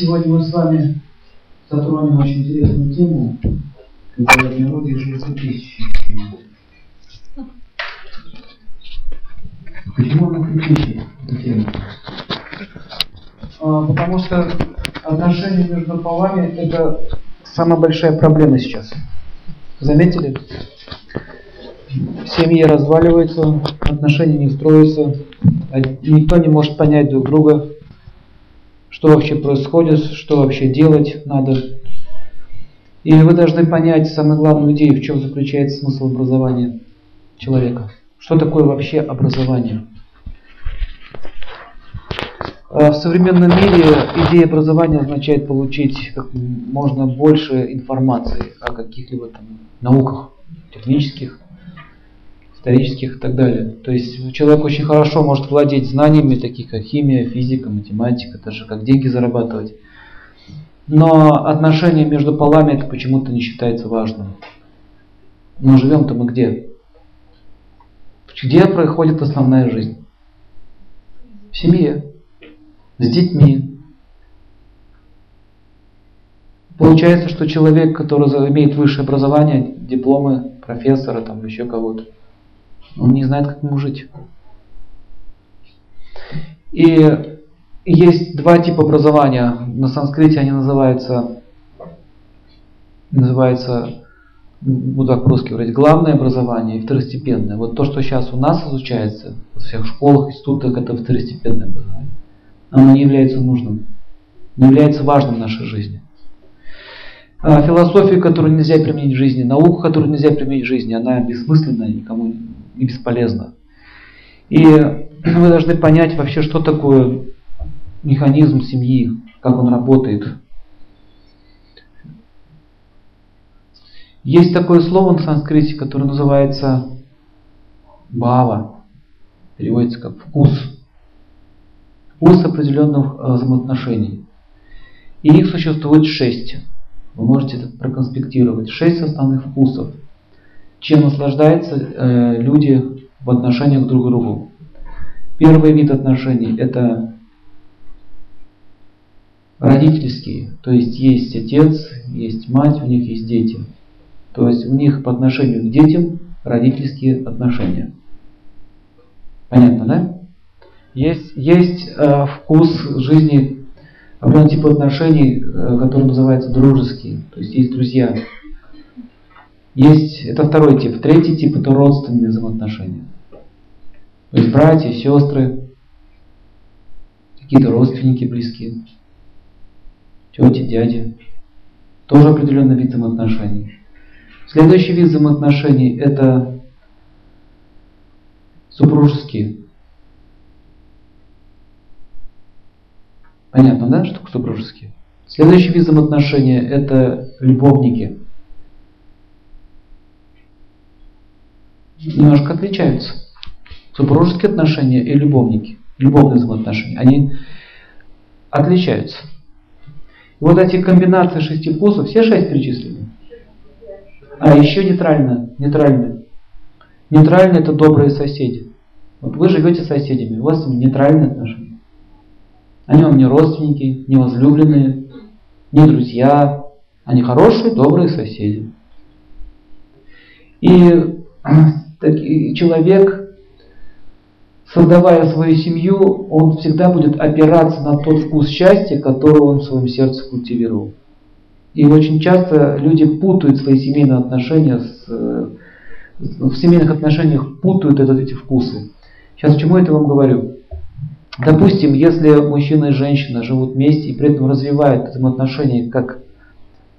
Сегодня мы с вами затронем очень интересную тему, которая в народе уже тысячи. Почему она критична, эта тема? А, потому что отношения между полами – это самая большая проблема сейчас. Заметили? Семьи разваливаются, отношения не строятся, никто не может понять друг друга, что вообще происходит, что вообще делать надо. И вы должны понять самую главную идею, в чем заключается смысл образования человека. Что такое вообще образование? А в современном мире идея образования означает получить как можно больше информации о каких-либо там науках, технических, исторических и так далее. То есть человек очень хорошо может владеть знаниями, таких как химия, физика, математика, даже как деньги зарабатывать. Но отношения между полами это почему-то не считается важным. Но живем-то мы где? Где происходит основная жизнь? В семье, с детьми. Получается, что человек, который имеет высшее образование, дипломы профессора, там еще кого-то, он не знает, как ему жить. И есть два типа образования. На санскрите они называются, называются буду так по-русски говорить, главное образование и второстепенное. Вот то, что сейчас у нас изучается, во всех школах, институтах, это второстепенное образование. Оно не является нужным, не является важным в нашей жизни. А философия, которую нельзя применить в жизни, наука, которую нельзя применить в жизни, она бессмысленная, никому и бесполезно. И вы должны понять вообще, что такое механизм семьи, как он работает. Есть такое слово на санскрите, которое называется бава, переводится как вкус. Вкус определенных э, взаимоотношений. И их существует шесть. Вы можете это проконспектировать. Шесть основных вкусов – чем наслаждаются э, люди в отношениях друг к другу. Первый вид отношений – это родительские, то есть есть отец, есть мать, у них есть дети. То есть у них по отношению к детям родительские отношения. Понятно, да? Есть, есть э, вкус жизни определенного типа отношений, э, который называется дружеские. То есть есть друзья. Есть, это второй тип. Третий тип это родственные взаимоотношения. То есть братья, сестры, какие-то родственники близкие, тети, дяди. Тоже определенный вид взаимоотношений. Следующий вид взаимоотношений это супружеские. Понятно, да, что супружеские? Следующий вид взаимоотношения это любовники. Немножко отличаются. Супружеские отношения и любовники, любовные взаимоотношения, они отличаются. И вот эти комбинации шести вкусов, все шесть перечислены. А еще нейтрально, нейтральные. Нейтральные это добрые соседи. Вот вы живете с соседями, у вас нейтральные отношения. Они вам не родственники, не возлюбленные, не друзья. Они хорошие, добрые соседи. И так, человек, создавая свою семью, он всегда будет опираться на тот вкус счастья, который он в своем сердце культивировал. И очень часто люди путают свои семейные отношения с, в семейных отношениях путают этот, эти вкусы. Сейчас чему это вам говорю? Допустим, если мужчина и женщина живут вместе и при этом развивают взаимоотношения как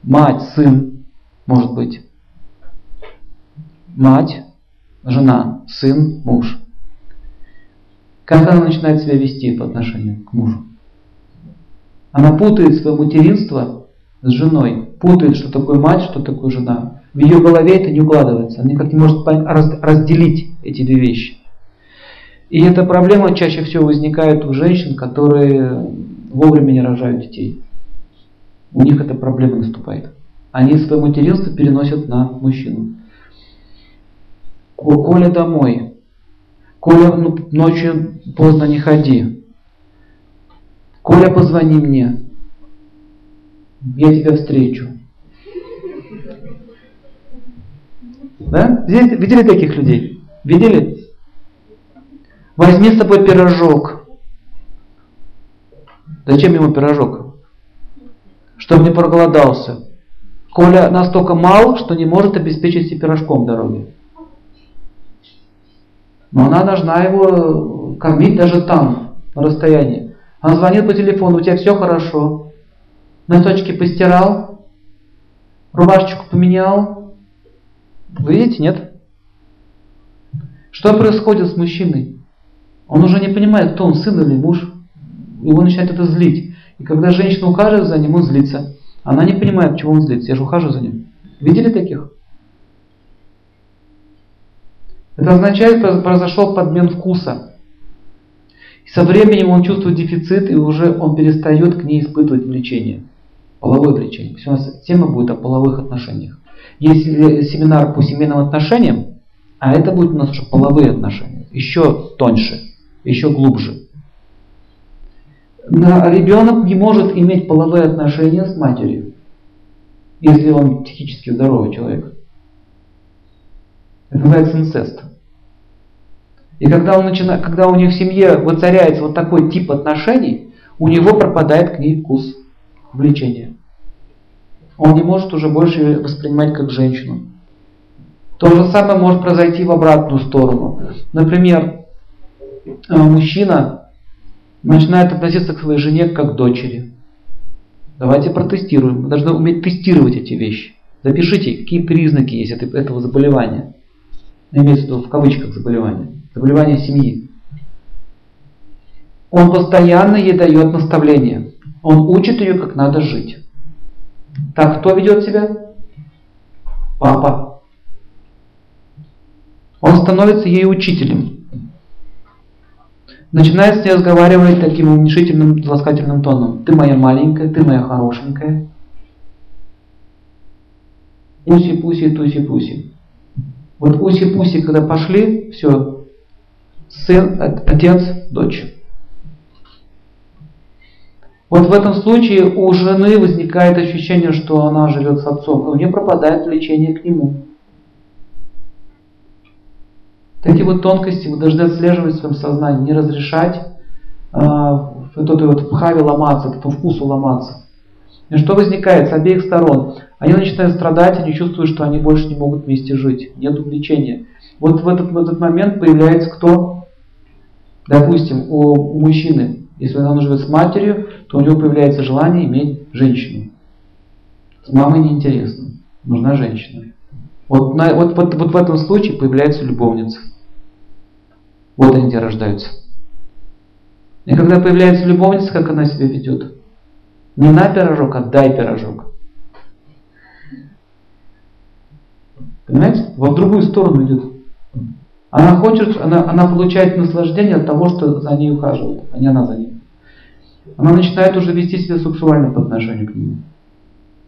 мать, сын, может быть, мать, жена, сын, муж. Как она начинает себя вести по отношению к мужу? Она путает свое материнство с женой, путает, что такое мать, что такое жена. В ее голове это не укладывается, она никак не может разделить эти две вещи. И эта проблема чаще всего возникает у женщин, которые вовремя не рожают детей. У них эта проблема наступает. Они свое материнство переносят на мужчину. Коля домой. Коля, ну, ночью поздно не ходи. Коля, позвони мне. я тебя встречу. Да? Видели таких людей? Видели? Возьми с собой пирожок. Зачем ему пирожок? Чтобы не проголодался. Коля настолько мал, что не может обеспечить себе пирожком дороги. Но она должна его кормить даже там, на расстоянии. Она звонит по телефону, у тебя все хорошо. Носочки постирал, рубашечку поменял. Вы видите, нет? Что происходит с мужчиной? Он уже не понимает, кто он, сын или муж. Его начинает это злить. И когда женщина ухаживает за ним, он злится. Она не понимает, чего он злится. Я же ухожу за ним. Видели таких? Это означает, что произошел подмен вкуса. И со временем он чувствует дефицит, и уже он перестает к ней испытывать влечение. Половое влечение. Все у нас тема будет о половых отношениях. Есть семинар по семейным отношениям, а это будет у нас уже половые отношения. Еще тоньше, еще глубже. Но ребенок не может иметь половые отношения с матерью, если он психически здоровый человек. Это называется инцест. И когда, он начинает, когда у них в семье воцаряется вот такой тип отношений, у него пропадает к ней вкус, влечение. Он не может уже больше воспринимать как женщину. То же самое может произойти в обратную сторону. Например, э, мужчина начинает относиться к своей жене как к дочери. Давайте протестируем. Мы должны уметь тестировать эти вещи. Запишите, какие признаки есть этого заболевания имеется в виду в кавычках заболевание, заболевание семьи. Он постоянно ей дает наставления. Он учит ее, как надо жить. Так кто ведет себя? Папа. Он становится ей учителем. Начинает с ней разговаривать таким уменьшительным, ласкательным тоном. Ты моя маленькая, ты моя хорошенькая. Пуси-пуси, туси-пуси. Вот уси-пуси, когда пошли, все, сын, отец, дочь. Вот в этом случае у жены возникает ощущение, что она живет с отцом, и у нее пропадает влечение к нему. Такие вот тонкости вы должны отслеживать в своем сознании, не разрешать э, вот этой вот пхаве ломаться, этому вкусу ломаться. И что возникает с обеих сторон? Они начинают страдать, они чувствуют, что они больше не могут вместе жить. Нет увлечения. Вот в этот, в этот момент появляется кто? Допустим, у мужчины, если он живет с матерью, то у него появляется желание иметь женщину. С мамой неинтересно. Нужна женщина. Вот, на, вот, вот, вот в этом случае появляется любовница. Вот они где рождаются. И когда появляется любовница, как она себя ведет? Не на пирожок, а дай пирожок. Понимаете? Во другую сторону идет. Она хочет, она, она получает наслаждение от того, что за ней ухаживают, а не она за ней. Она начинает уже вести себя сексуально по отношению к нему.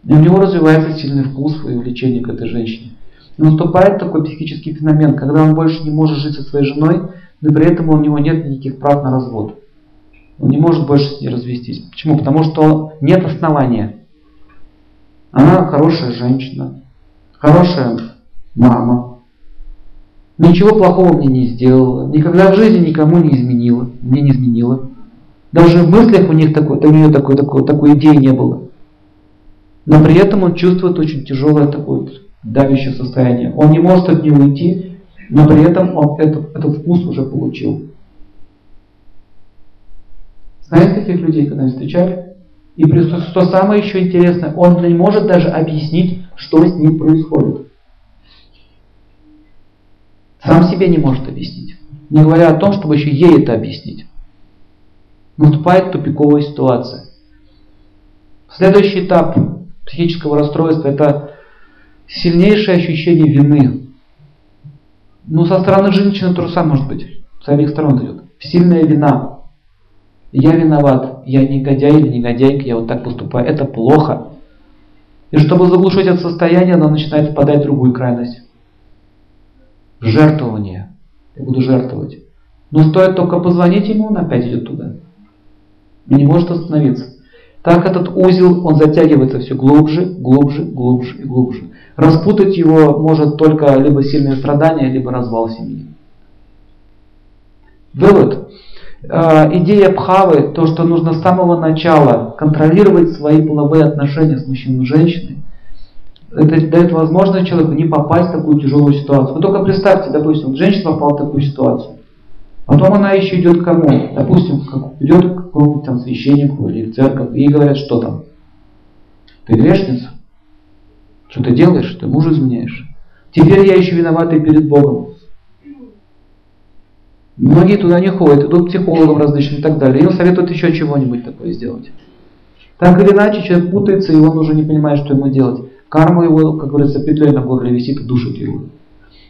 И у него развивается сильный вкус и влечение к этой женщине. И наступает такой психический феномен, когда он больше не может жить со своей женой, но при этом у него нет никаких прав на развод. Он не может больше с ней развестись. Почему? Потому что нет основания. Она хорошая женщина, хорошая мама. Ничего плохого мне не сделала. Никогда в жизни никому не изменила. Мне не изменила. Даже в мыслях у них такой, у нее такой, такой, такой идеи не было. Но при этом он чувствует очень тяжелое такое давящее состояние. Он не может от нее уйти, но при этом он этот, этот вкус уже получил. Знаете таких людей, когда встречали? И что самое еще интересное, он не может даже объяснить, что с ним происходит. Сам себе не может объяснить. Не говоря о том, чтобы еще ей это объяснить. Наступает тупиковая ситуация. Следующий этап психического расстройства – это сильнейшее ощущение вины. Ну, со стороны женщины самое может быть. С обеих сторон идет. Сильная вина. Я виноват, я негодяй или негодяйка, я вот так поступаю. Это плохо. И чтобы заглушить это состояние, она начинает впадать в другую крайность жертвование. Я буду жертвовать. Но стоит только позвонить ему, он опять идет туда. И не может остановиться. так этот узел, он затягивается все глубже, глубже, глубже и глубже. Распутать его может только либо сильное страдание, либо развал семьи. Вывод. Э, идея Пхавы, то, что нужно с самого начала контролировать свои половые отношения с мужчиной и женщиной, это дает возможность человеку не попасть в такую тяжелую ситуацию. Вы только представьте, допустим, женщина попала в такую ситуацию. Потом она еще идет к кому? Допустим, идет к какому-нибудь там священнику или в церковь, и говорят, что там? Ты грешница? Что ты делаешь? Ты мужу изменяешь. Теперь я еще виноватый перед Богом. Многие туда не ходят, идут психологам различным и так далее. Им советуют еще чего-нибудь такое сделать. Так или иначе, человек путается, и он уже не понимает, что ему делать. Карма его, как говорится, петлей на горле висит и душит его.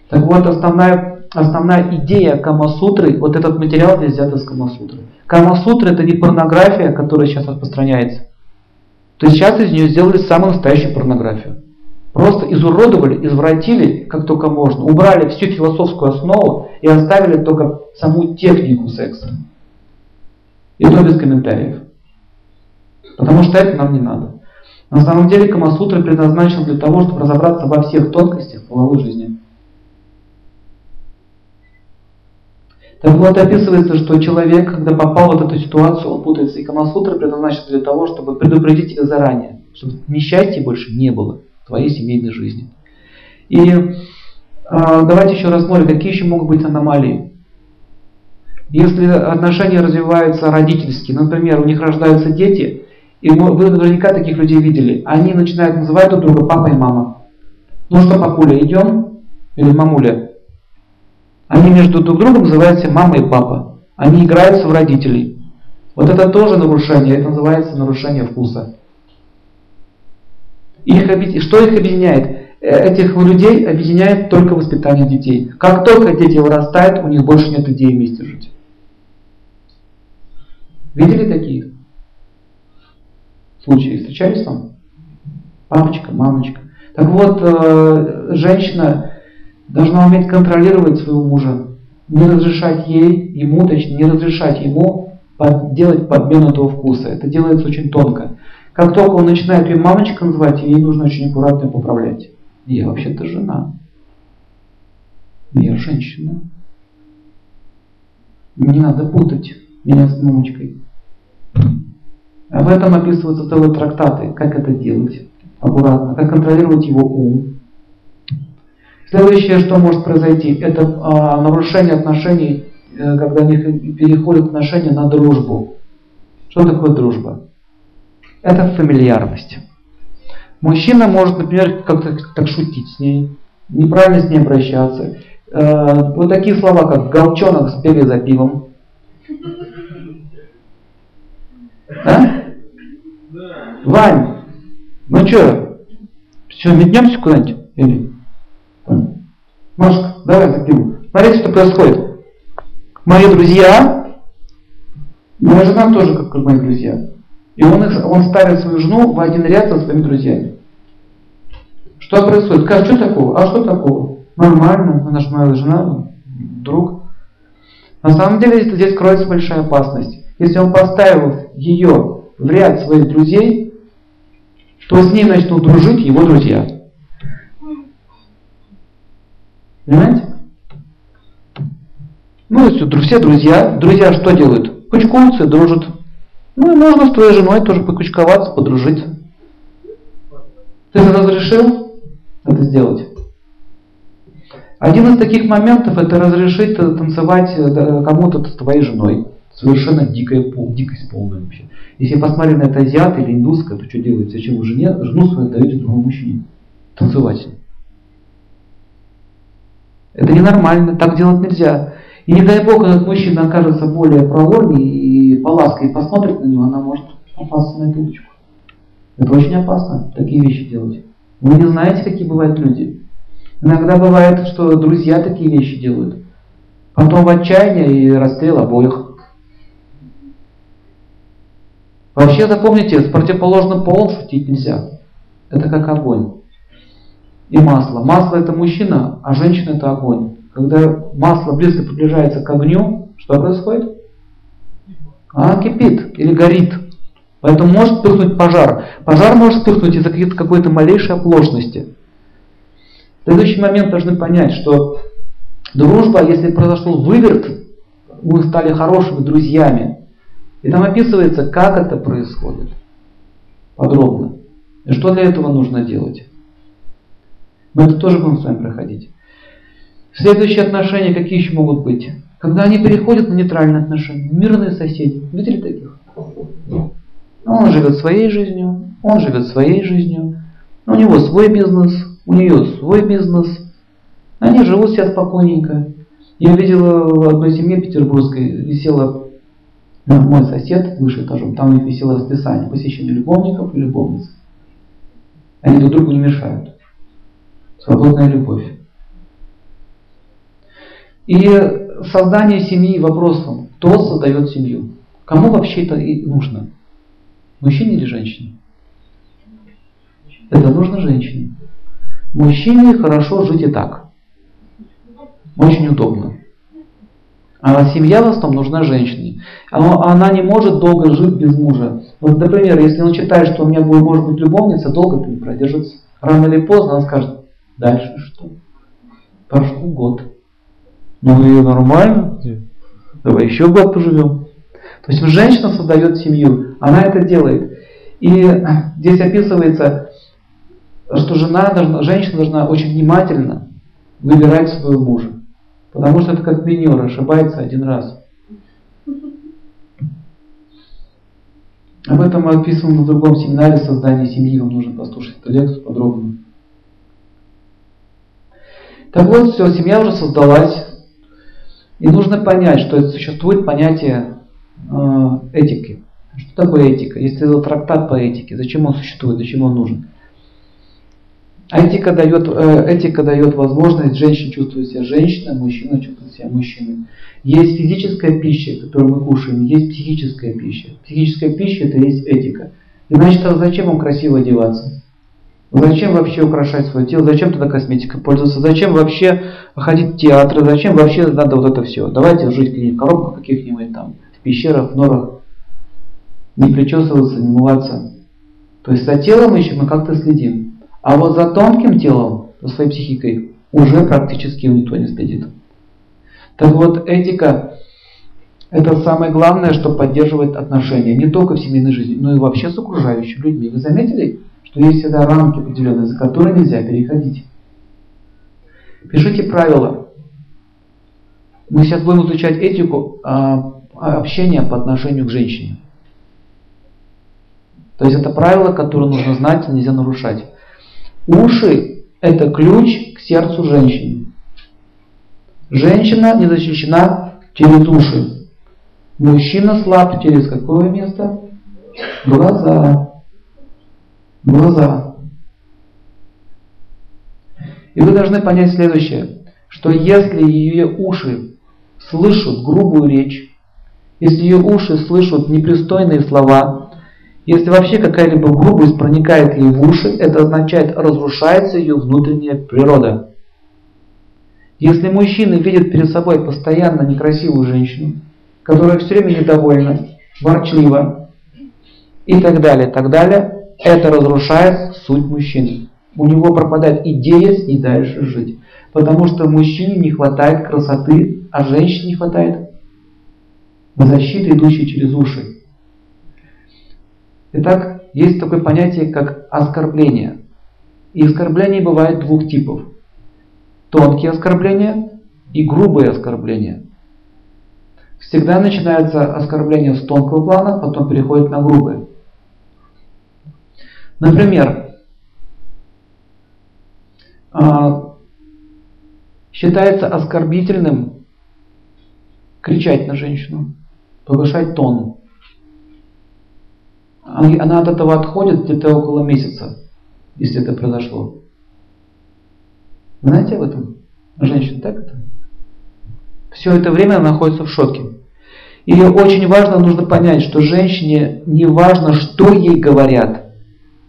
Так вот, основная, основная идея Камасутры, вот этот материал здесь взят из Камасутры. Камасутра это не порнография, которая сейчас распространяется. То есть сейчас из нее сделали самую настоящую порнографию. Просто изуродовали, извратили, как только можно. Убрали всю философскую основу и оставили только саму технику секса. И то без комментариев. Потому что это нам не надо. На самом деле Камасутра предназначен для того, чтобы разобраться во всех тонкостях половой жизни. Так вот, описывается, что человек, когда попал в эту ситуацию, он путается. И Камасутра предназначен для того, чтобы предупредить тебя заранее, чтобы несчастья больше не было твоей семейной жизни. И э, давайте еще рассмотрим, какие еще могут быть аномалии. Если отношения развиваются родительски, например, у них рождаются дети, и вы наверняка таких людей видели, они начинают называть друг друга папа и мама. Ну что, папуля, идем? Или мамуля? Они между друг другом называются мама и папа. Они играются в родителей. Вот это тоже нарушение, это называется нарушение вкуса. Их, что их объединяет? Э, этих людей объединяет только воспитание детей. Как только дети вырастают, у них больше нет идеи вместе жить. Видели такие случаи? Встречались там? Папочка, мамочка. Так вот, э, женщина должна уметь контролировать своего мужа, не разрешать ей, ему, точнее, не разрешать ему делать подмену этого вкуса. Это делается очень тонко. Как только он начинает ее мамочка называть, ей нужно очень аккуратно поправлять. Я вообще-то жена. Я женщина. Не надо путать меня с мамочкой. Об этом описываются целые трактаты, как это делать аккуратно, как контролировать его ум. Следующее, что может произойти, это а, нарушение отношений, э, когда они переходят отношения на дружбу. Что такое дружба? это фамильярность. Мужчина может, например, как-то так шутить с ней, неправильно с ней обращаться. Э, вот такие слова, как «голчонок, сбегай за пивом». А? Вань, ну что, все, метнемся куда-нибудь? Или? Машка, давай за пивом. Смотрите, что происходит. Мои друзья, моя жена тоже как мои друзья. И он, их, он ставит свою жену в один ряд со своими друзьями. Что происходит? Скажет, что такого? А что такого? Нормально, она же моя жена, друг. На самом деле здесь кроется большая опасность. Если он поставил ее в ряд своих друзей, то с ней начнут дружить его друзья. Понимаете? Ну, все друзья, друзья что делают? Кучкуются, дружат. Ну и можно с твоей женой тоже покучковаться, подружиться. Ты же разрешил это сделать? Один из таких моментов это разрешить танцевать э, кому-то с твоей женой. Совершенно дикая, дикость полная вообще. Если посмотреть на это азиат или индусское, то что делать? Зачем вы жене, жену свою даете другому мужчине? Танцевать. Это ненормально, так делать нельзя. И не дай бог, этот мужчина окажется более проворнее и полаской и посмотрит на него, она может попасться на эту удочку. Это очень опасно, такие вещи делать. Вы не знаете, какие бывают люди. Иногда бывает, что друзья такие вещи делают. Потом в отчаянии и расстрел обоих. Вообще запомните, с противоположным полом шутить нельзя. Это как огонь. И масло. Масло это мужчина, а женщина это огонь. Когда масло близко приближается к огню, что происходит? Она кипит или горит. Поэтому может вспыхнуть пожар. Пожар может вспыхнуть из-за какой-то малейшей оплошности. В следующий момент должны понять, что дружба, если произошел выверт, мы стали хорошими друзьями. И там описывается, как это происходит. Подробно. И что для этого нужно делать. Мы это тоже будем с вами проходить. Следующие отношения какие еще могут быть? Когда они переходят на нейтральные отношения, мирные соседи. Видели таких? Он живет своей жизнью, он живет своей жизнью, у него свой бизнес, у нее свой бизнес. Они живут себе спокойненько. Я видела в одной семье петербургской, висела ну, мой сосед выше этажом, там у них висело расписание, посещение любовников и любовниц. Они друг другу не мешают. Свободная любовь. И создание семьи вопросом, кто создает семью? Кому вообще это и нужно? Мужчине или женщине? Это нужно женщине. Мужчине хорошо жить и так. Очень удобно. А семья в основном нужна женщине. Она не может долго жить без мужа. Вот, например, если он считает, что у меня будет, может быть любовница, долго не продержится. Рано или поздно он скажет, дальше что? Прошел год. Ну и нормально. Давай еще год поживем. То есть женщина создает семью, она это делает. И здесь описывается, что жена должна, женщина должна очень внимательно выбирать своего мужа. Потому что это как минер, ошибается один раз. Об этом мы описываем на другом семинаре создания семьи. Вам нужно послушать эту лекцию подробно. Так вот, все, семья уже создалась. И нужно понять, что существует понятие э, этики. Что такое этика? Есть целый трактат по этике. Зачем он существует, зачем он нужен? Этика дает, э, этика дает возможность женщине чувствовать себя женщиной, мужчина чувствовать себя мужчиной. Есть физическая пища, которую мы кушаем, есть психическая пища. Психическая пища это есть этика. Иначе то зачем вам красиво одеваться? Зачем вообще украшать свое тело? Зачем тогда косметикой пользоваться? Зачем вообще ходить в театры? Зачем вообще надо вот это все? Давайте жить в коробках каких-нибудь там, в пещерах, в норах. Не причесываться, не мываться. То есть за телом еще мы как-то следим. А вот за тонким телом, за своей психикой, уже практически никто не следит. Так вот, этика – это самое главное, что поддерживает отношения. Не только в семейной жизни, но и вообще с окружающими людьми. Вы заметили? что есть всегда рамки определенные, за которые нельзя переходить. Пишите правила. Мы сейчас будем изучать этику а, общения по отношению к женщине. То есть это правило, которое нужно знать нельзя нарушать. Уши – это ключ к сердцу женщины. Женщина не защищена через уши. Мужчина слаб через какое место? Глаза глаза. И вы должны понять следующее, что если ее уши слышат грубую речь, если ее уши слышат непристойные слова, если вообще какая-либо грубость проникает ей в уши, это означает, разрушается ее внутренняя природа. Если мужчина видит перед собой постоянно некрасивую женщину, которая все время недовольна, ворчлива и так далее, так далее, это разрушает суть мужчины. У него пропадает идея с ней дальше жить. Потому что мужчине не хватает красоты, а женщине не хватает защиты, идущей через уши. Итак, есть такое понятие, как оскорбление. И оскорбление бывает двух типов. Тонкие оскорбления и грубые оскорбления. Всегда начинается оскорбление с тонкого плана, потом переходит на грубые. Например, а, считается оскорбительным кричать на женщину, повышать тон. Она от этого отходит где-то около месяца, если это произошло. Знаете об этом? Женщина так это? Все это время она находится в шоке. И очень важно, нужно понять, что женщине не важно, что ей говорят,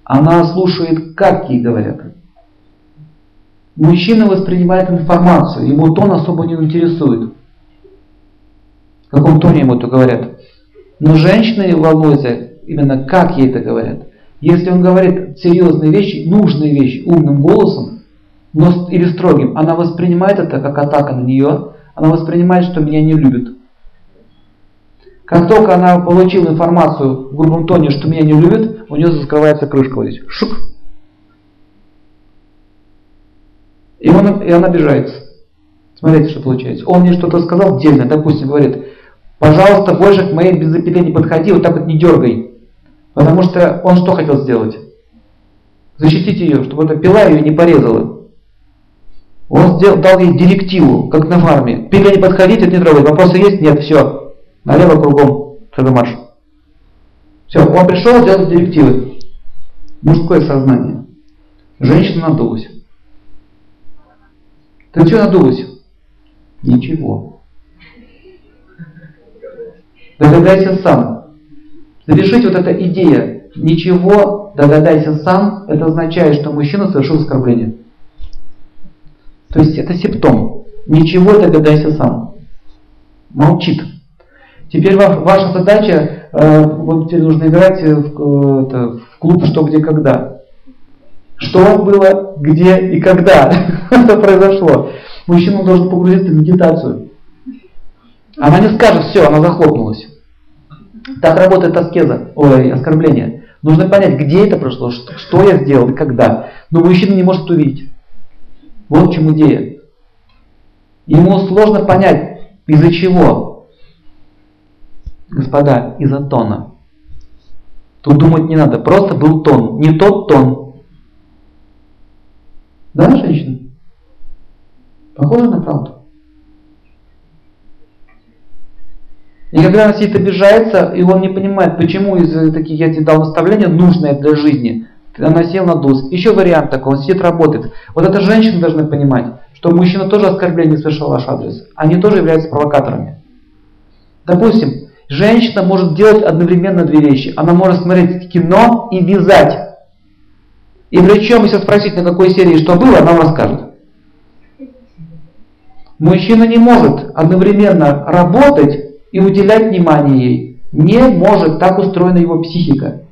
она слушает, как ей говорят. Мужчина воспринимает информацию, ему тон особо не интересует. В каком тоне ему это говорят. Но женщины волнуются, именно как ей это говорят. Если он говорит серьезные вещи, нужные вещи умным голосом, но или строгим, она воспринимает это как атака на нее, она воспринимает, что меня не любят. Как только она получила информацию в грубом тоне, что меня не любят, у нее закрывается крышка вот здесь. Шук. И, он, и она обижается. Смотрите, что получается. Он мне что-то сказал дельно, допустим, говорит, пожалуйста, больше к моей бензопиле не подходи, вот так вот не дергай. Потому что он что хотел сделать? Защитить ее, чтобы эта пила ее не порезала. Он сделал, дал ей директиву, как на фарме. Пиля не подходить, это не трогать. Вопросы есть? Нет, все. Налево кругом. Шагомаш. Все, он пришел, сделал директивы. Мужское сознание. Женщина надулась. Ты что надулась? Ничего. Догадайся сам. Завершить вот эта идея. Ничего, догадайся сам, это означает, что мужчина совершил оскорбление. То есть это симптом. Ничего, догадайся сам. Молчит. Теперь ваша задача, э, вот теперь нужно играть в, это, в клуб «Что, где, когда». Что было, где и когда это произошло. Мужчина должен погрузиться в медитацию. Она не скажет, все, она захлопнулась. Так работает аскеза, ой, оскорбление. Нужно понять, где это прошло, что, что я сделал и когда. Но мужчина не может увидеть. Вот в чем идея. Ему сложно понять, из-за чего. Господа, из-за тона. Тут думать не надо, просто был тон, не тот тон. Да, женщина? Похоже на правду. И когда сидит обижается, и он не понимает, почему из таких я тебе дал наставления, нужное для жизни, она сел на дус. Еще вариант такой, он сидит, работает. Вот эта женщина должна понимать, что мужчина тоже оскорбление совершил ваш адрес. Они тоже являются провокаторами. Допустим, женщина может делать одновременно две вещи. Она может смотреть кино и вязать. И причем, если спросить, на какой серии что было, она вам расскажет. Мужчина не может одновременно работать и уделять внимание ей. Не может, так устроена его психика.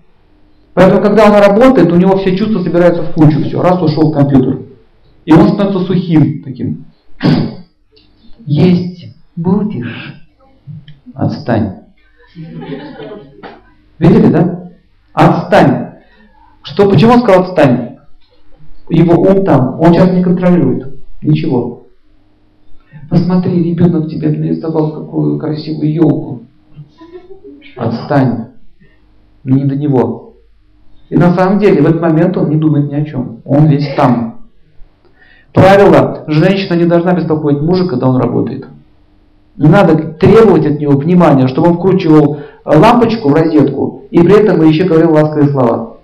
Поэтому, когда он работает, у него все чувства собираются в кучу, все, раз ушел компьютер. И он становится сухим таким. Есть будешь? Отстань. Видели, да? Отстань. Что, почему он сказал отстань? Его ум там, он сейчас не контролирует. Ничего. Посмотри, ребенок тебе нарисовал какую красивую елку. Отстань. Не до него. И на самом деле в этот момент он не думает ни о чем. Он весь там. Правило, женщина не должна беспокоить мужа, когда он работает. Не надо требовать от него внимания, чтобы он вкручивал лампочку в розетку и при этом еще говорил ласковые слова.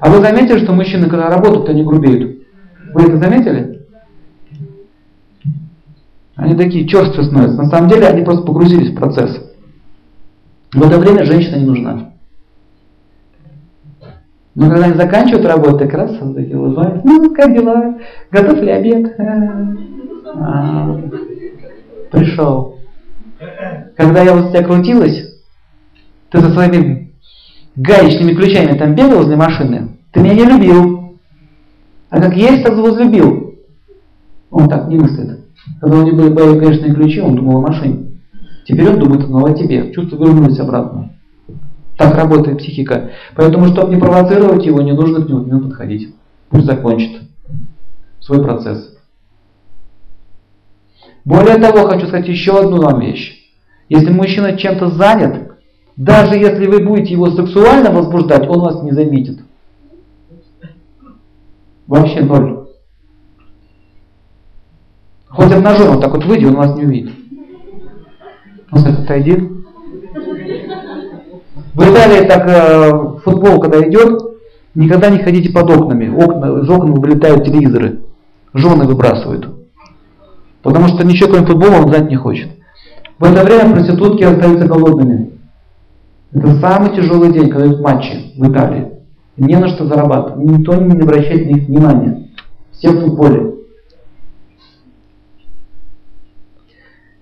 А вы заметили, что мужчины, когда работают, они грубеют? Вы это заметили? Они такие черствые становятся. На самом деле они просто погрузились в процесс. В это время женщина не нужна. Но когда они заканчивают работу, так раз такие улыбаются. Ну, как дела? Готов ли обед? А, пришел. Когда я вот тебя крутилась, ты со своими гаечными ключами там бегал возле машины, ты меня не любил. А как есть, так возлюбил. Он так не мыслит. Когда у него были гаечные ключи, он думал о машине. Теперь он думает снова о тебе. Чувства вернулись обратно. Так работает психика. Поэтому, чтобы не провоцировать его, не нужно к нему, к нему подходить. Пусть закончит свой процесс. Более того, хочу сказать еще одну вам вещь. Если мужчина чем-то занят, даже если вы будете его сексуально возбуждать, он вас не заметит. Вообще ноль. Хоть обнажен, вот так вот выйди, он вас не увидит. Он скажет, отойди. В Италии так э, футбол, когда идет, никогда не ходите под окнами. Окна, из окон вылетают телевизоры. Жены выбрасывают. Потому что ничего кроме футбола он знать не хочет. В это время проститутки остаются голодными. Это самый тяжелый день, когда идут матчи в Италии. Не на что зарабатывать. Никто не обращает на них внимания. Все в футболе.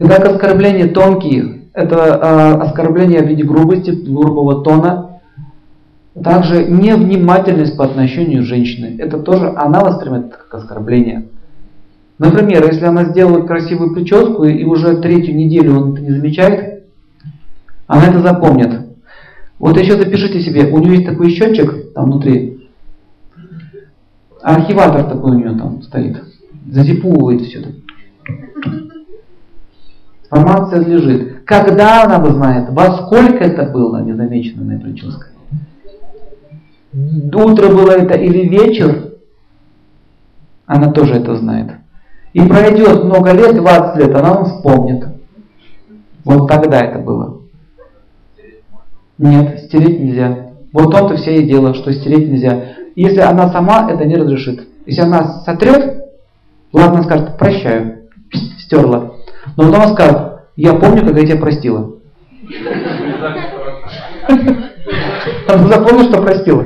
Итак, оскорбления тонкие, это э, оскорбление в виде грубости, грубого тона, также невнимательность по отношению к женщине. Это тоже она воспринимает как оскорбление. Например, если она сделала красивую прическу и уже третью неделю он это не замечает, она это запомнит. Вот еще запишите себе, у нее есть такой счетчик там внутри, архиватор такой у нее там стоит, зазипувывает все это. Информация лежит. Когда она узнает, во сколько это было незамеченная прическа? Утро было это или вечер? Она тоже это знает. И пройдет много лет, 20 лет, она вам вспомнит. Вот тогда это было. Нет, стереть нельзя. Вот в том-то все и дело, что стереть нельзя. Если она сама это не разрешит. Если она сотрет, ладно, скажет, прощаю, стерла. Но она скажет, я помню, как я тебя простила. Она запомнит, что простила.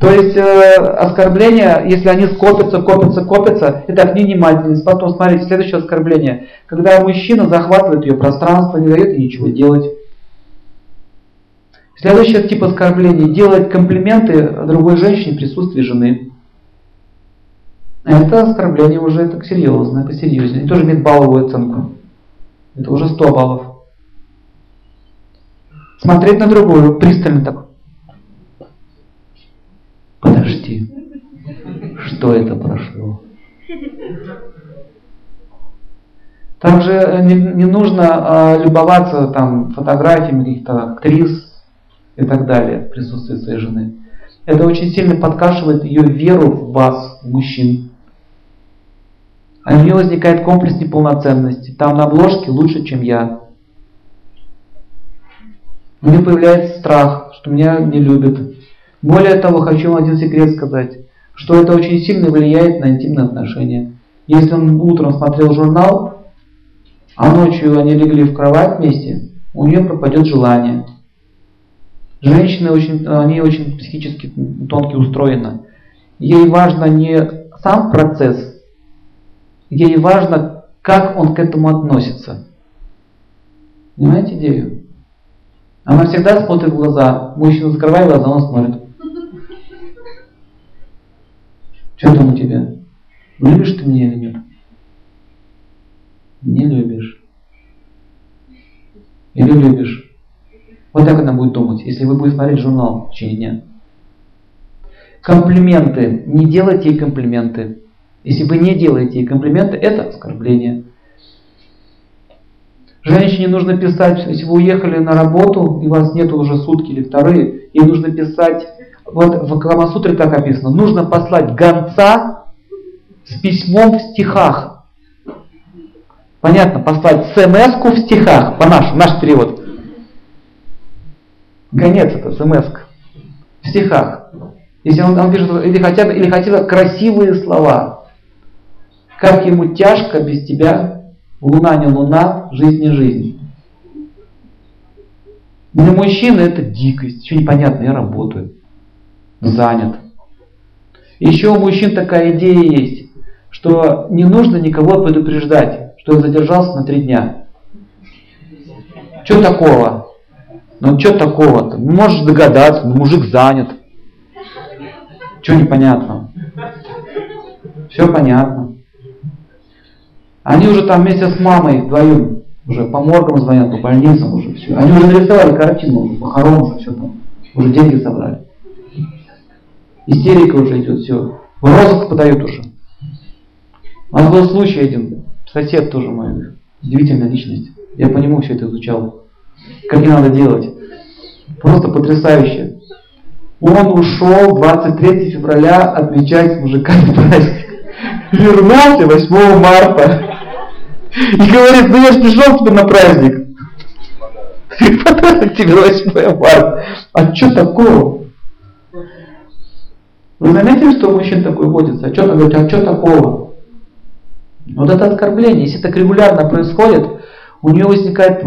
То есть э, оскорбления, если они скопятся, копятся, копятся, это внимательность. Потом смотрите, следующее оскорбление. Когда мужчина захватывает ее пространство, не дает ей ничего делать. Следующий тип оскорблений – делать комплименты другой женщине в присутствии жены. Это оскорбление уже так серьезное, посерьезнее. Они тоже имеют балловую оценку. Это уже 100 баллов. Смотреть на другую, пристально так. Подожди, что это прошло? Также не, не нужно а, любоваться там фотографиями каких-то актрис и так далее в присутствии своей жены. Это очень сильно подкашивает ее веру в вас, в мужчин. А у нее возникает комплекс неполноценности. Там на обложке лучше, чем я. У нее появляется страх, что меня не любят. Более того, хочу вам один секрет сказать, что это очень сильно влияет на интимные отношения. Если он утром смотрел журнал, а ночью они легли в кровать вместе, у нее пропадет желание. Женщины очень, они очень психически тонко устроены. Ей важно не сам процесс, ей важно, как он к этому относится. Понимаете идею? Она всегда смотрит в глаза. Мужчина закрывает глаза, он смотрит. Что там у тебя? Любишь ты меня или нет? Не любишь. Или любишь? Вот так она будет думать, если вы будете смотреть журнал в течение дня. Комплименты. Не делайте ей комплименты. Если вы не делаете ей комплименты, это оскорбление. Женщине нужно писать, если вы уехали на работу, и вас нет уже сутки или вторые, ей нужно писать, вот в Камасутре так описано, нужно послать гонца с письмом в стихах. Понятно, послать смс в стихах, по нашему, наш перевод. Гонец это смс в стихах. Если он, он пишет, или хотя бы, или хотя бы красивые слова. Как ему тяжко без тебя, луна не луна, жизнь не жизнь. Для мужчины это дикость, еще непонятно, я работаю, занят. Еще у мужчин такая идея есть, что не нужно никого предупреждать, что я задержался на три дня. Что такого? Ну что такого-то? Можешь догадаться, ну мужик занят. Что непонятно? Все понятно. Они уже там вместе с мамой вдвоем уже по моргам звонят, по больницам уже все. Они уже нарисовали картину, уже похорон, все там. Уже деньги собрали. Истерика уже идет, все. В розыск подают уже. У нас был случай один, сосед тоже мой, удивительная личность. Я по нему все это изучал. Как не надо делать. Просто потрясающе. Он ушел 23 февраля отмечать с мужиками праздник. Вернулся 8 марта. И говорит, ну я же пришел тебе на праздник. Подарок тебе 8 марта. А что такого? Вы заметили, что у мужчин такой водится? А что говорит, а что такого? Вот это оскорбление, если так регулярно происходит, у нее возникает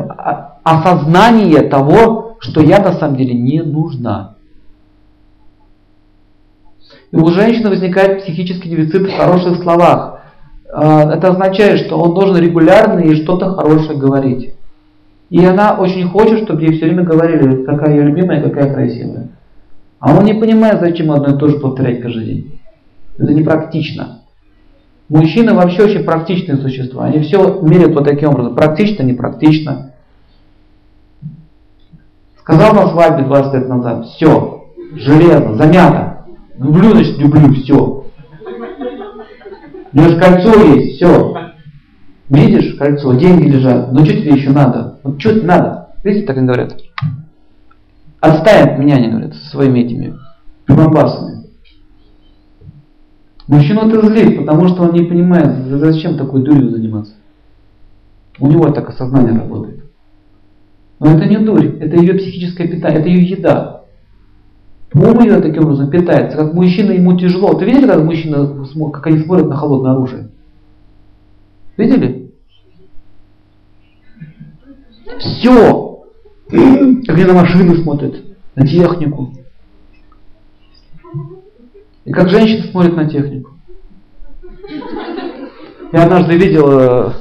осознание того, что я на самом деле не нужна. И у женщины возникает психический дефицит в хороших словах. А, это означает, что он должен регулярно и что-то хорошее говорить. И она очень хочет, чтобы ей все время говорили, какая ее любимая, какая красивая. А он не понимает, зачем одно и то же повторять каждый день. Это непрактично. Мужчины вообще очень практичные существа. Они все меряют вот таким образом. Практично, непрактично. Сказал на свадьбе 20 лет назад, все, железно, замято. Люблю, значит, люблю, все. У же кольцо есть, все. Видишь кольцо, деньги лежат. Ну что тебе еще надо? Вот что тебе надо? Видите, так они говорят. Отставим от меня, они говорят, со своими этими прибамбасами. Мужчину это злит, потому что он не понимает, зачем такой дурью заниматься. У него так осознание работает. Но это не дурь, это ее психическое питание, это ее еда. Ум ее таким образом питается. Как мужчина, ему тяжело. Ты видели, когда мужчина, как они смотрят на холодное оружие? Видели? Все. Как они на машины смотрят, на технику. И как женщина смотрит на технику. Я однажды видел э,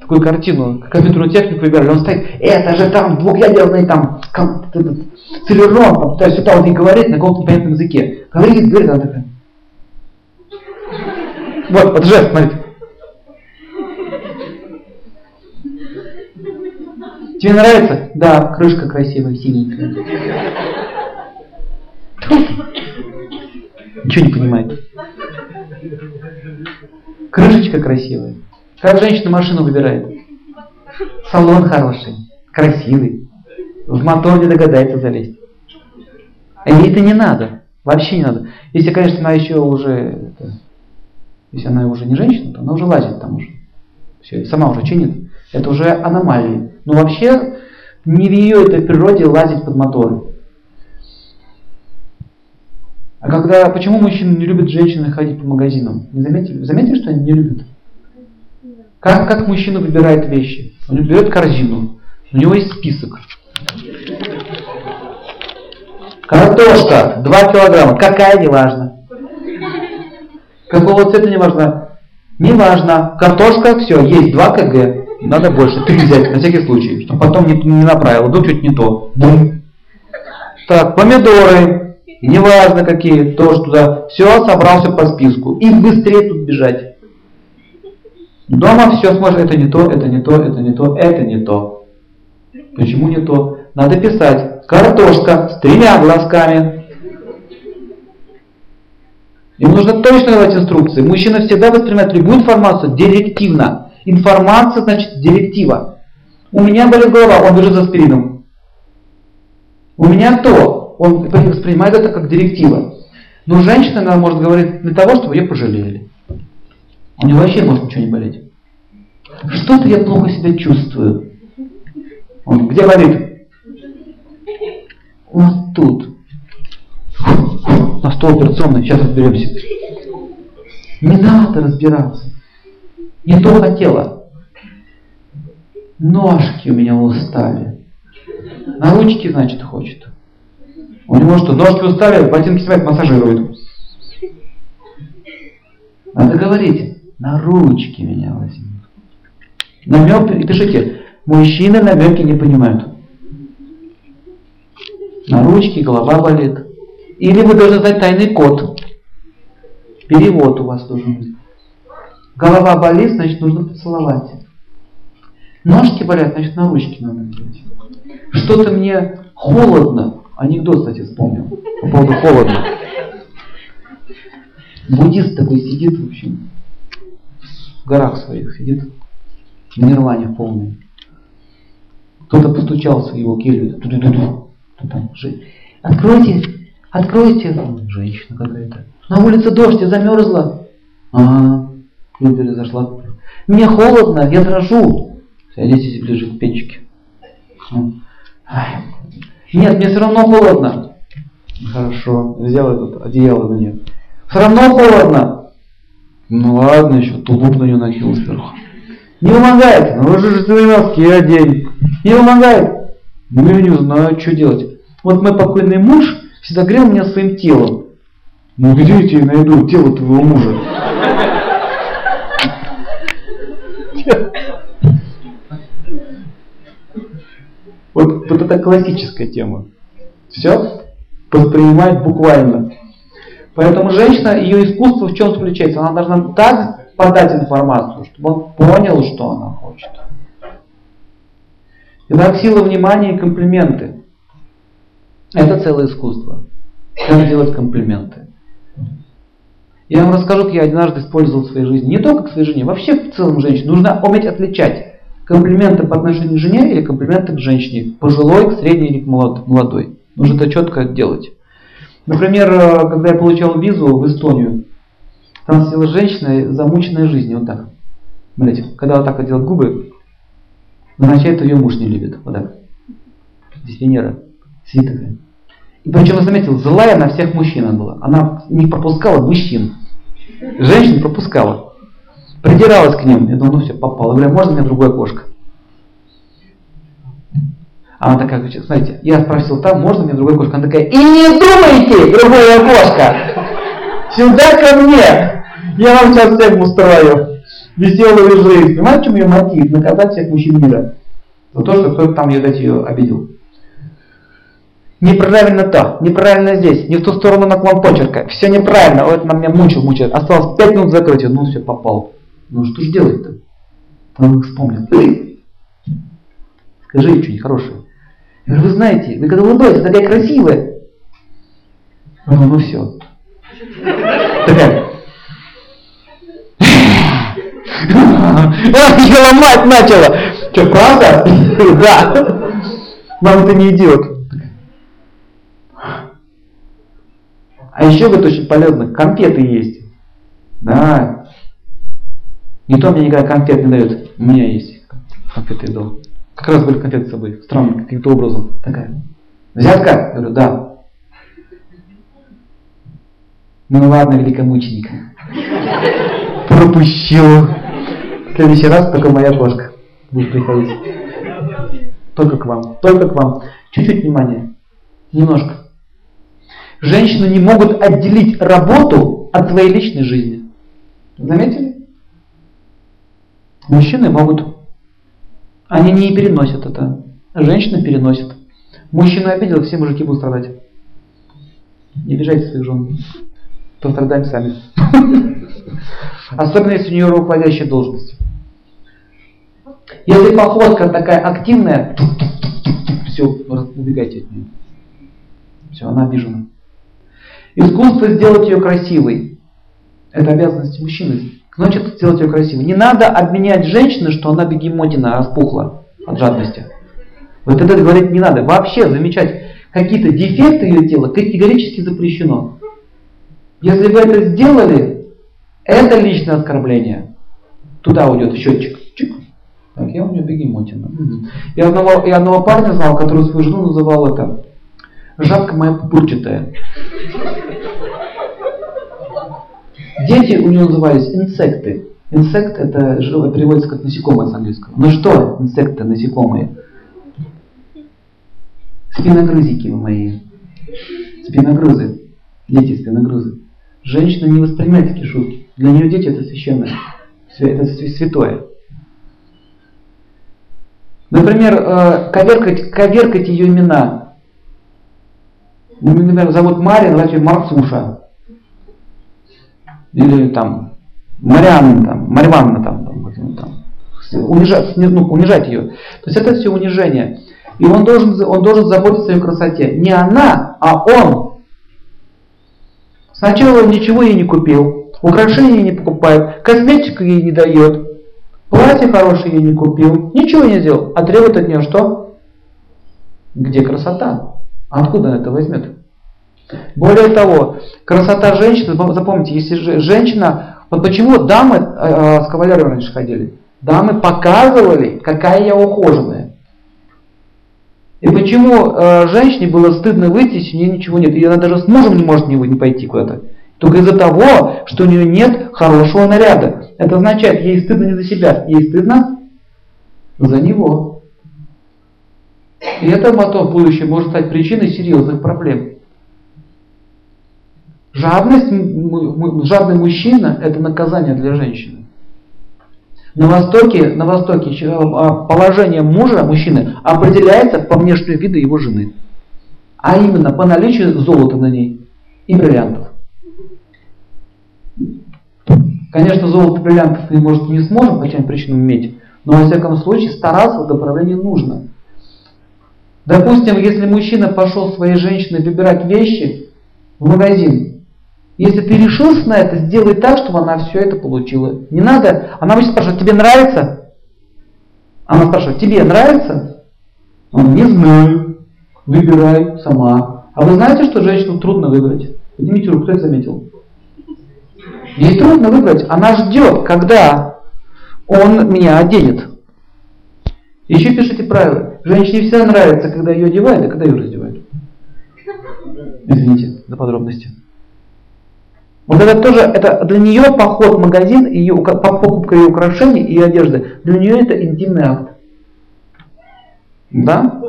такую картину, компьютерную технику выбирали, он стоит, это же там двухъядерный там целлюрон, там, то есть сюда вот и говорит на каком-то непонятном языке. Говорит, говорит, она такая. Вот, вот жест, смотрите. Тебе нравится? Да, крышка красивая, синенькая. Ничего не понимает. Крышечка красивая. Как женщина машину выбирает? Салон хороший, красивый. В мотор не догадается залезть. Ей это не надо. Вообще не надо. Если, конечно, она еще уже... Это, если она уже не женщина, то она уже лазит там уже. Все, сама уже чинит. Это уже аномалии. Но вообще не в ее этой природе лазить под моторы. А когда, почему мужчины не любят женщины ходить по магазинам? Не заметили? Заметили, что они не любят? Как, как мужчина выбирает вещи? Он берет корзину, у него есть список. Картошка 2 килограмма, какая, неважно. Какого цвета, неважно. Неважно, картошка, все, есть 2 кг, надо больше, 3 взять, на всякий случай, чтобы потом не, не направило, вдруг чуть не то. Бум. Так, помидоры, неважно какие, тоже туда, все, собрался по списку. И быстрее тут бежать. Дома все смотришь, это не то, это не то, это не то, это не то. Почему не то? Надо писать картошка с тремя глазками. Им нужно точно давать инструкции. Мужчина всегда воспринимает любую информацию директивно. Информация значит директива. У меня болит голова, он бежит за аспирином. У меня то, он воспринимает это как директива. Но женщина, она может говорить для того, чтобы ее пожалели. У него вообще может ничего не болеть. Что-то я плохо себя чувствую. Он где болит? Вот тут. На стол операционный, сейчас разберемся. Не надо разбираться. Не то хотела. Ножки у меня устали. На ручки, значит, хочет. У него что, ножки устали, ботинки снимает, массажирует. Надо говорить, на ручки меня возьми. Намек, и пишите, мужчины намеки не понимают. На ручки голова болит. Или вы должны знать тайный код. Перевод у вас должен быть. Голова болит, значит нужно поцеловать. Ножки болят, значит на ручки надо взять. Что-то мне холодно. Анекдот, кстати, вспомнил. По поводу холодно. Буддист такой сидит, в общем, в горах своих сидит, в нирване полной. Кто-то постучался в его келью. Откройте, откройте. Женщина какая-то. На улице дождь, я замерзла. Ага, Клюбер зашла. Мне холодно, я дрожу. Садитесь ближе к печке. Нет, мне все равно холодно. Хорошо, взял этот одеяло на нее. Все равно холодно. Ну ладно, еще тулуп на нее накинул сверху. Не помогает. Ну вы же свои носки одень. Не помогает. Ну я не знаю, что делать. Вот мой покойный муж всегда грел меня своим телом. Ну где я тебе найду тело твоего мужа? это классическая тема. Все воспринимать буквально. Поэтому женщина, ее искусство в чем заключается? Она должна так подать информацию, чтобы он понял, что она Итак, сила внимания и комплименты. Это целое искусство. Как делать комплименты. Я вам расскажу, как я однажды использовал в своей жизни. Не только к своей жене, вообще в целом женщине. Нужно уметь отличать комплименты по отношению к жене или комплименты к женщине. Пожилой, к средней или к молодой. Нужно это четко делать. Например, э, когда я получал визу в Эстонию, там сидела женщина, замученная жизнью, вот так. Смотрите, когда вот так вот делает губы, означает, что ее муж не любит. Вот так. Здесь Венера сидит. И причем я заметил, злая на всех мужчин была. Она не пропускала мужчин. Женщин пропускала. Придиралась к ним. Я думаю, ну все, попало. Я говорю, можно мне другое окошко? Она такая, смотрите, я спросил там, можно мне другое окошко? Она такая, и не думайте, другое окошко! Сюда ко мне! Я вам сейчас всех устрою. Веселую жизнь. Понимаете, в чем ее мотив? Наказать всех мужчин мира. За то, что кто-то там, ее дать ее обидел. Неправильно то, неправильно здесь, не в ту сторону наклон почерка. Все неправильно, вот на меня мучил, мучает. Осталось 5 минут закрыть, ну все, попал. Ну что ж делать-то? Он вспомнил. Скажи что-нибудь хорошее. Я говорю, вы знаете, вы когда улыбаетесь, такая красивая. Ну, ну все. Такая. Ее ломать начала. Что, правда? Да. Мам, ты не идиот. А еще вот очень полезно, конфеты есть. Да. Никто мне никогда конфет не дает. У меня есть конфеты я дал. Как раз были конфеты с собой. Странно, каким-то образом. Такая. Взятка? Я говорю, да. Ну ладно, великомученик. Пропущу. В следующий раз только моя кошка будет приходить. Только к вам. Только к вам. Чуть-чуть внимания. Немножко. Женщины не могут отделить работу от своей личной жизни. Заметили? Мужчины могут. Они не переносят это. Женщины переносят. Мужчина обидел, все мужики будут страдать. Не обижайте своих жен. Пострадаем сами. Особенно если у нее руководящая должность. Если походка такая активная, все, убегайте от нее. Все, она обижена. Искусство сделать ее красивой. Это обязанность мужчины. Значит, сделать ее красивой. Не надо обменять женщину, что она бегемотина распухла от жадности. Вот это говорить не надо. Вообще замечать какие-то дефекты ее тела категорически запрещено. Если вы это сделали, это личное оскорбление. Туда уйдет счетчик. Чик. Так, я у нее бегемотина. Угу. Я, одного, я одного парня знал, который свою жену называл это жабка моя пупырчатая. Дети у него назывались инсекты. Инсект это переводится как насекомое с английского. Ну что, инсекты, насекомые? Спиногрызики мои. Спиногрызы. Дети спиногрызы. Женщина не воспринимает такие шутки. Для нее дети это священное. Это святое. Например, э, коверкать, коверкать ее имена. Ну, например, зовут Мария, называть ее Марцуша. Или там Марианна, там, Марьванна, там, там, там, унижать, ну, унижать ее. То есть это все унижение. И он должен, он должен заботиться о ее красоте. Не она, а он. Сначала он ничего ей не купил, украшения не покупает, косметику ей не дает, платье хорошее ей не купил, ничего не сделал, а требует от нее что? Где красота? Откуда она это возьмет? Более того, красота женщины, запомните, если женщина, вот почему дамы э, э, с кавалерами раньше ходили, дамы показывали, какая я ухоженная. И почему э, женщине было стыдно выйти, если у нее ничего нет, и она даже с мужем не может не пойти куда-то. Только из-за того, что у нее нет хорошего наряда. Это означает, ей стыдно не за себя, ей стыдно за него. И это потом в будущем может стать причиной серьезных проблем. Жадность, жадный мужчина – это наказание для женщины. На Востоке, на Востоке а, положение мужа, мужчины, определяется по внешнему виду его жены. А именно по наличию золота на ней и бриллиантов. Конечно, золото бриллиантов мы, может, не сможем по тем причинам иметь, но во всяком случае стараться в направлении нужно. Допустим, если мужчина пошел своей женщиной выбирать вещи в магазин, если ты решился на это, сделай так, чтобы она все это получила. Не надо, она будет спрашивать, тебе нравится? Она спрашивает, тебе нравится? Он, не знаю, выбирай сама. А вы знаете, что женщину трудно выбрать? Поднимите руку, кто это заметил? Ей трудно выбрать, она ждет, когда он меня оденет. Еще пишите правила. Женщине всегда нравится, когда ее одевают, а когда ее раздевают. Извините за подробности. Вот это тоже, это для нее поход в магазин, ее, покупка ее украшений и одежды, для нее это интимный акт. Да?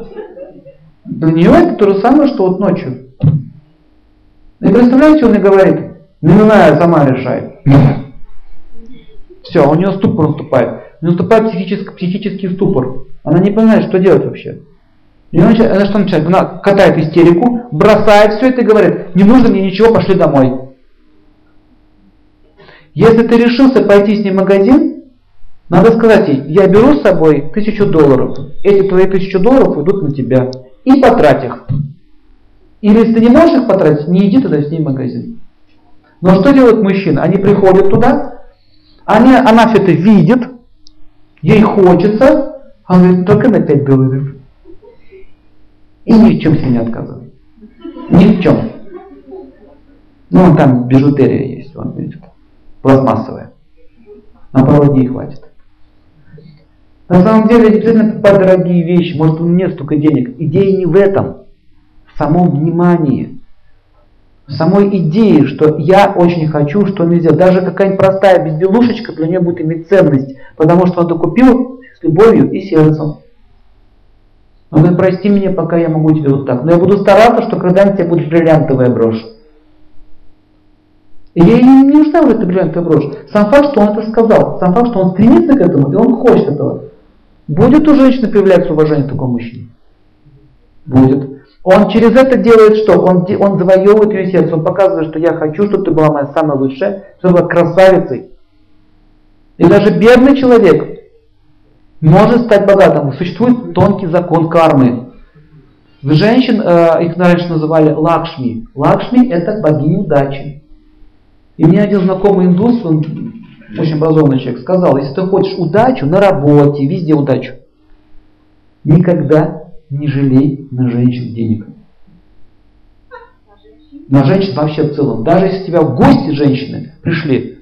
Для нее это то же самое, что вот ночью. И представляете, он мне говорит, не знаю, сама решай. Все, у нее ступор наступает. Наступает психический, психический ступор. Она не понимает, что делать вообще. И она, она что начинает? Она катает истерику, бросает все это и говорит, не нужно мне ничего, пошли домой. Если ты решился пойти с ней в магазин, надо сказать ей, я беру с собой тысячу долларов. Эти твои тысячу долларов идут на тебя. И потрать их. Или если ты не можешь их потратить, не иди тогда с ней в магазин. Но что делают мужчины? Они приходят туда, они, она все это видит, ей хочется, а он говорит, только на 5 долларов. И ни в чем себе не отказывает. Ни в чем. Ну, он там бижутерия есть, он видит. Пластмассовая. На пару дней хватит. На самом деле, не обязательно покупать дорогие вещи, может у меня нет столько денег. Идея не в этом, в самом внимании самой идеи, что я очень хочу, что нельзя. Даже какая-нибудь простая безделушечка для нее будет иметь ценность, потому что он это купил с любовью и сердцем. Он говорит, прости меня, пока я могу тебе вот так. Но я буду стараться, что когда-нибудь тебе будет бриллиантовая брошь. И ей не нужна вот эта бриллиантовая брошь. Сам факт, что он это сказал, сам факт, что он стремится к этому, и он хочет этого. Будет у женщины появляться уважение такому мужчине? Будет. Он через это делает что? Он, он завоевывает ее сердце, он показывает, что я хочу, чтобы ты была моя самая лучшая, чтобы была красавицей. И даже бедный человек может стать богатым. Существует тонкий закон кармы. Женщин, э, их раньше называли лакшми. Лакшми это богиня удачи. И мне один знакомый индус, он очень образованный человек, сказал, если ты хочешь удачу на работе, везде удачу, никогда не жалей на женщин денег. На женщин вообще в целом. Даже если тебя в гости женщины пришли,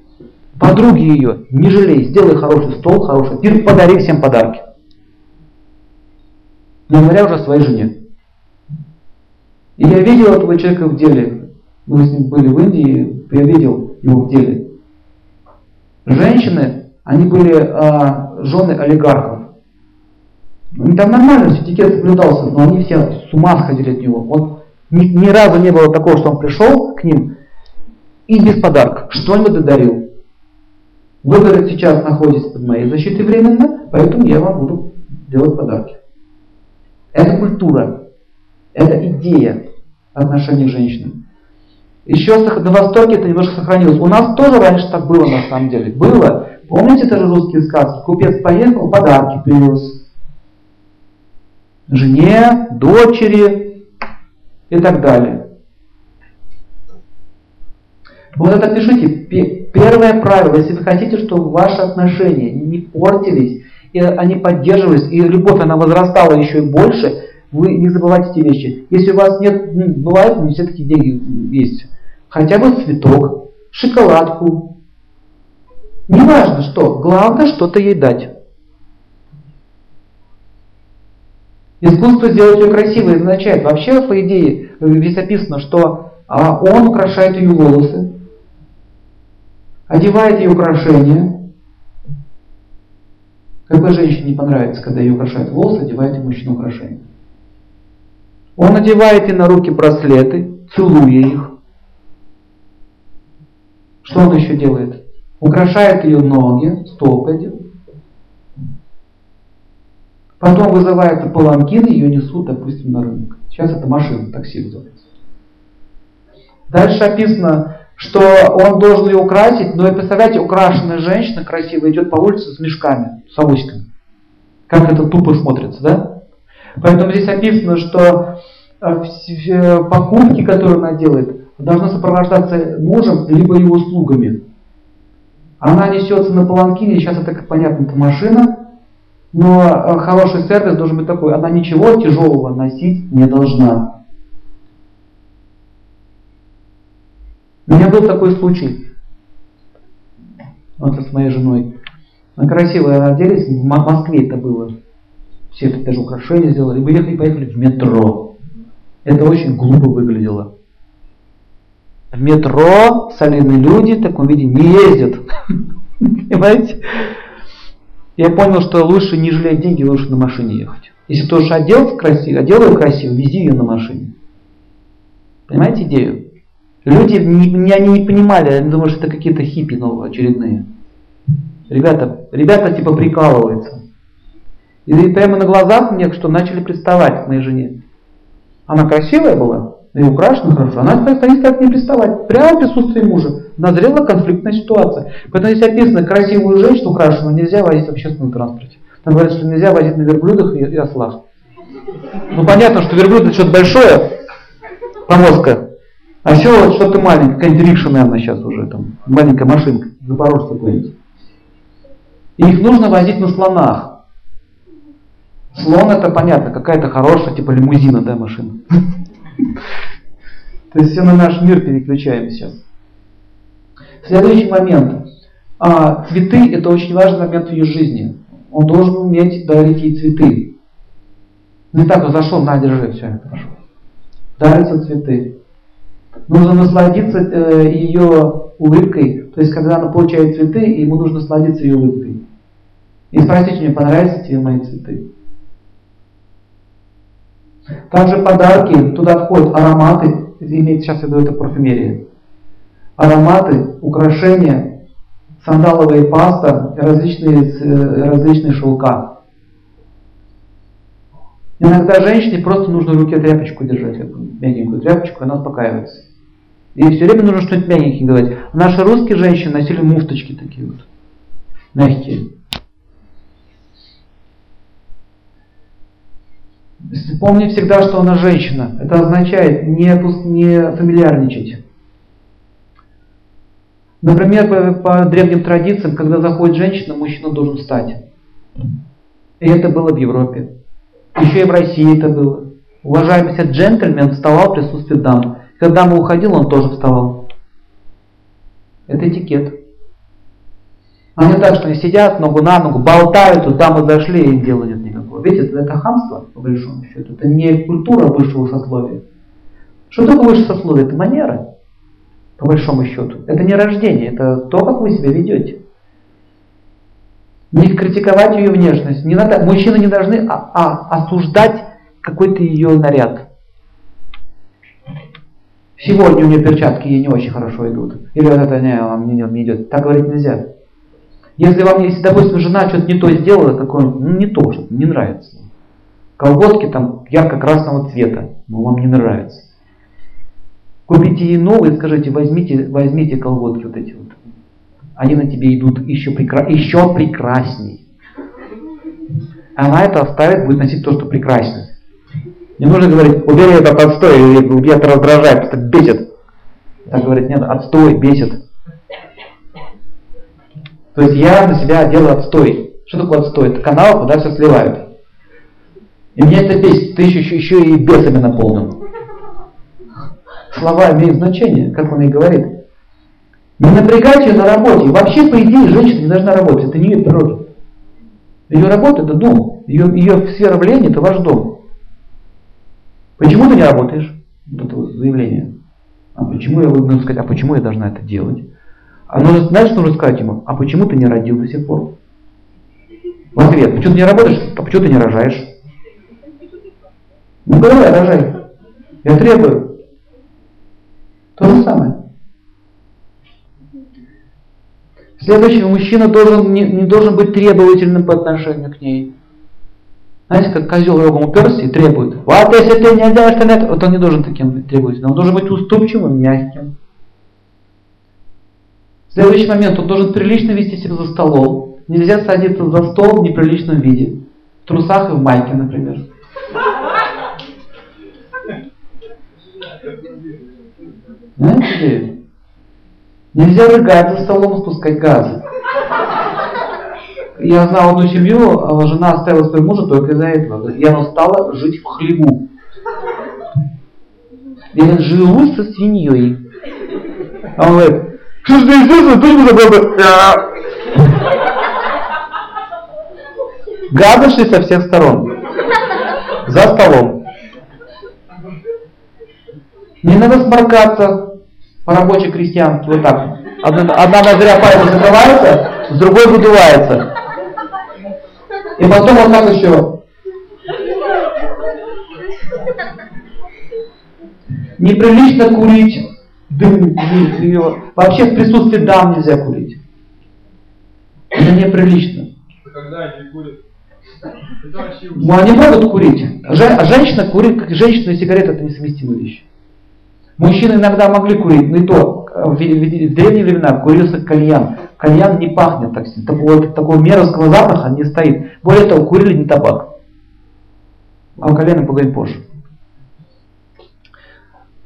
подруги ее, не жалей, сделай хороший стол, хороший пир, подари всем подарки. Не говоря уже о своей жене. И я видел этого человека в деле. Мы с ним были в Индии, я видел его в деле. Женщины, они были а, жены олигархов. Ну, там нормально все этикет соблюдался, но они все с ума сходили от него. Вот ни, ни разу не было такого, что он пришел к ним и без подарка что-нибудь дарил. Вы, говорит, сейчас находитесь под моей защитой временно, поэтому я вам буду делать подарки. Это культура, это идея отношений к женщинам. Еще на Востоке это немножко сохранилось. У нас тоже раньше так было на самом деле. Было. Помните тоже русские сказки? Купец поехал, подарки привез жене, дочери и так далее. Вот это пишите. Первое правило, если вы хотите, чтобы ваши отношения не портились, и они поддерживались, и любовь она возрастала еще и больше, вы не забывайте эти вещи. Если у вас нет, ну, бывает, не все такие деньги есть, хотя бы цветок, шоколадку, неважно что, главное что-то ей дать. Искусство сделать ее красивой означает, вообще по идее здесь описано, что а, он украшает ее волосы, одевает ее украшения. Какой женщине не понравится, когда ее украшают волосы, одевает ей мужчина украшения? Он одевает ей на руки браслеты, целуя их. Что он еще делает? Украшает ее ноги, стопы Потом вызывается паланкин, ее несут, допустим, на рынок. Сейчас это машина, такси вызывается. Дальше описано, что он должен ее украсить, но представляете, украшенная женщина красивая идет по улице с мешками, с авоськами. Как это тупо смотрится, да? Поэтому здесь описано, что э, покупки, которые она делает, должны сопровождаться мужем либо его услугами. Она несется на паланкине, сейчас это, как понятно, это машина, но э, хороший сервис должен быть такой, она ничего тяжелого носить не должна. У меня был такой случай. Вот с моей женой. Мы красиво оделись, в Москве это было. Все это даже украшения сделали. Мы ехали, поехали в метро. Это очень глупо выглядело. В метро солидные люди в таком виде не ездят. Понимаете? Я понял, что лучше не жалеть деньги, лучше на машине ехать. Если тоже одел красиво, одел красиво, вези ее на машине. Понимаете идею? Люди, не, они не понимали, они думали, что это какие-то хиппи новые, очередные. Ребята, ребята типа прикалываются. И прямо на глазах мне что начали приставать к моей жене. Она красивая была, и украшена хорошо. Она стоит так не приставать. Прямо в присутствии мужа. Назрела конфликтная ситуация. Поэтому здесь описано, красивую женщину украшенную нельзя возить в общественном транспорте. Там говорят, что нельзя возить на верблюдах и, и ослах. Ну понятно, что верблюд это что-то большое, повозка. А еще вот что-то маленькое, какая-нибудь наверное, сейчас уже, там, маленькая машинка, запорожцы какой-нибудь. И их нужно возить на слонах. Слон это понятно, какая-то хорошая, типа лимузина, да, машина. То есть все на наш мир переключаем сейчас. Следующий момент. А, цветы это очень важный момент в ее жизни. Он должен уметь дарить ей цветы. Не так вот зашел, на, держи, все, хорошо. Дарятся цветы. Нужно насладиться э, ее улыбкой. То есть, когда она получает цветы, ему нужно насладиться ее улыбкой. И спросить у нее, понравятся тебе мои цветы. Также подарки, туда входят ароматы, имеется сейчас в виду это парфюмерия. Ароматы, украшения, сандаловая паста, различные, э, различные шелка. Иногда женщине просто нужно в руке тряпочку держать, мягенькую тряпочку, и она успокаивается. И все время нужно что-нибудь мягенькое говорить. Наши русские женщины носили муфточки такие вот, мягкие. Помни всегда, что она женщина. Это означает не, не фамильярничать. Например, по, по древним традициям, когда заходит женщина, мужчина должен встать. И это было в Европе. Еще и в России это было. Уважаемый джентльмен вставал в присутствии дам. Когда дама уходила, он тоже вставал. Это этикет. А не так, что они сидят ногу на ногу, болтают, тут дамы зашли и дела никакого. Видите, это, хамство, по большому счету. Это не культура высшего сословия. Что такое высшее сословие? Это манера, по большому счету. Это не рождение, это то, как вы себя ведете. Не критиковать ее внешность. Не надо, мужчины не должны а, а, осуждать какой-то ее наряд. Сегодня у нее перчатки ей не очень хорошо идут. Или вот это не, вам не, не идет. Так говорить нельзя. Если вам, если, допустим, жена что-то не то сделала, такое, ну не то, что не нравится. Колготки там ярко-красного цвета, но вам не нравится. Купите ей новые, скажите, возьмите, возьмите колготки вот эти вот. Они на тебе идут еще, прекра... еще прекрасней. Она это оставит, будет носить то, что прекраснее. Не нужно говорить, убери этот отстой, или это раздражает, это бесит. Так говорит, нет, отстой, бесит. То есть я на себя делаю отстой. Что такое отстой? Это канал, куда все сливают. И меня это бесит. Ты еще, еще, и бесами наполнен. Слова имеют значение, как он и говорит. Не напрягайте ее на работе. Вообще, по идее, женщина не должна работать. Это не ее природа. Ее работа – это дом. Ее, ее сфера влияния – это ваш дом. Почему ты не работаешь? Вот это вот заявление. А почему я нужно сказать, а почему я должна это делать? А нужно, знаешь, нужно сказать ему, а почему ты не родил до сих пор? В ответ, почему ты не работаешь, а почему ты не рожаешь? Ну говори, рожай. Я требую. То же самое. Следующий, мужчина должен, не, не должен быть требовательным по отношению к ней. Знаете, как козел рогом уперся и требует. Вот если ты не делаешь, то нет. Вот он не должен таким быть требовательным. Он должен быть уступчивым, мягким. Следующий момент. Он должен прилично вести себя за столом. Нельзя садиться за стол в неприличном виде. В трусах и в майке, например. Знаете Нельзя рыгать за столом, спускать газы. Я знал одну семью, а жена оставила своего мужа только из-за этого. И она стала жить в хлеву. Я живу со свиньей. А он говорит, что ж ты здесь, ты не забыл Газы шли со всех сторон. За столом. Не надо сморкаться по-рабоче-крестьянски, вот так. Одна, одна ноздря пальца закрывается, с другой выдувается. И потом вот так еще. Неприлично курить дым, дым, Вообще в присутствии дам нельзя курить. Это неприлично. Когда они курят? Ну, они могут курить. Жен, женщина курит, как женщина и сигарета это несовместимые вещи. Мужчины иногда могли курить, но и то в, в, в древние времена курился кальян. Кальян не пахнет так сильно. Такого, такого мерзкого запаха не стоит. Более того, курили не табак. О кальяне поговорим позже.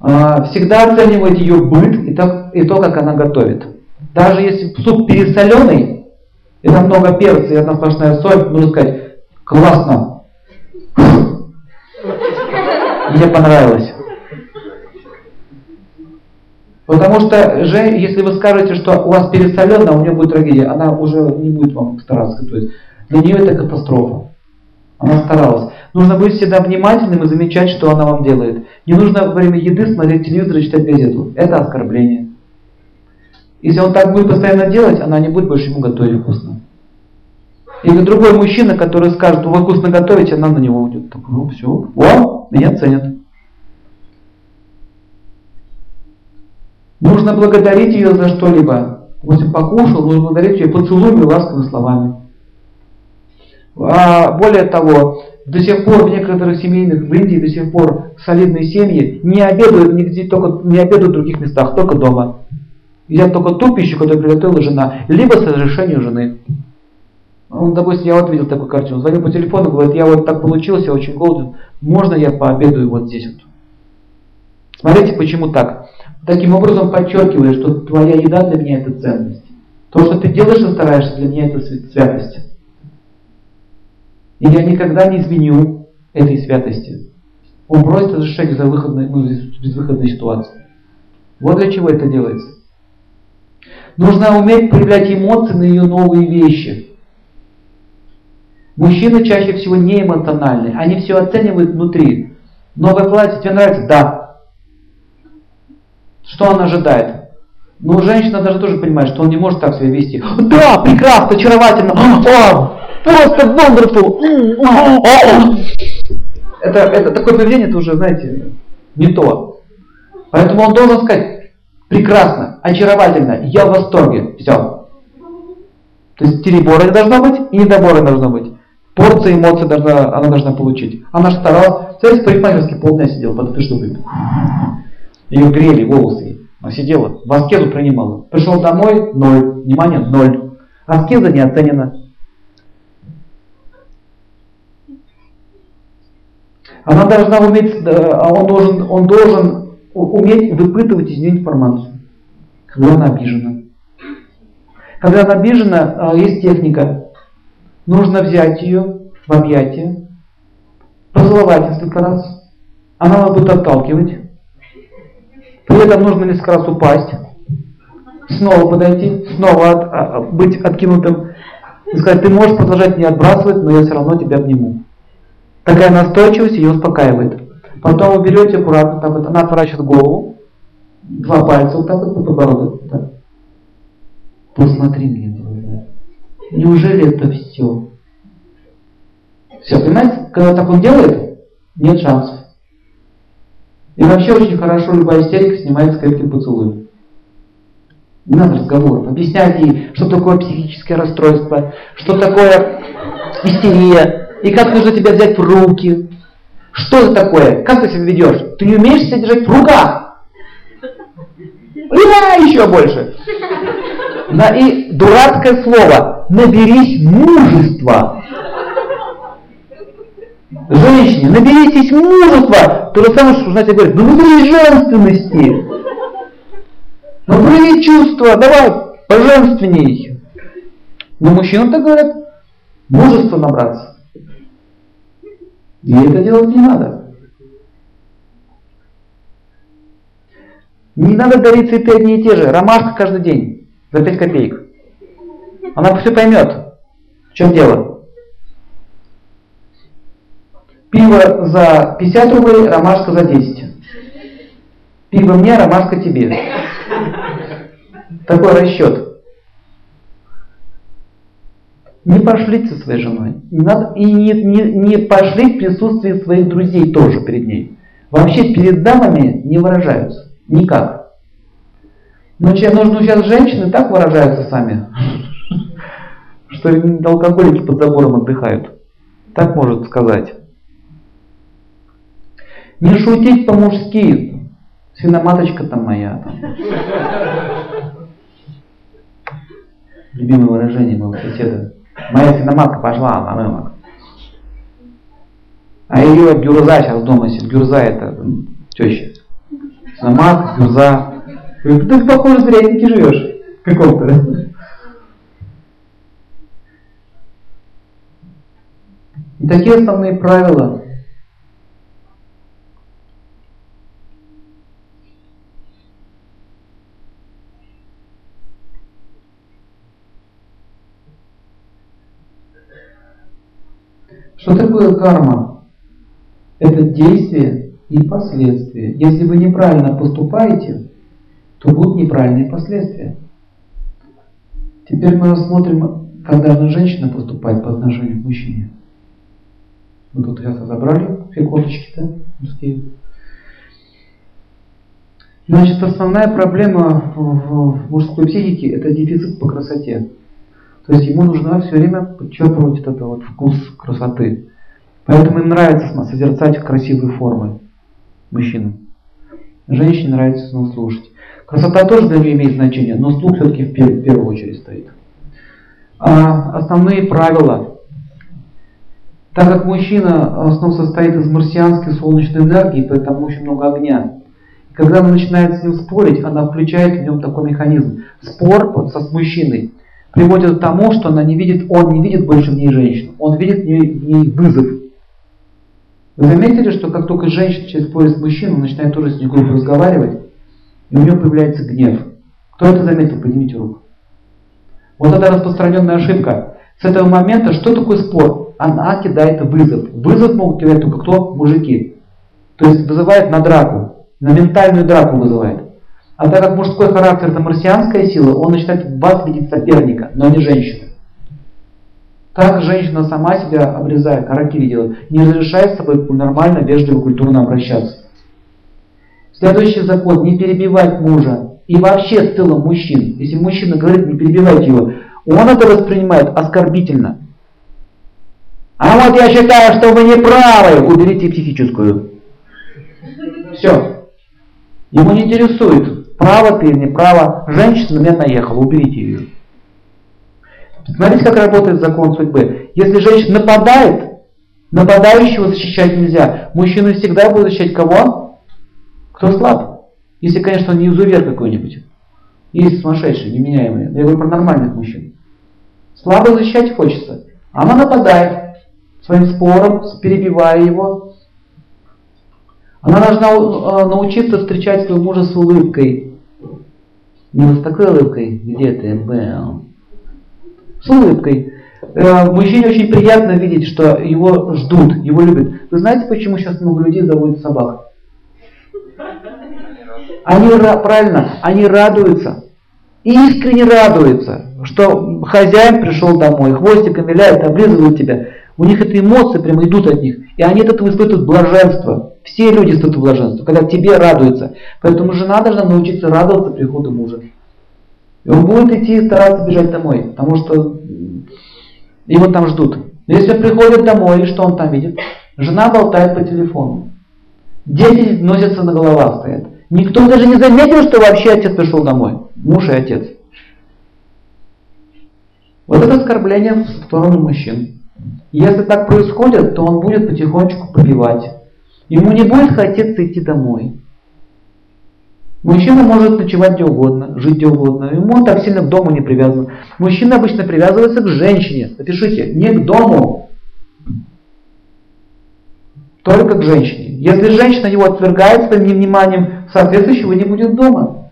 А, всегда оценивать ее быт и то, и то, как она готовит. Даже если суп пересоленый, и там много перца и одна сплошная соль, нужно сказать, классно. Мне понравилось. Потому что же, если вы скажете, что у вас пересолено, у нее будет трагедия, она уже не будет вам стараться готовить. Для нее это катастрофа. Она старалась. Нужно быть всегда внимательным и замечать, что она вам делает. Не нужно во время еды смотреть телевизор и читать газету. Это оскорбление. Если он так будет постоянно делать, она не будет больше ему готовить вкусно. Или другой мужчина, который скажет, вы вкусно готовите, она на него уйдет. Так, ну все, о, меня ценят. Нужно благодарить ее за что-либо. Допустим, покушал, нужно благодарить ее поцелуями ласковыми словами. А более того, до сих пор в некоторых семейных, в Индии до сих пор солидные семьи не обедают нигде, только не обедают в других местах, только дома. Едят только ту пищу, которую приготовила жена, либо с разрешения жены. Он, допустим, я вот видел такую картину, звонил по телефону, говорит, я вот так получился, я очень голоден, можно я пообедаю вот здесь вот? Смотрите, почему так. Таким образом подчеркивая, что твоя еда для меня это ценность. То, что ты делаешь и стараешься, для меня это святость. И я никогда не изменю этой святости. Он просит разрешения за выходной, ну, безвыходной ситуации. Вот для чего это делается. Нужно уметь проявлять эмоции на ее новые вещи. Мужчины чаще всего не эмоциональны. Они все оценивают внутри. Новое платье тебе нравится? Да. Что он ожидает? Ну, женщина даже тоже понимает, что он не может так себя вести. Да, прекрасно, очаровательно. О, просто wonderful. Это, это такое поведение, это уже, знаете, не то. Поэтому он должен сказать, прекрасно, очаровательно, я в восторге. Все. То есть перебора не должно быть и недобора не должно быть. Порция эмоций должна, она должна получить. Она же старалась. Смотрите, парикмахерский полдня сидела под этой штукой. Ее грели волосы. Она сидела, в аскезу принимала. Пришел домой, ноль. Внимание, ноль. Аскеза не оценена. Она должна уметь, а он должен, он должен уметь выпытывать из нее информацию, когда она обижена. Когда она обижена, а, есть техника. Нужно взять ее в объятия, поцеловать несколько раз. Она вас будет отталкивать. При этом нужно несколько раз упасть, снова подойти, снова от, а, быть откинутым и сказать, ты можешь продолжать не отбрасывать, но я все равно тебя обниму. Такая настойчивость ее успокаивает. Потом вы берете аккуратно, так вот, она отворачивает голову, два пальца вот так вот на подбородок. Так. Посмотри мне, неужели это все? Все, понимаете, когда так он делает, нет шансов. И вообще очень хорошо любая истерика снимается крепким поцелуем. Не надо разговоров. Объяснять ей, что такое психическое расстройство, что такое истерия. И как нужно тебя взять в руки. Что это такое? Как ты себя ведешь? Ты не умеешь себя держать в руках. Ля еще больше. На, и дурацкое слово. Наберись мужества. Женщине, наберитесь мужества. То же самое, что жена тебе говорит, ну наберись женственности. Ну прояви чувства, давай, поженственней. Но мужчинам так говорят, мужество набраться. И это делать не надо. Не надо дарить цветы одни и те же. Ромашка каждый день. За 5 копеек. Она все поймет. В чем дело? Пиво за 50 рублей, ромашка за 10. Пиво мне, ромашка тебе. Такой расчет. Не пошлить со своей женой. Не надо, и не, не, не пошлить в присутствии своих друзей тоже перед ней. Вообще перед дамами не выражаются. Никак. Но чем нужно сейчас женщины так выражаются сами, что алкоголики под забором отдыхают. Так может сказать. Не шутить по-мужски. Свиноматочка там моя. Там. Любимое выражение моего соседа. Моя свиноматка пошла на рынок. А ее Гюрза сейчас дома сидит. Гюрза это теща. Свиноматка, Гюрза. Говорит, ты похоже зря живешь. Каком-то. Такие основные правила. Что такое карма? Это действие и последствия. Если вы неправильно поступаете, то будут неправильные последствия. Теперь мы рассмотрим, как должна женщина поступать по отношению к мужчине. Мы тут сейчас разобрали все косточки-то мужские. Значит, основная проблема в мужской психике – это дефицит по красоте. То есть ему нужно все время подчеркивать этот вот вкус красоты. Поэтому им нравится созерцать красивые формы мужчинам. Женщине нравится снова слушать. Красота тоже для нее имеет значение, но слух все-таки в первую очередь стоит. А основные правила. Так как мужчина в основном состоит из марсианской солнечной энергии, поэтому очень много огня. И когда она начинает с ним спорить, она включает в нем такой механизм. Спор со, с мужчиной приводит к тому, что она не видит, он не видит больше в ней женщину, он видит в ней, в ней вызов. Вы заметили, что как только женщина через поезд мужчину начинает тоже с ней грубо разговаривать, и у нее появляется гнев. Кто это заметил? Поднимите руку. Вот это распространенная ошибка. С этого момента что такое спор? Она кидает вызов. Вызов могут кидать только кто? Мужики. То есть вызывает на драку. На ментальную драку вызывает. А так как мужской характер это марсианская сила, он начинает в вас видеть соперника, но не женщину. Так женщина сама себя обрезает, каракири делает, не разрешает с собой нормально, вежливо, культурно обращаться. Следующий закон, не перебивать мужа. И вообще в целом мужчин. Если мужчина говорит, не перебивайте его, он это воспринимает оскорбительно. А вот я считаю, что вы не правы, уберите психическую. Все. Ему не интересует, право ты или не право, женщина на меня наехала, уберите ее. Смотрите, как работает закон судьбы. Если женщина нападает, нападающего защищать нельзя. Мужчина всегда будет защищать кого? Кто слаб. Если, конечно, он не изувер какой-нибудь. Есть сумасшедшие, неменяемые. Я говорю про нормальных мужчин. Слабо защищать хочется. Она нападает своим спором, перебивая его, она должна э, научиться встречать своего мужа с улыбкой. Не с такой улыбкой, где ты был? С улыбкой. Э, мужчине очень приятно видеть, что его ждут, его любят. Вы знаете, почему сейчас много людей заводят собак? Они, правильно, они радуются, искренне радуются, что хозяин пришел домой, хвостиком виляет, облизывает тебя. У них эти эмоции прямо идут от них. И они от этого испытывают блаженство. Все люди испытывают блаженство, когда тебе радуются. Поэтому жена должна научиться радоваться приходу мужа. И он будет идти и стараться бежать домой, потому что его там ждут. Если приходит домой, что он там видит? Жена болтает по телефону. Дети носятся на головах стоят. Никто даже не заметил, что вообще отец пришел домой. Муж и отец. Вот это оскорбление в сторону мужчин. Если так происходит, то он будет потихонечку побивать. Ему не будет хотеться идти домой. Мужчина может ночевать где угодно, жить где угодно. Ему он так сильно к дому не привязан. Мужчина обычно привязывается к женщине. Напишите, не к дому, только к женщине. Если женщина его отвергает своим невниманием, соответствующего не будет дома.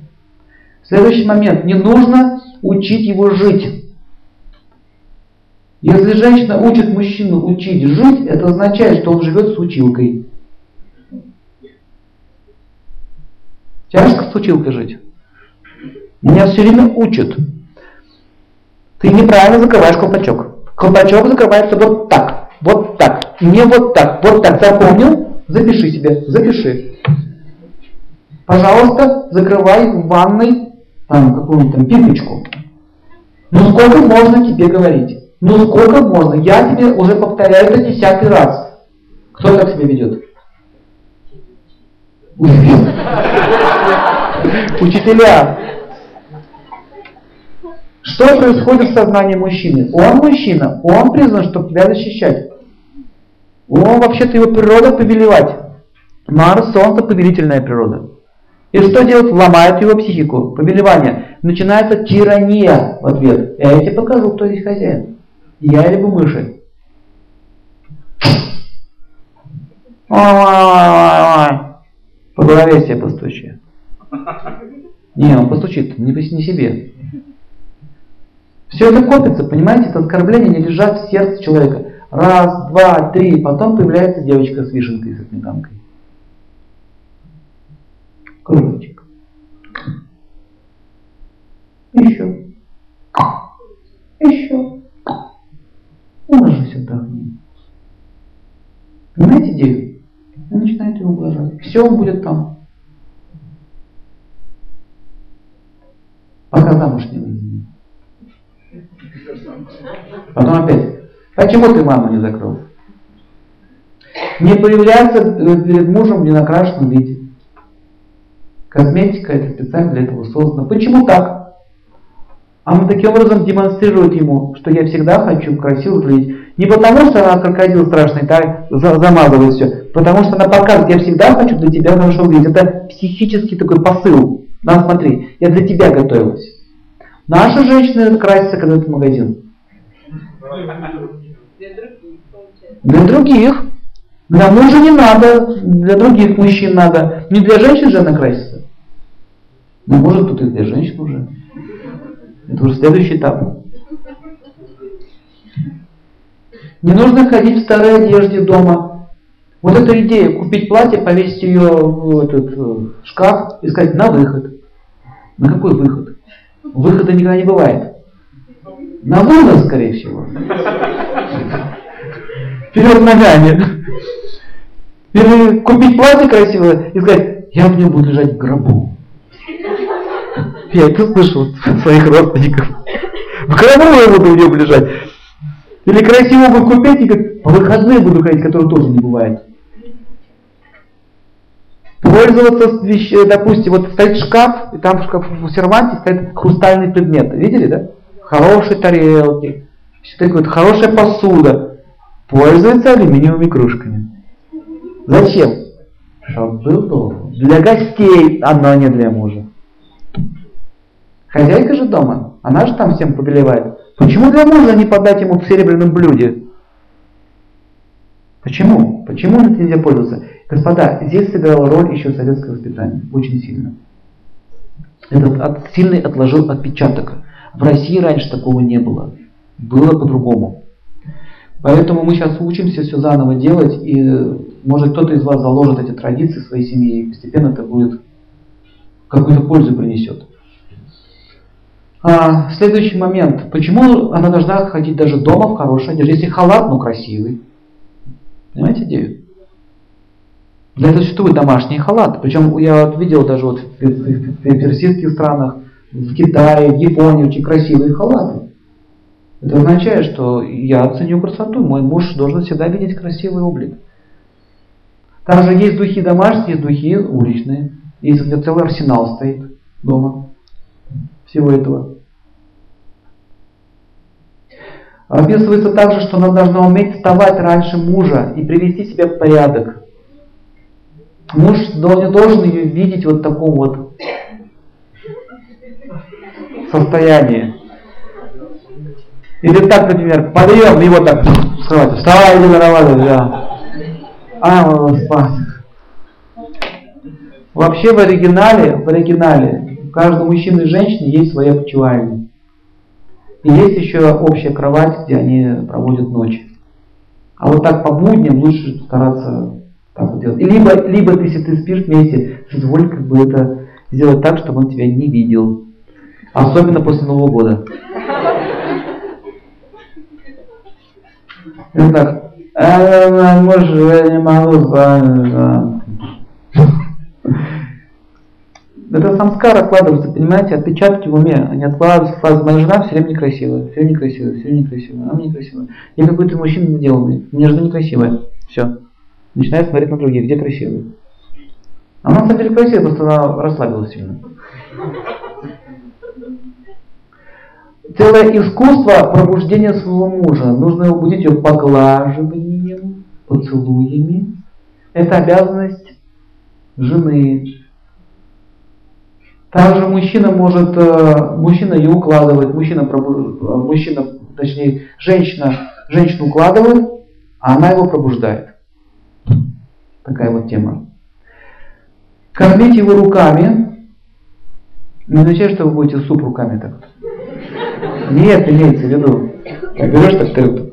Следующий момент. Не нужно учить его жить. Если женщина учит мужчину учить жить, это означает, что он живет с училкой. Тяжко с училкой жить. Меня все время учат. Ты неправильно закрываешь колпачок. Колпачок закрывается вот так, вот так, не вот так, вот так. Запомнил? Запиши себе, запиши. Пожалуйста, закрывай в ванной там какую-нибудь там пипочку. Ну сколько можно тебе говорить? Ну сколько можно? Я тебе уже повторяю это десятый раз. Кто так себя ведет? Учителя. Что происходит в сознании мужчины? Он мужчина, он призван, чтобы тебя защищать. Он вообще-то его природа повелевать. Марс, Солнце, повелительная природа. И что делать? Ломает его психику, повелевание. Начинается тирания в ответ. Я тебе покажу, кто здесь хозяин. Я либо мыши. По голове себе постучи. Не, он постучит, не, не себе. Все это копится, понимаете, это оскорбление не лежат в сердце человека. Раз, два, три, потом появляется девочка с вишенкой, с сметанкой. Кружочек. Еще. Еще. Ложись, отдохни. Понимаете идею? Он начинает его ублажать. Все, он будет там. Пока замуж не выйдет. Потом опять. Почему ты маму не закрыл? Не появляться перед мужем в ненакрашенном виде. Косметика это специально для этого создана. Почему так? А мы таким образом демонстрирует ему, что я всегда хочу красиво выглядеть. Не потому, что она крокодил страшный, так, замазывает все, потому что она показывает, я всегда хочу для тебя хорошо выглядеть. Это психический такой посыл. На, смотри, я для тебя готовилась. Наша женщина красится, когда в магазин. Для других. Для мужа не надо, для других мужчин надо. Не для женщин же она красится. Ну, может, тут и для женщин уже. Это уже следующий этап. Не нужно ходить в старой одежде дома. Вот эта идея, купить платье, повесить ее в этот э, шкаф и сказать на выход. На какой выход? Выхода никогда не бывает. На вынос, скорее всего. Вперед ногами. Или купить платье красивое и сказать, я в нем буду лежать в гробу. Я это слышал своих родственников. В гробу я буду в нем лежать. Или красиво бы купить и говорит, по выходным буду ходить, которого тоже не бывает. Пользоваться, вещ... допустим, вот стоит шкаф, и там в шкаф в серванте стоят хрустальные предметы. Видели, да? Хорошие тарелки, все такое, хорошая посуда. Пользуется алюминиевыми кружками. Зачем? Чтобы был дом. Для гостей, а но не для мужа. Хозяйка же дома, она же там всем повелевает. Почему для мужа не подать ему в серебряном блюде? Почему? Почему этим нельзя пользоваться? Господа, здесь сыграла роль еще советское воспитание. Очень сильно. Этот от, сильный отложил отпечаток. В России раньше такого не было. Было по-другому. Поэтому мы сейчас учимся все заново делать, и может кто-то из вас заложит эти традиции своей семье, и постепенно это будет какую-то пользу принесет. А, следующий момент. Почему она должна ходить даже дома в хорошей одежде? Если халат, ну красивый. Понимаете идею? Для этого существует домашний халат. Причем я вот видел даже вот в, персидских странах, в Китае, в Японии очень красивые халаты. Это означает, что я ценю красоту. Мой муж должен всегда видеть красивый облик. Также есть духи домашние, духи уличные. Есть целый арсенал стоит дома. Всего этого. Описывается также, что она должна уметь вставать раньше мужа и привести себя в порядок. Муж не должен ее видеть вот в таком вот состоянии. Или так, например, подъем, его так вставай, вставай, иди на да. А, спас. Вообще в оригинале, в оригинале, у каждого мужчины и женщины есть своя почивальня. И есть еще общая кровать, где они проводят ночь. А вот так по будням лучше стараться так вот делать. И либо, либо ты, если ты спишь вместе, соизволь как бы это сделать так, чтобы он тебя не видел. Особенно после Нового года. И так, а, может, я не могу. Это самскар откладывается, понимаете, отпечатки в уме, они откладываются, фраза «Моя жена все время некрасивая, все время некрасивая, все время некрасивая, она некрасивая». Я какой-то мужчина неделанный, у меня жена некрасивая. Все. Начинает смотреть на других, где красивые. Она на самом деле красивая, просто она расслабилась сильно. Целое искусство пробуждения своего мужа. Нужно его ее поглаживанием, поцелуями. Это обязанность жены. Также мужчина может, э, мужчина ее укладывает, мужчина, э, мужчина, точнее, женщина, женщину укладывает, а она его пробуждает. Такая вот тема. Кормить его руками, не означает, что вы будете суп руками так вот. Нет, имеется в виду. Берешь так ты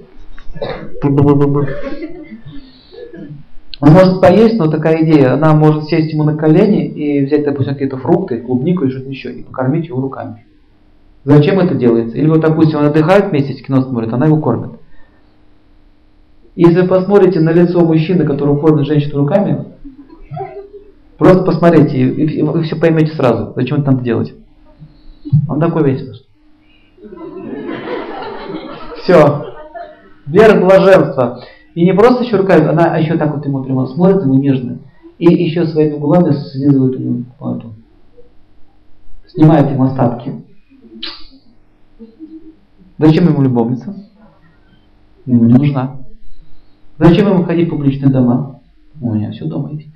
он может поесть, но такая идея, она может сесть ему на колени и взять, допустим, какие-то фрукты, клубнику или что-то еще, и покормить его руками. Зачем это делается? Или вот, допустим, он отдыхает вместе, кино смотрит, она его кормит. Если вы посмотрите на лицо мужчины, который кормит женщину руками, просто посмотрите, и, вы все поймете сразу, зачем это надо делать. Он такой весь. Все. Вера блаженства. И не просто еще руками, она еще так вот ему прямо смотрит, ему нежно. И еще своими губами слизывает ему эту, снимает ему остатки. Зачем ему любовница? Ему не нужна. Зачем ему ходить в публичные дома? У меня все дома есть.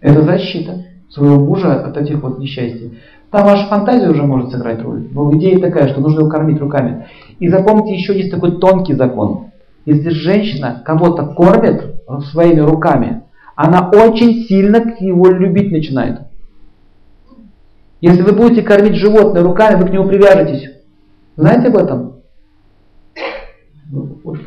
Это защита своего мужа от этих вот несчастий. Там ваша фантазия уже может сыграть роль. Но идея такая, что нужно его кормить руками. И запомните, еще есть такой тонкий закон. Если женщина кого-то кормит своими руками, она очень сильно его любить начинает. Если вы будете кормить животное руками, вы к нему привяжетесь. Знаете об этом?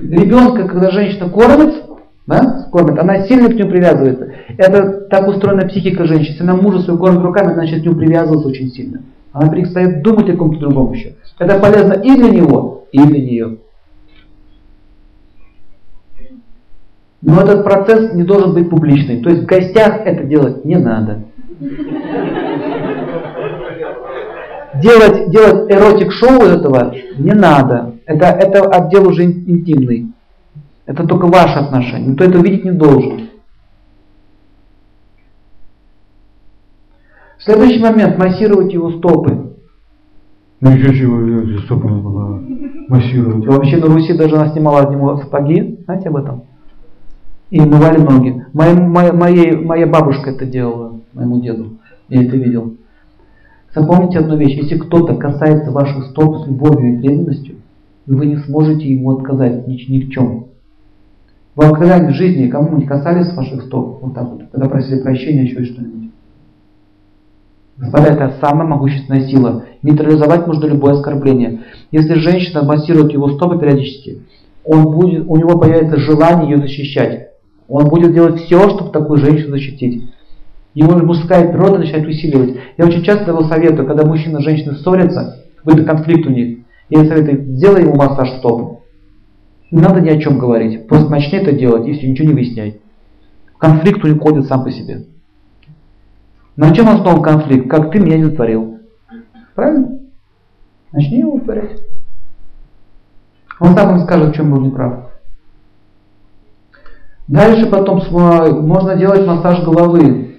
Ребенка, когда женщина кормит, да, кормит, она сильно к нему привязывается. Это так устроена психика женщины. Если она мужа свою кормит руками, она начнет к нему привязываться очень сильно. Она перестает думать о ком-то другом еще. Это полезно и для него, и для нее. Но этот процесс не должен быть публичным. То есть в гостях это делать не надо. Делать, делать эротик-шоу этого не надо. Это, это отдел уже интимный. Это только ваше отношение. Никто это видеть не должен. Следующий момент. Массировать его стопы. Ну еще чего, стопы массировать. Вообще на Руси даже она снимала от него сапоги. Знаете об этом? И умывали ноги. Моя, моя, моя, моя бабушка это делала, моему деду. Я это видел. Запомните одну вещь. Если кто-то касается ваших стоп с любовью и преданностью, вы не сможете ему отказать ни, ни в чем. Вы когда в жизни кому-нибудь касались ваших стоп, вот так вот, когда просили прощения, еще что-нибудь? Господа, это самая могущественная сила. Нейтрализовать можно любое оскорбление. Если женщина массирует его стопы периодически, он будет, у него появится желание ее защищать. Он будет делать все, чтобы такую женщину защитить. Его мужская природа начинает усиливать. Я очень часто его советую, когда мужчина и женщина ссорятся, какой-то конфликт у них, я советую, сделай ему массаж стоп. Не надо ни о чем говорить. Просто начни это делать, если ничего не выясняй. Конфликт уходит сам по себе. На чем основан конфликт? Как ты меня не творил. Правильно? Начни его творить. Он сам вам скажет, в чем был неправ. Дальше потом можно делать массаж головы.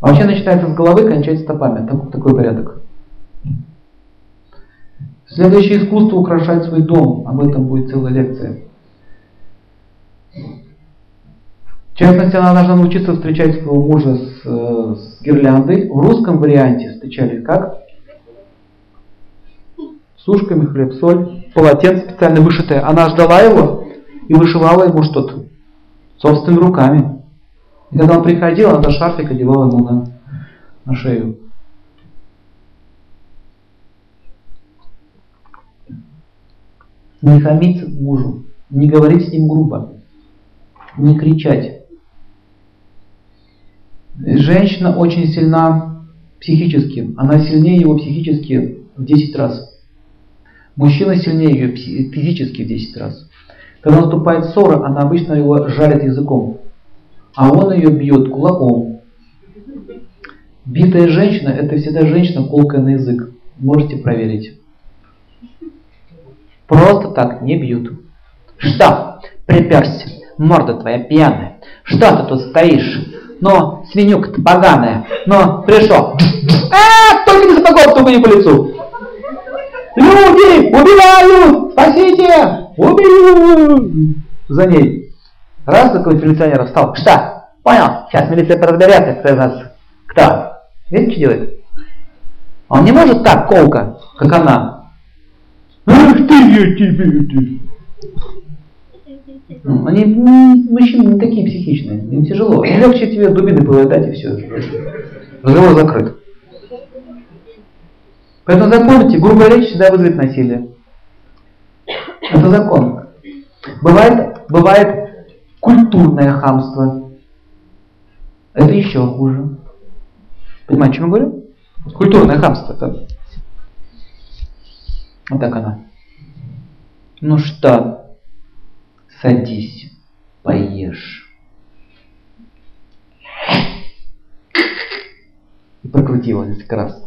А вообще начинается с головы, кончается стопами. Так, такой порядок. Следующее искусство украшать свой дом. Об этом будет целая лекция. В частности, она должна научиться встречать своего мужа с, э, с гирляндой. В русском варианте встречали как? С хлеб, соль, полотенце специально вышитое. Она ждала его и вышивала ему что-то собственными руками. И когда он приходил, она шарфик одевала ему на, на шею. Не хамить мужу, не говорить с ним грубо, не кричать. Женщина очень сильна психически, она сильнее его психически в 10 раз. Мужчина сильнее ее физически в 10 раз. Когда наступает ссора, она обычно его жарит языком, а он ее бьет кулаком. Битая женщина – это всегда женщина, колкая на язык. Можете проверить. Просто так не бьют. Что? Приперся. Морда твоя пьяная. Что ты тут стоишь? Но свинюка-то поганая. Но пришел. А, только не сапогом, только не по лицу. Люди убивают! Спасите! За ней. Раз такой милиционер встал. Что? Понял, сейчас милиция разберется, кто из нас кто. Видите, что делает? Он не может так колко, как она. Ах ты, я тебе, ты. Ну, они, мужчины не такие психичные, им тяжело. Им легче тебе дубины повыдать и все. Разговор закрыт. Поэтому запомните, грубая речь всегда вызовет насилие. Это закон. Бывает, бывает культурное хамство. Это еще хуже. Понимаете, о чем я говорю? Культурное хамство. Это... Вот так она. Ну что, садись, поешь. И прокрутила несколько раз.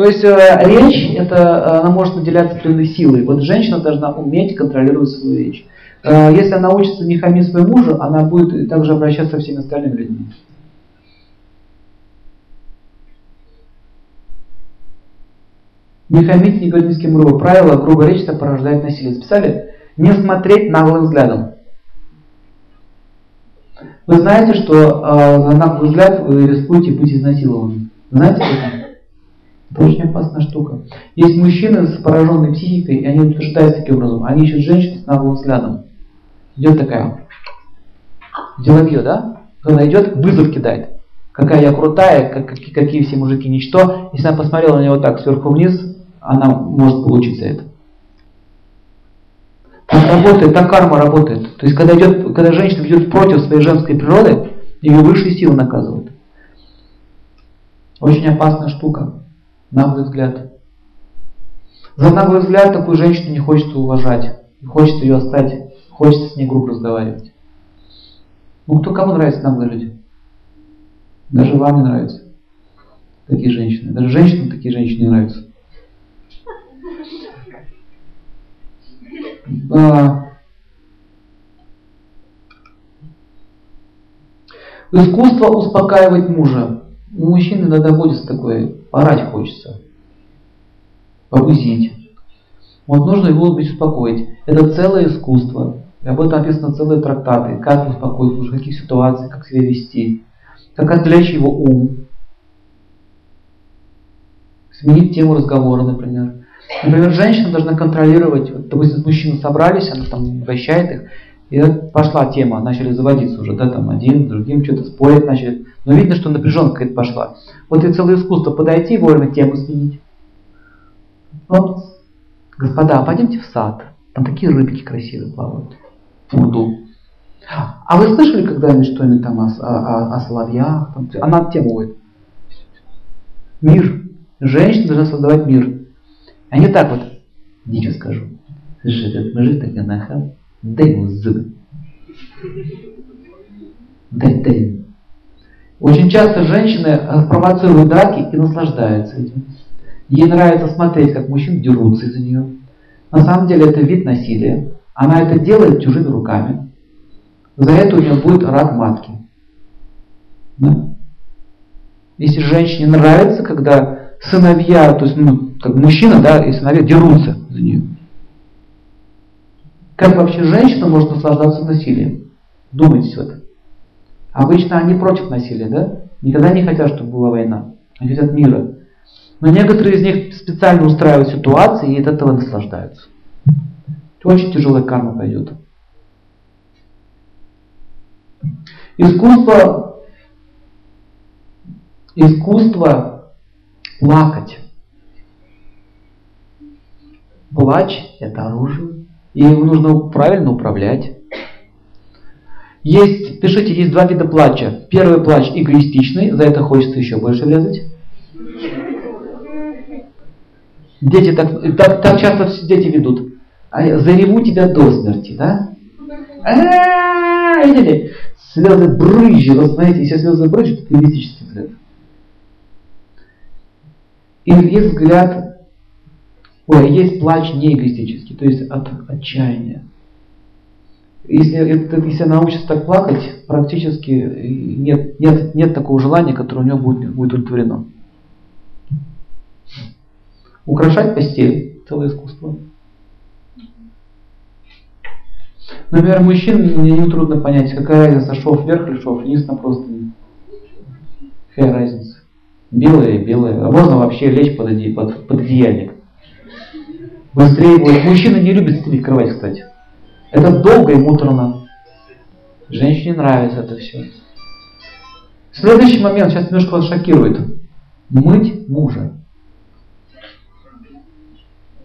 То есть э, речь, это, э, она может наделяться определенной силой. Вот женщина должна уметь контролировать свою речь. Э, если она учится не хамить своему мужу, она будет также обращаться со всеми остальными людьми. Не хамить, не говорить ни с кем грубо. Правило, грубая речь это порождает насилие. Записали? Не смотреть наглым взглядом. Вы знаете, что э, на наглый взгляд вы рискуете быть изнасилованным. Знаете это? Это очень опасная штука. Есть мужчины с пораженной психикой, и они утверждают таким образом. Они ищут женщин с наглым взглядом. Идет такая. Дело бьет, да? Она идет, вызов кидает. Какая я крутая, как, какие, какие все мужики ничто. Если она посмотрела на него так сверху вниз, она может получить за это. Так работает, так карма работает. То есть, когда, идет, когда женщина идет против своей женской природы, ее высшие силы наказывают. Очень опасная штука. Наглый взгляд. За наглый взгляд такую женщину не хочется уважать. Не хочется ее оставить. Хочется с ней грубо разговаривать. Ну кто кому нравятся наглые люди? Даже вам не нравятся такие женщины. Даже женщинам такие женщины не нравятся. А, искусство успокаивать мужа. У мужчины иногда будет такое, орать хочется, побузить. Вот нужно его успокоить. Это целое искусство. И об этом написано целые трактаты. Как успокоить мужа, в каких ситуациях, как себя вести. Как отвлечь его ум. Сменить тему разговора, например. Например, женщина должна контролировать, вот, допустим, мужчины собрались, она там вращает их, и пошла тема, начали заводиться уже, да, там один, другим что-то спорить начали. Но видно, что напряженка какая-то пошла. Вот и целое искусство подойти и вовремя тему сменить. Вот, господа, пойдемте в сад. Там такие рыбки красивые плавают. Пруду. А вы слышали когда-нибудь что-нибудь там о, о, о соловьях? Там, она тему будет. Мир. Женщина должна создавать мир. А не так вот, ничего скажу. Слушай, этот мужик такой нахал, дай ему зубы. Дай, дай. Очень часто женщины э, провоцируют драки и наслаждаются этим. Ей нравится смотреть, как мужчины дерутся из-за нее, На самом деле это вид насилия. Она это делает чужими руками. За это у нее будет рак матки. Да? Если женщине нравится, когда сыновья, то есть ну, как мужчина, да, и сыновья дерутся за нее. Как вообще женщина может наслаждаться насилием? Думайте в этом. Обычно они против насилия, да? Никогда не хотят, чтобы была война. Они хотят мира. Но некоторые из них специально устраивают ситуации и от этого наслаждаются. Очень тяжелая карма пойдет. Искусство, искусство плакать. Плач – это оружие, и его нужно правильно управлять. Есть, пишите, есть два вида плача. Первый плач эгоистичный, за это хочется еще больше врезать. Дети так, так, так часто дети ведут. А зареву тебя до смерти, да? Видели? Слезы брызжут, вот знаете, если слезы брызжут, это эгоистический взгляд. И есть взгляд, ой, есть плач не эгоистический, то есть от отчаяния. Если, если научится так плакать, практически нет, нет, нет такого желания, которое у нее будет, будет удовлетворено. Украшать постель – целое искусство. Например, мужчин мне не трудно понять, какая разница, шов вверх или шов вниз на просто. Какая разница? Белое, белое. А можно вообще лечь под, под, под одеяльник. Быстрее будет. Мужчина не любит стелить кровать, кстати. Это долго и муторно. Женщине нравится это все. Следующий момент, сейчас немножко вас шокирует. Мыть мужа.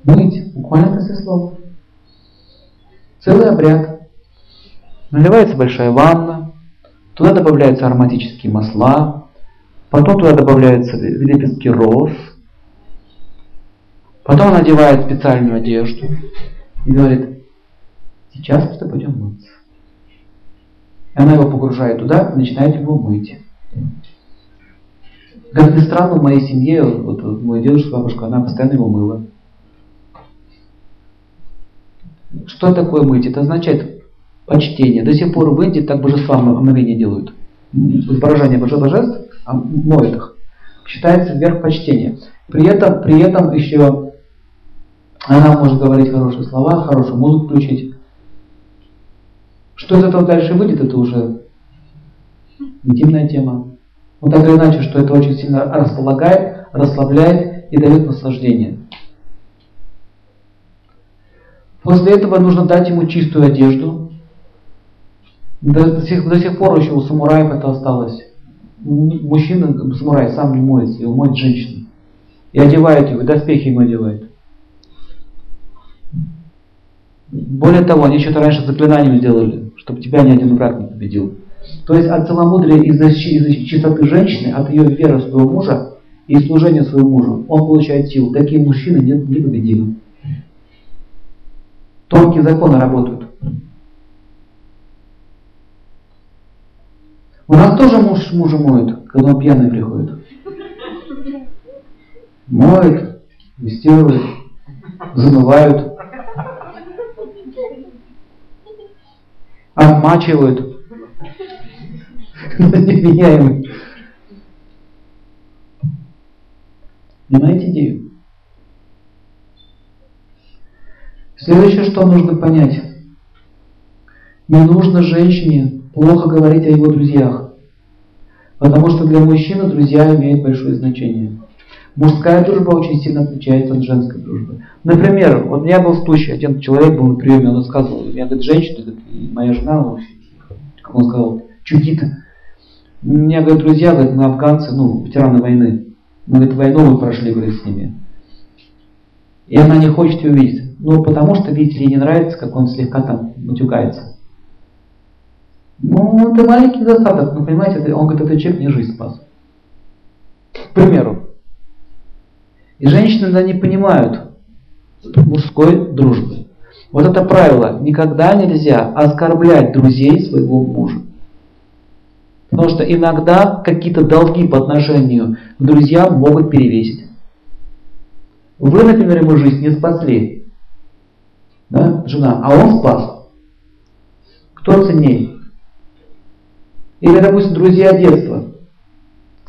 Мыть, буквально после слова. Целый обряд. Наливается большая ванна, туда добавляются ароматические масла, потом туда добавляются лепестки роз, потом он одевает специальную одежду и говорит, сейчас мы пойдем мыться. И она его погружает туда и начинает его мыть. Как ни странно, в моей семье, вот, вот мой дедушка, бабушка, она постоянно его мыла. Что такое мыть? Это означает почтение. До сих пор в Индии так божества омовения делают. Изображение божеств, а моют их. Считается верх почтения. При этом, при этом еще она может говорить хорошие слова, хорошую музыку включить. Что из этого дальше выйдет, это уже интимная тема. Но так или иначе, что это очень сильно располагает, расслабляет и дает наслаждение. После этого нужно дать ему чистую одежду. До, до, сих, до сих пор еще у самураев это осталось. Мужчина, самурай, сам не моется, его моет женщина. И одевает его, и доспехи ему одевает. Более того, они что-то раньше заклинанием сделали, чтобы тебя ни один враг не победил. То есть от целомудрия из-за из чистоты женщины, от ее веры в своего мужа и служения своему мужу, он получает силу. Такие мужчины непобедимы. Тонкие законы работают. У нас тоже муж мужа моет, когда он пьяный приходит. Моет, вестирует, замывают, обмачивают. Невменяемый. Понимаете идею? Следующее, что нужно понять. Не нужно женщине плохо говорить о его друзьях. Потому что для мужчины друзья имеют большое значение. Мужская дружба очень сильно отличается от женской дружбы. Например, вот я был в случае, один человек был на приеме, он рассказывал, я говорит, женщина, говорит, моя жена, ну, как он сказал, чудит. У меня, говорит, друзья, говорит, мы афганцы, ну, ветераны войны. Мы, говорит, войну мы прошли, говорит, с ними. И она не хочет ее видеть. Ну, потому что, видите ли, не нравится, как он слегка там матюкается. Ну, это маленький недостаток, но понимаете, он говорит, этот человек мне жизнь спас. К примеру. И женщины иногда не понимают мужской дружбы. Вот это правило. Никогда нельзя оскорблять друзей своего мужа. Потому что иногда какие-то долги по отношению к друзьям могут перевесить. Вы, например, ему жизнь не спасли. да, жена, а он спас. Кто ценнее? Или, допустим, друзья детства.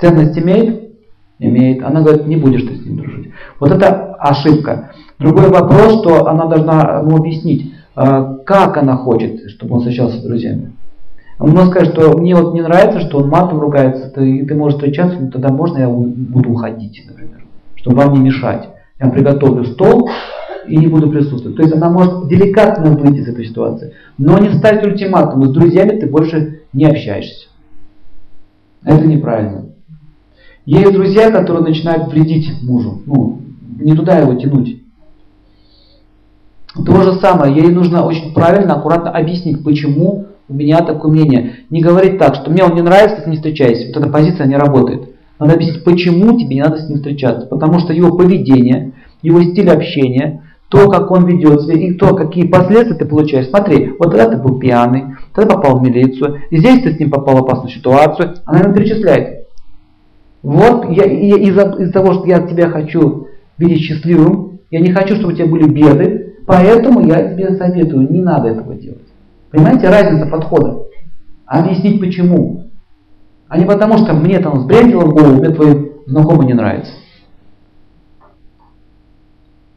Ценность имеет? Имеет. Она говорит, не будешь ты с ним дружить. Вот это ошибка. Другой вопрос, что она должна ему объяснить, а, как она хочет, чтобы он встречался с друзьями. Он может сказать, что мне вот не нравится, что он матом ругается, ты, ты можешь встречаться, но тогда можно я буду уходить, например, чтобы вам не мешать. Я приготовлю стол и не буду присутствовать. То есть она может деликатно выйти из этой ситуации, но не ставить ультиматум. С друзьями ты больше не общаешься. Это неправильно. Есть друзья, которые начинают вредить мужу. Ну, не туда его тянуть. То же самое, ей нужно очень правильно, аккуратно объяснить, почему у меня такое мнение. Не говорить так, что мне он не нравится, ты не встречайся. Вот эта позиция не работает. Надо объяснить, почему тебе не надо с ним встречаться. Потому что его поведение, его стиль общения, то, как он ведет себя и то, какие последствия ты получаешь. Смотри, вот тогда ты был пьяный, тогда попал в милицию, и здесь ты с ним попал в опасную ситуацию. Она ему перечисляет. Вот я, я из-за из того, что я тебя хочу видеть счастливым, я не хочу, чтобы у тебя были беды, поэтому я тебе советую, не надо этого делать. Понимаете, разница подхода. Объяснить почему. А не потому, что мне там сбрендило в голову, мне твой знакомый не нравится.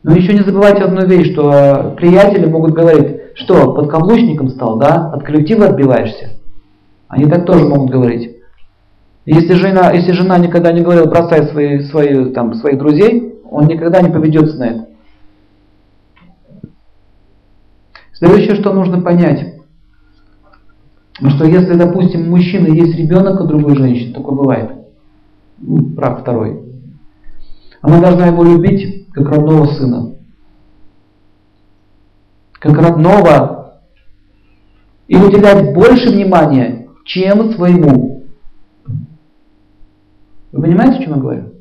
Но еще не забывайте одну вещь, что э, приятели могут говорить, что под каблучником стал, да, от коллектива отбиваешься. Они так тоже могут говорить. Если жена, если жена никогда не говорила, бросай свои, свои, там, своих друзей, он никогда не поведется на это. Следующее, что нужно понять, что если, допустим, у мужчины есть ребенок у другой женщины, такое бывает, ну, прав второй, она должна его любить как родного сына, как родного, и уделять больше внимания, чем своему. Вы понимаете, о чем я говорю?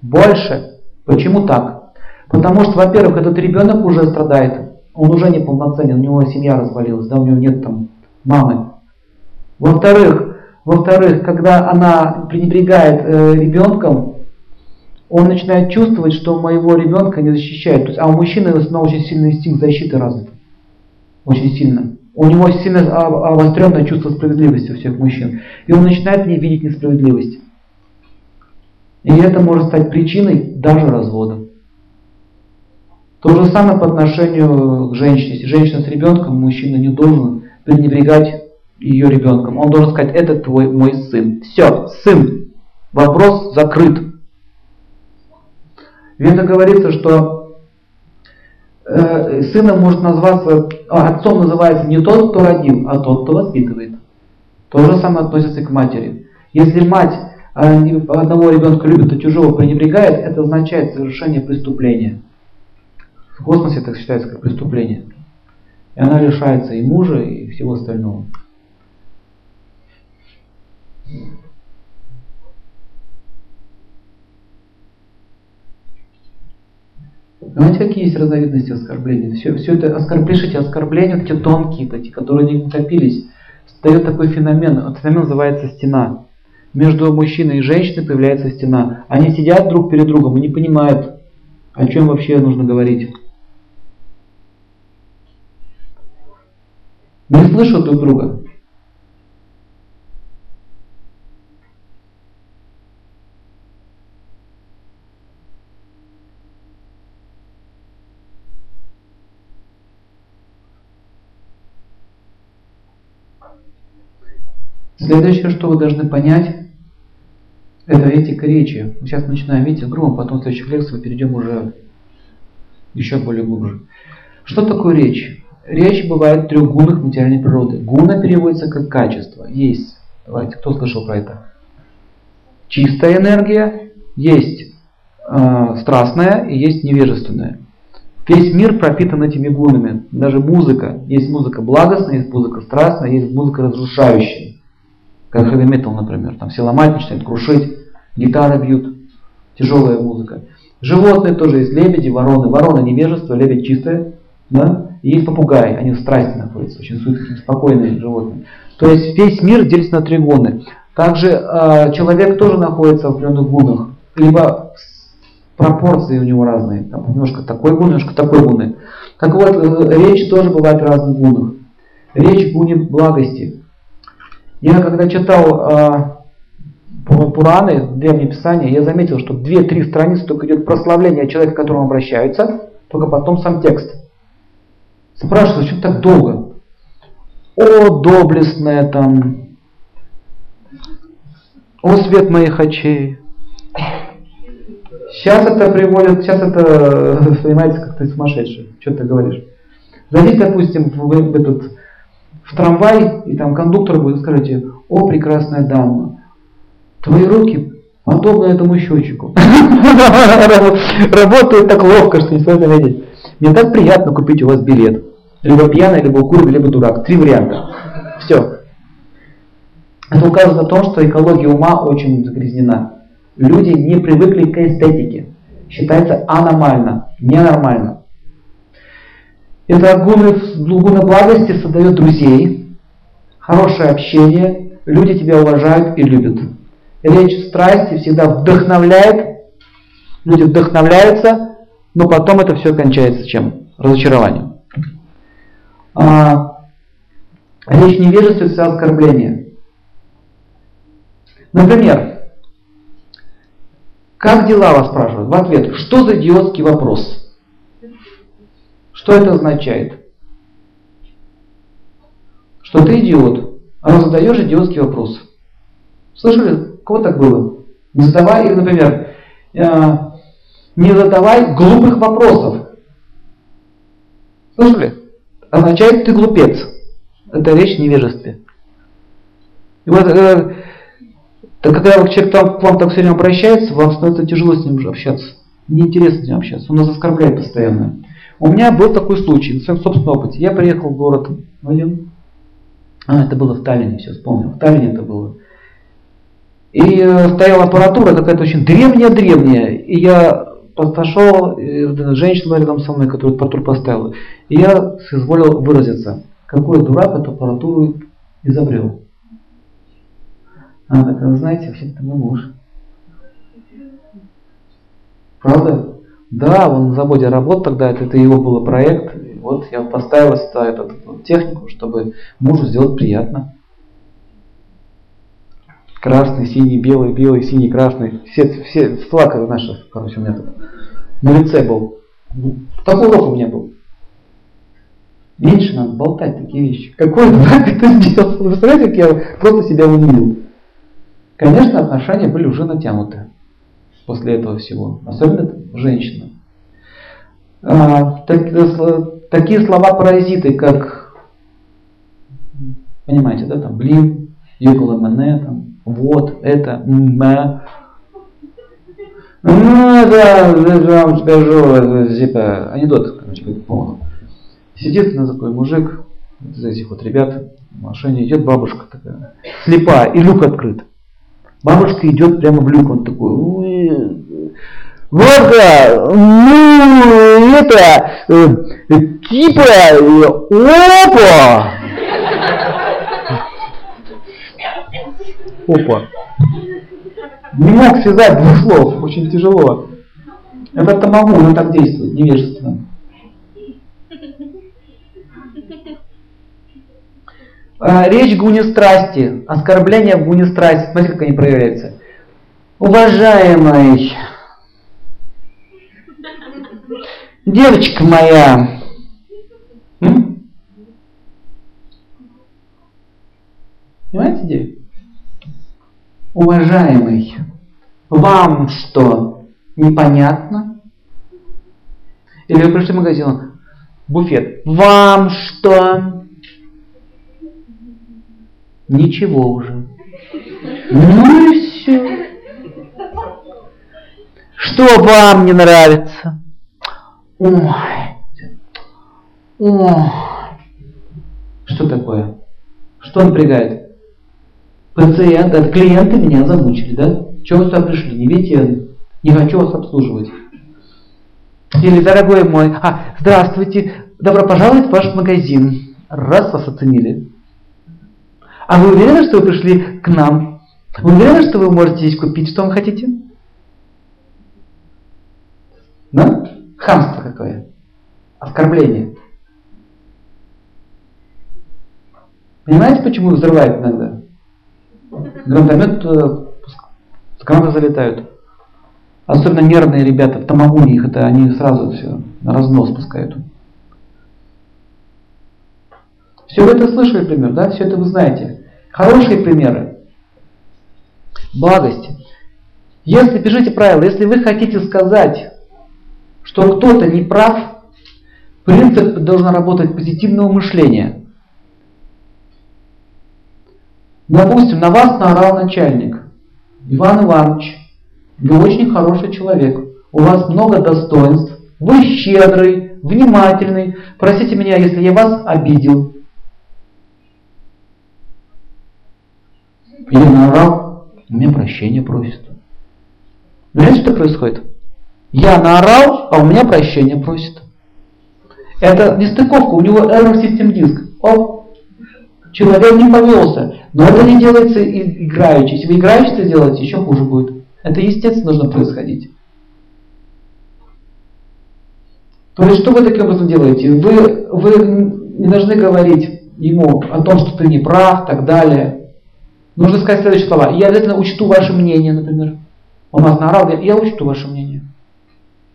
Больше. Почему так? Потому что, во-первых, этот ребенок уже страдает, он уже неполноценен, у него семья развалилась, да, у него нет там мамы. Во-вторых, во-вторых, когда она пренебрегает э, ребенком, он начинает чувствовать, что моего ребенка не защищает. То есть, а у мужчины в основном очень сильный инстинкт защиты развит. Очень сильно. У него сильно обостренное чувство справедливости у всех мужчин. И он начинает в ней видеть несправедливость. И это может стать причиной даже развода. То же самое по отношению к женщине. Если женщина с ребенком, мужчина не должен пренебрегать ее ребенком. Он должен сказать, это твой мой сын. Все, сын. Вопрос закрыт. Ведь говорится, что э, сыном может назваться, а, отцом называется не тот, кто родил, а тот, кто воспитывает. То же самое относится к матери. Если мать а, одного ребенка любит, а чужого пренебрегает, это означает совершение преступления. В космосе это считается как преступление. И она лишается и мужа, и всего остального. Знаете, какие есть разновидности оскорблений? Все, все это оскорбление, оскорбления, вот эти тонкие, эти, которые не накопились, дает такой феномен. Этот феномен называется стена. Между мужчиной и женщиной появляется стена. Они сидят друг перед другом и не понимают, о чем вообще нужно говорить. Не слышат друг друга. Следующее, что вы должны понять, это этика речи. Мы сейчас начинаем, видите, грубо, потом в следующих лекциях перейдем уже еще более глубже. Что такое речь? Речь бывает трехгунных материальной природы. Гуна переводится как качество. Есть, давайте, кто слышал про это? Чистая энергия, есть э, страстная и есть невежественная. Весь мир пропитан этими гунами. Даже музыка. Есть музыка благостная, есть музыка страстная, есть музыка разрушающая. Как хэви метал, например. Там все ломать начинают, крушить, гитары бьют, тяжелая музыка. Животные тоже есть лебеди, вороны. Ворона невежество, лебедь чистое. Да? И есть попугаи, они в страсти находятся, очень спокойные животные. То есть весь мир делится на три гуны. Также э, человек тоже находится в определенных гунах. Либо пропорции у него разные. Там немножко такой гун, немножко такой гуны. Так вот, э, речь тоже бывает в разных гунах. Речь в гуне благости. Я когда читал э, Пураны, Древнее Писание, я заметил, что две-три страницы только идет прославление человека, к которому обращаются, только потом сам текст. Спрашиваю, зачем так долго? О, доблестная там, о, свет моих очей. Сейчас это приводит, сейчас это понимаете, как ты сумасшедший, что ты говоришь. Зайдите, допустим, в, в этот в трамвай, и там кондуктор будет, скажите, о, прекрасная дама, твои руки подобны этому счетчику. Работают так ловко, что не сложно видеть. Мне так приятно купить у вас билет. Либо пьяный, либо укуренный, либо дурак. Три варианта. Все. Это указывает на то, что экология ума очень загрязнена. Люди не привыкли к эстетике. Считается аномально, ненормально. Это гуны благости создает друзей, хорошее общение, люди тебя уважают и любят. Речь страсти всегда вдохновляет, люди вдохновляются, но потом это все кончается чем? Разочарованием. А, речь это оскорбление. Например, как дела вас спрашивают? В ответ, что за идиотский вопрос? Что это означает? Что ты идиот, а задаешь идиотский вопрос. Слышали? Кого так было? Не задавай, например, э, не задавай глупых вопросов. Слышали? Означает ты глупец. Это речь о невежестве. И вот э, так когда человек там, к вам так все время обращается, вам становится тяжело с ним общаться. Неинтересно с ним общаться. Он нас оскорбляет постоянно. У меня был такой случай, на своем собственном опыте. Я приехал в город один. А, это было в Таллине, все вспомнил. В Таллине это было. И э, стояла аппаратура какая-то очень древняя-древняя. И я подошел, женщина рядом со мной, которая аппаратуру поставила. И я соизволил выразиться, какой дурак эту аппаратуру изобрел. Она такая, знаете, вообще-то мой муж. Правда? Да, он на заводе работал тогда, это, это его был проект. И вот я поставил сюда эту технику, чтобы мужу сделать приятно. Красный, синий, белый, белый, синий, красный. Все, все флаг наши, короче, у меня тут на лице был. Такой урок у меня был. Меньше надо болтать такие вещи. Какой дурак это сделал? Вы представляете, как я просто себя унизил? Конечно, отношения были уже натянуты после этого всего, особенно женщина. А, так, такие слова-паразиты, как, понимаете, да, там, блин, югла мене, там, вот, это, мэ. Ну, да, я вам скажу, типа, анекдот, короче, по поводу. Сидит на такой мужик, из этих вот ребят, в машине идет бабушка такая, слепая, и люк открыт. Бабушка идет прямо в люк, он такой, Водка, ну, это, э, типа, опа! Опа. Не мог связать двух слов, очень тяжело. Это могу, но так действует, невежественно. А, речь гуни страсти, оскорбление в гуне страсти. Смотрите, как они проявляются. Уважаемый, девочка моя, понимаете, девочка? Уважаемый, вам что, непонятно? Или вы пришли в магазин, буфет, вам что, Ничего уже. Ну и все. Что вам не нравится? Ой. Ой. Что такое? Что напрягает? Пациент, это клиенты меня замучили, да? Чего вы сюда пришли? Не видите, не хочу вас обслуживать. Или, дорогой мой, а, здравствуйте, добро пожаловать в ваш магазин. Раз вас оценили. А вы уверены, что вы пришли к нам? Вы уверены, что вы можете здесь купить, что вы хотите? Да? Хамство какое. Оскорбление. Понимаете, почему взрывает иногда? Гранатомет, э, гранаты залетают. Особенно нервные ребята, в Тамагуне их это они сразу все на разнос пускают. Все вы это слышали пример, да? Все это вы знаете. Хорошие примеры. Благость. Если, пишите правило, если вы хотите сказать, что кто-то не прав, принцип должен работать позитивного мышления. Допустим, на вас наорал начальник. Иван Иванович, вы очень хороший человек, у вас много достоинств, вы щедрый, внимательный. Простите меня, если я вас обидел. Или наорал, у меня прощения просит. Знаете, что происходит? Я наорал, а у меня прощения просит. Это нестыковка, у него error system диск. Оп, человек не повелся. Но это не делается играючи. Если вы играючи это делаете, еще хуже будет. Это естественно должно происходить. То есть, что вы таким образом делаете? Вы, вы не должны говорить ему о том, что ты не прав, так далее. Нужно сказать следующие слова. Я обязательно учту ваше мнение, например. Он вас наорал, я, я учту ваше мнение.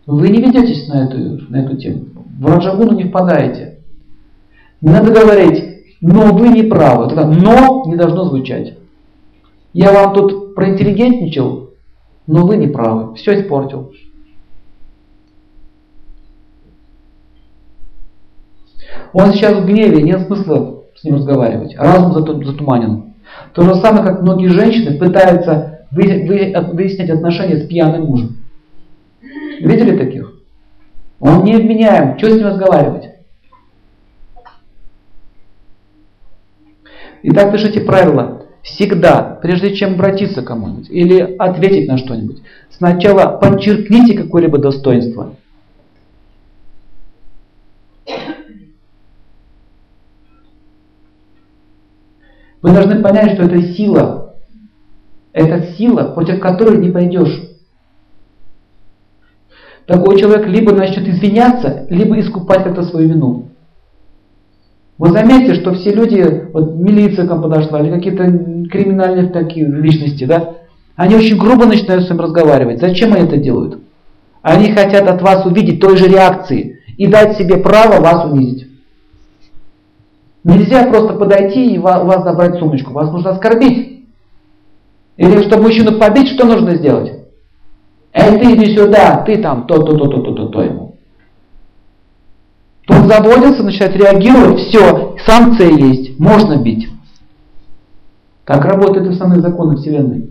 Вы не ведетесь на эту, на эту тему. В раджагуну не впадаете. Не надо говорить, но вы не правы. Тогда но не должно звучать. Я вам тут проинтеллигентничал, но вы не правы. Все испортил. Он сейчас в гневе, нет смысла с ним разговаривать. Разум затуманен. То же самое, как многие женщины пытаются выяснять отношения с пьяным мужем. Видели таких? Он не вменяем. Что с ним разговаривать? Итак, пишите правило. Всегда, прежде чем обратиться к кому-нибудь или ответить на что-нибудь, сначала подчеркните какое-либо достоинство. Вы должны понять, что это сила. Это сила, против которой не пойдешь. Такой человек либо начнет извиняться, либо искупать как-то свою вину. Вы заметите, что все люди, вот милиция к вам подошла, или какие-то криминальные такие личности, да, они очень грубо начинают с вами разговаривать. Зачем они это делают? Они хотят от вас увидеть той же реакции и дать себе право вас унизить. Нельзя просто подойти и у вас забрать сумочку. Вас нужно оскорбить. Или чтобы мужчину побить, что нужно сделать? Эй, ты иди сюда, ты там то-то, то-то, то-то, то ему. Он заводится, начинает реагировать, все, санкция есть, можно бить. Так работают основные законы Вселенной.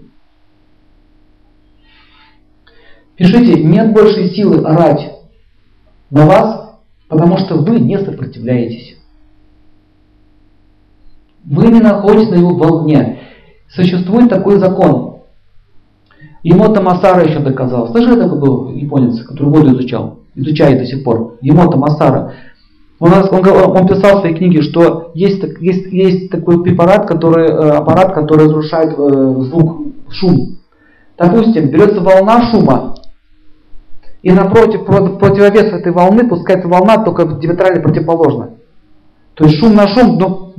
Пишите, нет большей силы орать на вас, потому что вы не сопротивляетесь. Вы не находитесь на его волне. Существует такой закон. Емота Масара еще доказал. Слышали, такой был японец, который воду изучал? Изучает до сих пор. Емота Масара. Он, он, он писал в своей книге, что есть, есть, есть такой препарат, который, э, аппарат, который разрушает э, звук, шум. Допустим, берется волна шума, и напротив, противовес этой волны пускается волна только диаметрально противоположно. То есть шум на шум, но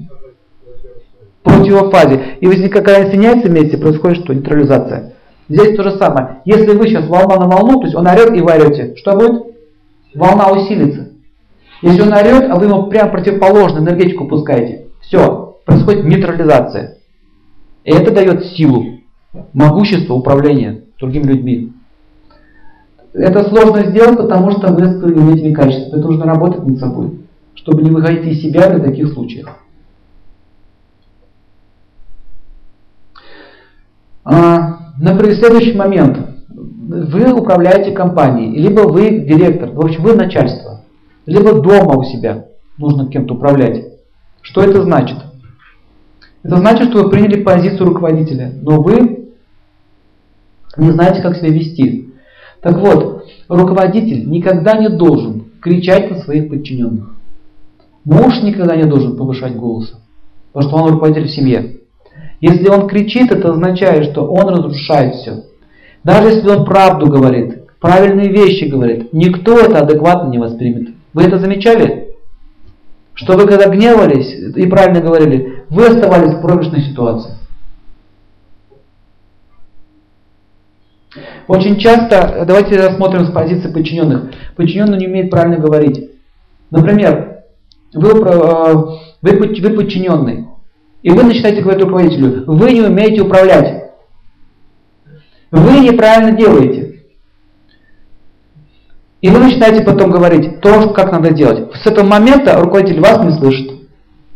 противофазе. И возникает, когда они соединяются вместе, происходит что? Нейтрализация. Здесь то же самое. Если вы сейчас волна на волну, то есть он орет и вы орете, что будет? Волна усилится. Если он орет, а вы ему прям противоположную энергетику пускаете, все, происходит нейтрализация. И это дает силу, могущество управления другими людьми. Это сложно сделать, потому что вы имеете качество. Это нужно работать над собой, чтобы не выходить из себя при таких случаях. А, например, следующий момент. Вы управляете компанией, либо вы директор, в общем, вы начальство, либо дома у себя нужно кем-то управлять. Что это значит? Это значит, что вы приняли позицию руководителя, но вы не знаете, как себя вести. Так вот, руководитель никогда не должен кричать на своих подчиненных. Муж никогда не должен повышать голос, потому что он руководитель в семье. Если он кричит, это означает, что он разрушает все. Даже если он правду говорит, правильные вещи говорит, никто это адекватно не воспримет. Вы это замечали? Что вы когда гневались и правильно говорили, вы оставались в проигрышной ситуации. Очень часто, давайте рассмотрим с позиции подчиненных. Подчиненный не умеет правильно говорить. Например, вы, э, вы, вы подчиненный, и вы начинаете говорить руководителю, вы не умеете управлять. Вы неправильно делаете. И вы начинаете потом говорить то, как надо делать. С этого момента руководитель вас не слышит.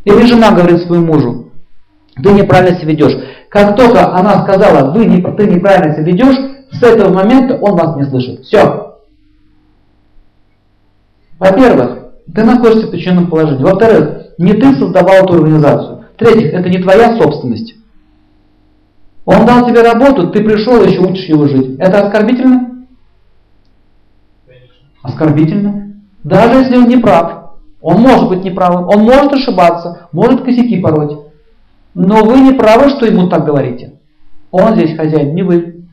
Или жена говорит своему мужу, ты неправильно себя ведешь. Как только она сказала, вы не, ты неправильно себя ведешь, с этого момента он вас не слышит. Все. Во-первых, ты находишься в подчиненном положении. Во-вторых, не ты создавал эту организацию. В-третьих, это не твоя собственность. Он дал тебе работу, ты пришел еще учишь его жить. Это оскорбительно? Оскорбительно. Даже если он не прав. Он может быть неправым, он может ошибаться, может косяки пороть. Но вы не правы, что ему так говорите. Он здесь хозяин, не вы.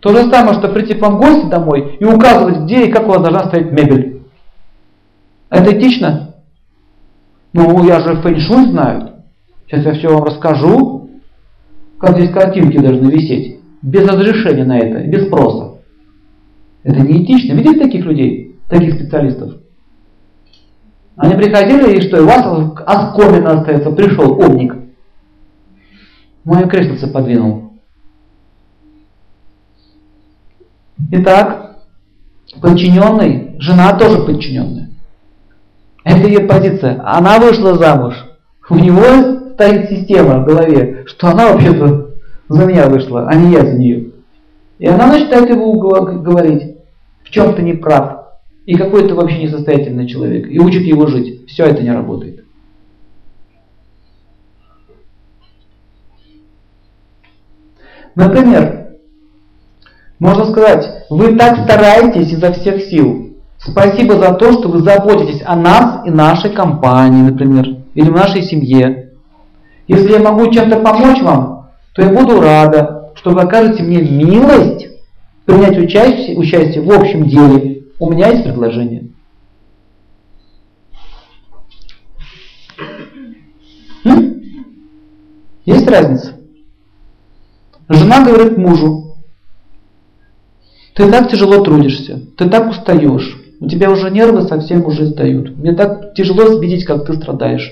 То же самое, что прийти к вам в гости домой и указывать, где и как у вас должна стоять мебель. Это этично? Ну, я же фэншуй знаю. Сейчас я все вам расскажу, как здесь картинки должны висеть. Без разрешения на это, без спроса. Это не этично. Видите таких людей, таких специалистов? Они приходили, и что, и вас оскомина остается, пришел умник. Мое креслице подвинул. Итак, подчиненный, жена тоже подчиненная. Это ее позиция. Она вышла замуж. У него стоит система в голове, что она вообще-то за меня вышла, а не я за нее. И она начинает его говорить, в чем ты не прав, и какой ты вообще несостоятельный человек, и учит его жить. Все это не работает. Например, можно сказать, вы так стараетесь изо всех сил. Спасибо за то, что вы заботитесь о нас и нашей компании, например, или в нашей семье. Если я могу чем-то помочь вам, то я буду рада, что вы окажете мне милость принять участие, участие в общем деле. У меня есть предложение. Есть разница? Жена говорит мужу, ты так тяжело трудишься, ты так устаешь, у тебя уже нервы совсем уже сдают. Мне так тяжело видеть, как ты страдаешь.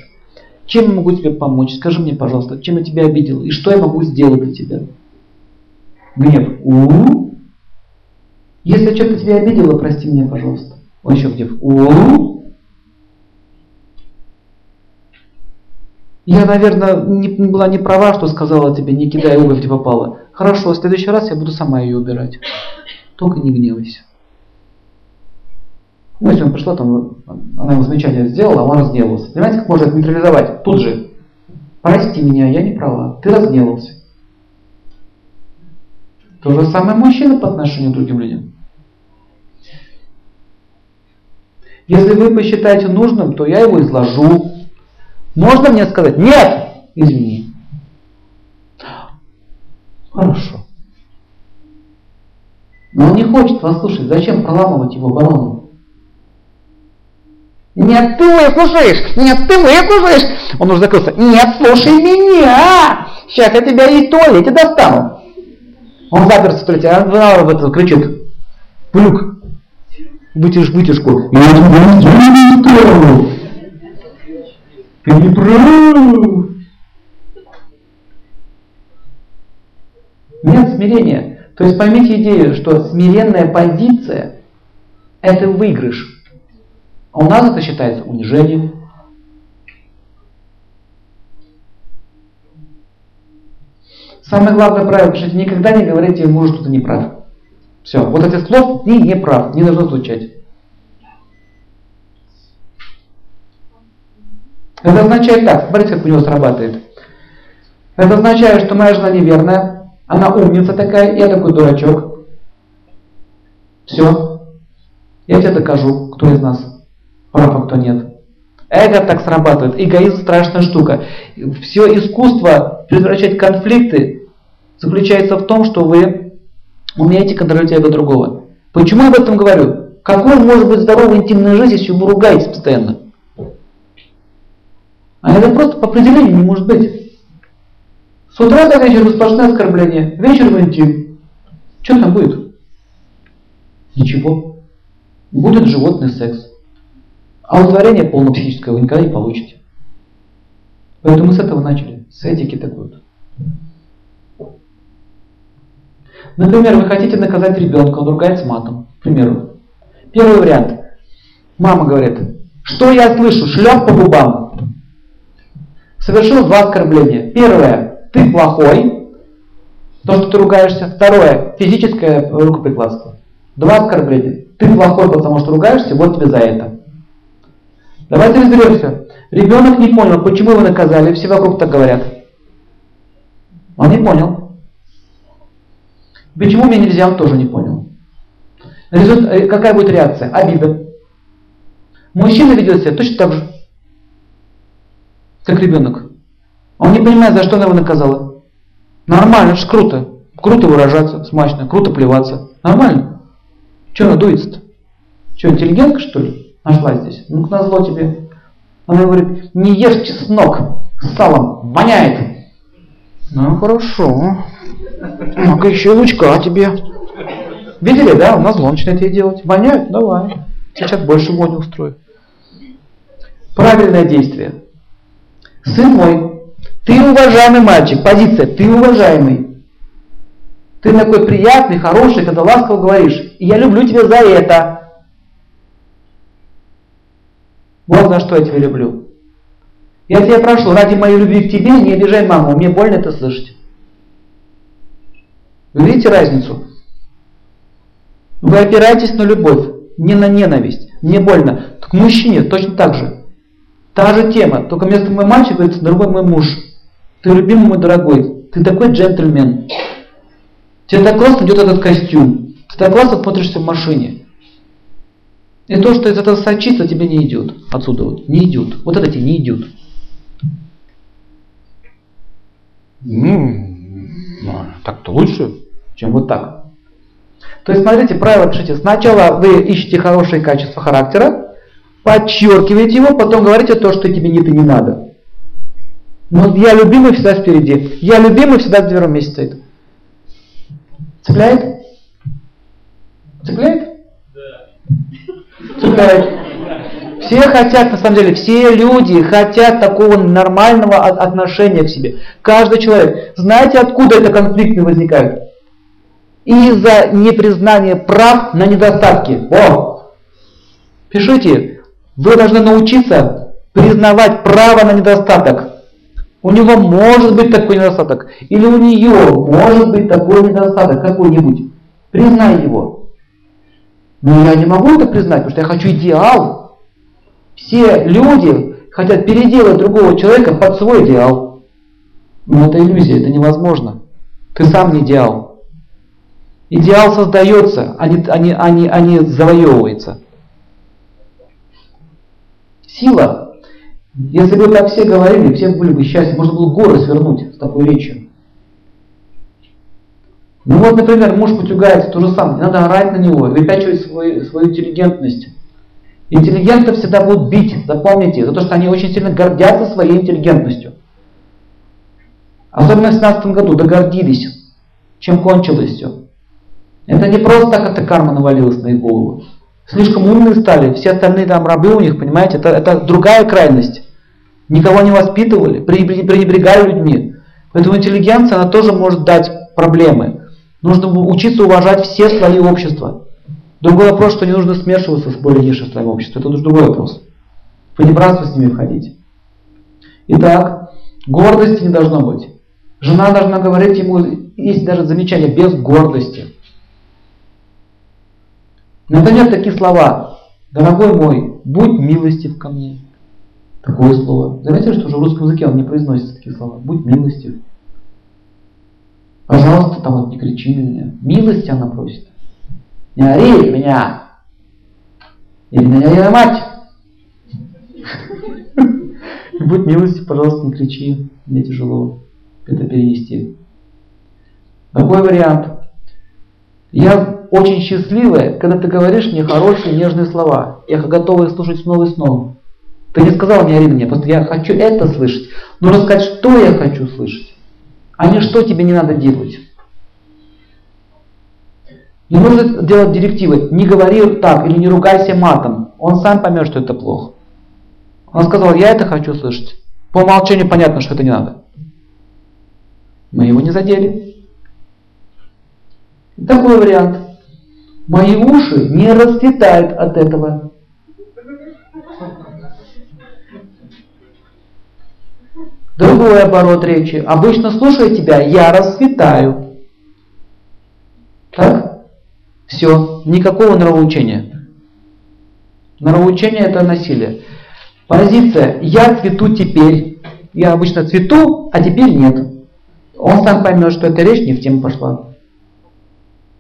Чем я могу тебе помочь? Скажи мне, пожалуйста, чем я тебя обидел и что я могу сделать для тебя? Гнев. У, -у, -у. Если что-то тебя обидело, прости меня, пожалуйста. Он еще -у, -у. Я, наверное, не, была не права, что сказала тебе, не кидай обувь, где попала. Хорошо, в следующий раз я буду сама ее убирать. Только не гневайся. Ну, если он пришла, там, она ему замечание сделала, а он разгневался. Понимаете, как можно это нейтрализовать? Тут же. Прости меня, я не права. Ты разгневался. То же самое мужчина по отношению к другим людям. Если вы посчитаете нужным, то я его изложу. Можно мне сказать, нет, извини. Хорошо. Но он не хочет вас слушать. Зачем проламывать его оборону? Нет, ты выслушаешь! Нет, ты выслушаешь! Он уже закрылся. Нет, слушай меня! Сейчас я тебя и в туалете достану. Он заперся в туалете, а этом кричит. Плюк, вытяжь вытяжку. Я не трогал. Ты не прав. Нет смирения. То есть поймите идею, что смиренная позиция – это выигрыш. А у нас это считается унижением. Самое главное правило, что никогда не говорите мужу, что ты не прав. Все, вот эти слов ты не прав, не должно звучать. Это означает так, смотрите, как у него срабатывает. Это означает, что моя жена неверная, она умница такая, я такой дурачок. Все. Я тебе докажу, кто из нас прав, а кто нет. Эго так срабатывает. Эгоизм страшная штука. Все искусство превращать конфликты заключается в том, что вы умеете контролировать эго другого. Почему я об этом говорю? Какой может быть здоровая интимная жизнь, если вы ругаетесь постоянно? А это просто по определению не может быть. С утра до вечера сплошное оскорбление, вечер в интим. Что там будет? Ничего. Будет животный секс. А удовлетворение полное психическое вы никогда не получите. Поэтому мы с этого начали, с этики такой вот. Например, вы хотите наказать ребенка, он ругается матом. К примеру. Первый вариант. Мама говорит, что я слышу, шлеп по губам. Совершил два оскорбления. Первое, ты плохой, то, что ты ругаешься. Второе, физическое рукоприкладство. Два оскорбления. Ты плохой, потому что ругаешься, вот тебе за это. Давайте разберемся. Ребенок не понял, почему его наказали, все вокруг так говорят. Он не понял. Почему мне нельзя, он тоже не понял. Э, какая будет реакция? Обида. Мужчина ведет себя точно так же, как ребенок. Он не понимает, за что она его наказала. Нормально, это же круто. Круто выражаться, смачно, круто плеваться. Нормально. Чего она дуется-то? Что, интеллигентка, что ли, нашла здесь? Ну-ка, назло тебе. Она говорит, не ешь чеснок с салом, воняет. Ну, хорошо. Ну-ка, еще лучка тебе. Видели, да? У нас зло начинает ей делать. Воняют? Давай. Сейчас больше вони устрою. Правильное действие. Сын мой, ты уважаемый мальчик, позиция, ты уважаемый. Ты такой приятный, хороший, когда ласково говоришь. И я люблю тебя за это. Вот за что я тебя люблю. Я тебя прошу, ради моей любви к тебе не обижай маму, мне больно это слышать. Вы видите разницу? Вы опираетесь на любовь, не на ненависть. Мне больно. К мужчине точно так же. Та же тема, только вместо мой мальчик говорится другой мой муж. Ты любимый мой дорогой, ты такой джентльмен. Тебе так классно идет этот костюм. Ты так классно смотришься в машине. И то, что из этого сочится, тебе не идет. Отсюда вот. Не идет. Вот это тебе не идет. Ну, так-то лучше, чем вот так. То есть, смотрите, правило пишите. Сначала вы ищете хорошие качества характера, подчеркиваете его, потом говорите то, что тебе нет и не надо. Но я любимый всегда впереди. Я любимый всегда в первом месте стоит. Цепляет? Цепляет? Да. Цепляет. Все хотят, на самом деле, все люди хотят такого нормального отношения к себе. Каждый человек. Знаете, откуда это конфликты возникают? Из-за непризнания прав на недостатки. О! Пишите, вы должны научиться признавать право на недостаток. У него может быть такой недостаток. Или у нее может быть такой недостаток какой-нибудь. Признай его. Но я не могу это признать, потому что я хочу идеал. Все люди хотят переделать другого человека под свой идеал. Но это иллюзия, это невозможно. Ты сам не идеал. Идеал создается, а не, а не, а не, а не завоевывается. Сила. Если бы так все говорили, все были бы счастливы, можно было горы свернуть с такой речью. Ну вот, например, муж потюгается, то же самое. Не надо орать на него, выпячивать свой, свою интеллигентность. Интеллигентов всегда будут бить, запомните, за то, что они очень сильно гордятся своей интеллигентностью. Особенно в 17 году догордились, чем кончилось все. Это не просто так эта карма навалилась на их голову слишком умные стали, все остальные там рабы у них, понимаете, это, это другая крайность. Никого не воспитывали, пренебрегали людьми. Поэтому интеллигенция, она тоже может дать проблемы. Нужно учиться уважать все слои общества. Другой вопрос, что не нужно смешиваться с более низшим слоем общества. Это другой вопрос. Понебратство с ними входить. Итак, гордости не должно быть. Жена должна говорить ему, есть даже замечание, без гордости. Например, такие слова. Дорогой мой, будь милостив ко мне. Такое слово. Заметили, что уже в русском языке он не произносится такие слова. Будь милостив. Пожалуйста, там вот не кричи на меня. Милости она просит. Не ори меня. Или меня мать. Будь милостив, пожалуйста, не кричи. Мне тяжело это перенести. Такой вариант. Я очень счастливая, когда ты говоришь мне хорошие, нежные слова. Я готова их слушать снова и снова. Ты не сказал мне, Арина, мне, просто я хочу это слышать. Нужно сказать, что я хочу слышать, а не что тебе не надо делать. Не нужно делать директивы. Не говори так или не ругайся матом. Он сам поймет, что это плохо. Он сказал, я это хочу слышать. По умолчанию понятно, что это не надо. Мы его не задели. Такой вариант. Мои уши не расцветают от этого. Другой оборот речи. Обычно слушая тебя, я расцветаю. Так? Все. Никакого нравоучения. Нравоучение это насилие. Позиция «я цвету теперь». Я обычно цвету, а теперь нет. Он сам поймет, что эта речь не в тему пошла.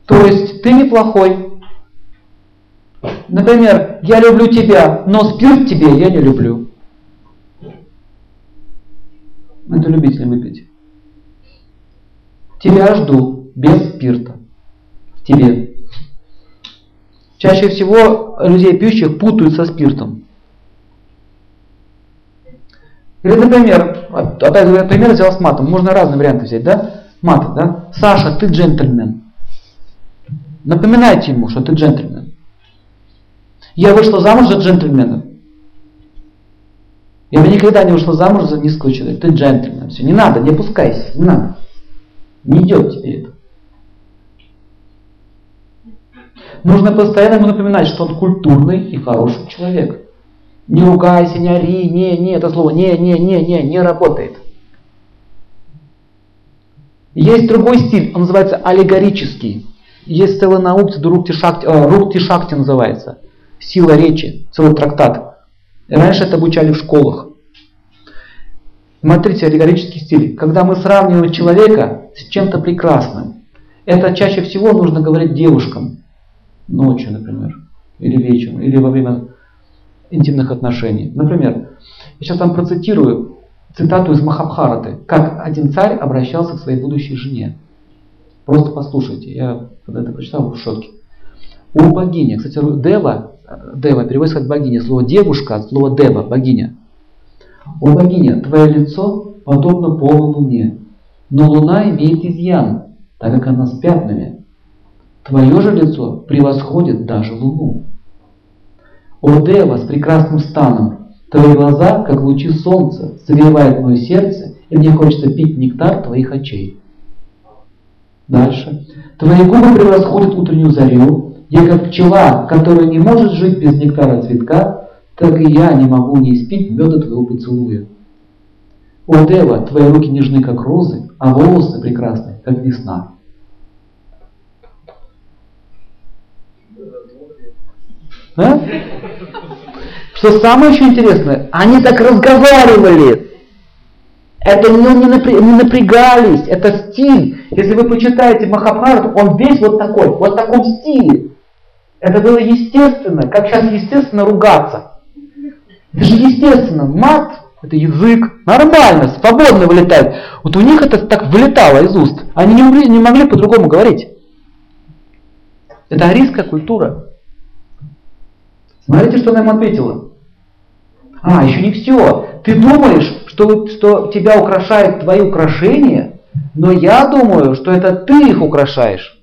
То есть ты неплохой. Например, я люблю тебя, но спирт тебе я не люблю. Это любитель выпить. Тебя жду без спирта. Тебе. Чаще всего людей пьющих путают со спиртом. Или, например, опять же, пример взял с матом. Можно разные варианты взять, да? Мат, да? Саша, ты джентльмен. Напоминайте ему, что ты джентльмен. Я вышла замуж за джентльмена. Я бы никогда не вышла замуж за низкого человека. Ты джентльмен. Все, не надо, не опускайся, не надо. Не идет тебе это. Нужно постоянно ему напоминать, что он культурный и хороший человек. Не ругайся, не ори, не, не, это слово не, не, не, не, не работает. Есть другой стиль, он называется аллегорический. Есть целая наука, Рукти Шакти, э, Рукти Шакти называется. Сила речи, целый трактат. Раньше это обучали в школах. Смотрите, аллегорический стиль. Когда мы сравниваем человека с чем-то прекрасным, это чаще всего нужно говорить девушкам. Ночью, например. Или вечером. Или во время интимных отношений. Например, я сейчас там процитирую цитату из Махабхараты, как один царь обращался к своей будущей жене. Просто послушайте, я когда это прочитал в шоке. У богини, кстати, Дева, Дева переводится как богиня, слово девушка от слова Дева, богиня. О богиня, твое лицо подобно полной луне, но луна имеет изъян, так как она с пятнами. Твое же лицо превосходит даже луну. О Дева с прекрасным станом, твои глаза, как лучи солнца, согревают мое сердце, и мне хочется пить нектар твоих очей. Дальше. Твои губы превосходят утреннюю зарю. Я как пчела, которая не может жить без нектара цветка, так и я не могу не испить меда твоего поцелуя. О, Дева, твои руки нежны, как розы, а волосы прекрасны, как весна. А? Что самое еще интересное, они так разговаривали. Это не, не, напря, не напрягались, это стиль. Если вы почитаете Махабхарат, он весь вот такой, вот в таком стиле. Это было естественно, как сейчас естественно ругаться. Это же естественно, мат, это язык, нормально, свободно вылетает. Вот у них это так вылетало из уст. Они не могли, не могли по-другому говорить. Это арийская культура. Смотрите, что она ему ответила. А, еще не все. Ты думаешь, что, что тебя украшают твои украшения, но я думаю, что это ты их украшаешь.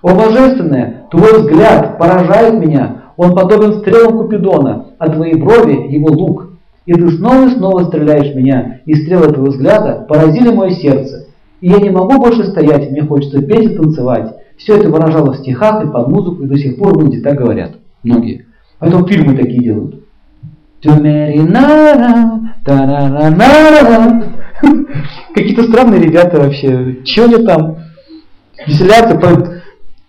О Божественное, твой взгляд поражает меня, он подобен стрелам Купидона, а твои брови его лук. И ты снова и снова стреляешь меня, и стрелы твоего взгляда поразили мое сердце. И я не могу больше стоять, мне хочется петь и танцевать. Все это выражалось в стихах и под музыку, и до сих пор люди так говорят. Многие. Поэтому фильмы такие делают. Какие-то странные ребята вообще. Че они там? Веселятся.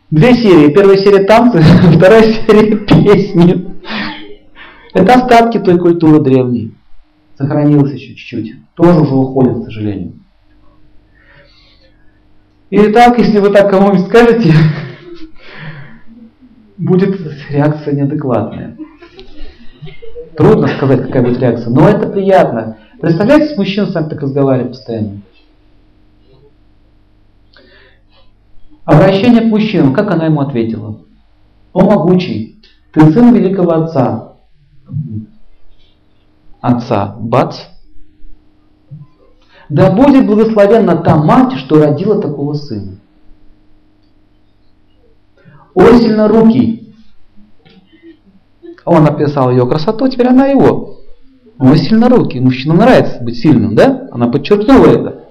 Две серии. Первая серия танцы, вторая серия песни. Это остатки той культуры древней. Сохранилось еще чуть-чуть. Тоже уже уходит, к сожалению. И так, если вы так кому-нибудь скажете, будет реакция неадекватная. Трудно сказать, какая будет реакция, но это приятно. Представляете, с мужчиной с вами так разговаривать постоянно. Обращение к мужчинам, как она ему ответила? О могучий, ты сын великого отца. Отца, бац. Да будет благословенна та мать, что родила такого сына. О сильно руки. Он описал ее красоту, теперь она его. О сильно руки. Мужчинам нравится быть сильным, да? Она подчеркнула это.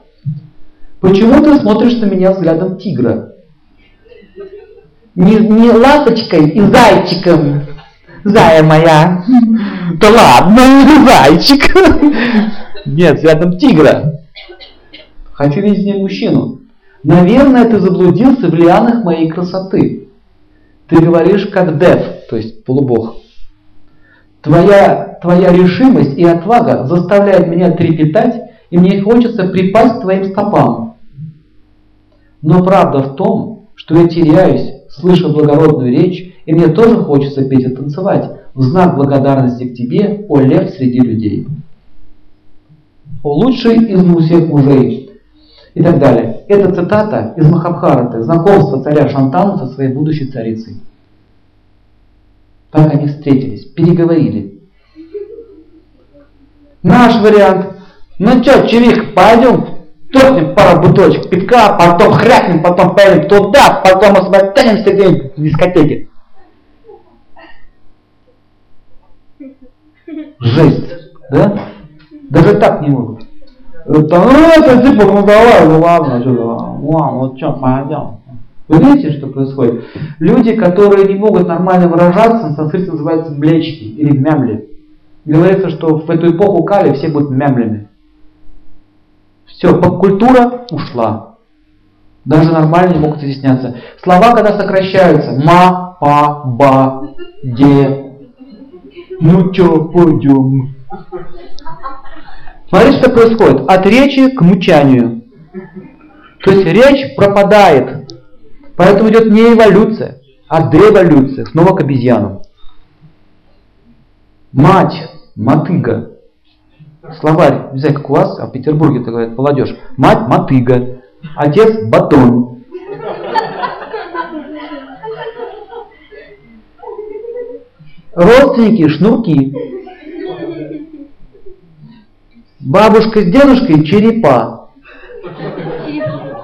Почему ты смотришь на меня взглядом тигра? Не, не лапочкой и зайчиком. Зая моя. Да ладно, зайчик. Нет, взглядом тигра. Хочу видеть в ней мужчину. Наверное, ты заблудился в лианах моей красоты. Ты говоришь как дев, то есть полубог. Твоя, твоя решимость и отвага заставляет меня трепетать, и мне хочется припасть к твоим стопам. Но правда в том, что я теряюсь, слыша благородную речь, и мне тоже хочется петь и танцевать в знак благодарности к тебе, о лев среди людей. О лучший из всех мужей. И так далее. Это цитата из Махабхараты, знакомство царя Шантану со своей будущей царицей. Так они встретились, переговорили. Наш вариант. Ну что, чевик, пойдем Топнем пару бутылочек пивка, потом хрякнем, потом поедем туда, потом освободимся где-нибудь в дискотеке. Жесть, да? Даже так не могут. Это, ну, это типа, ну давай, ну ладно, что, ну вот что, пойдем. Вы видите, что происходит? Люди, которые не могут нормально выражаться, на санскрите называются млечки или мямли. Говорится, что в эту эпоху Кали все будут мямлями. Все, поп-культура ушла. Даже нормальные могут изъясняться. Слова, когда сокращаются. Ма, па, ба, де. Ну чё, пойдем. Смотрите, что происходит. От речи к мучанию. То есть речь пропадает. Поэтому идет не эволюция, а деволюция. Снова к обезьянам. Мать, мотыга, словарь взять, как у вас, а в Петербурге это говорят молодежь. Мать мотыга, отец батон. Родственники шнурки. Бабушка с дедушкой черепа.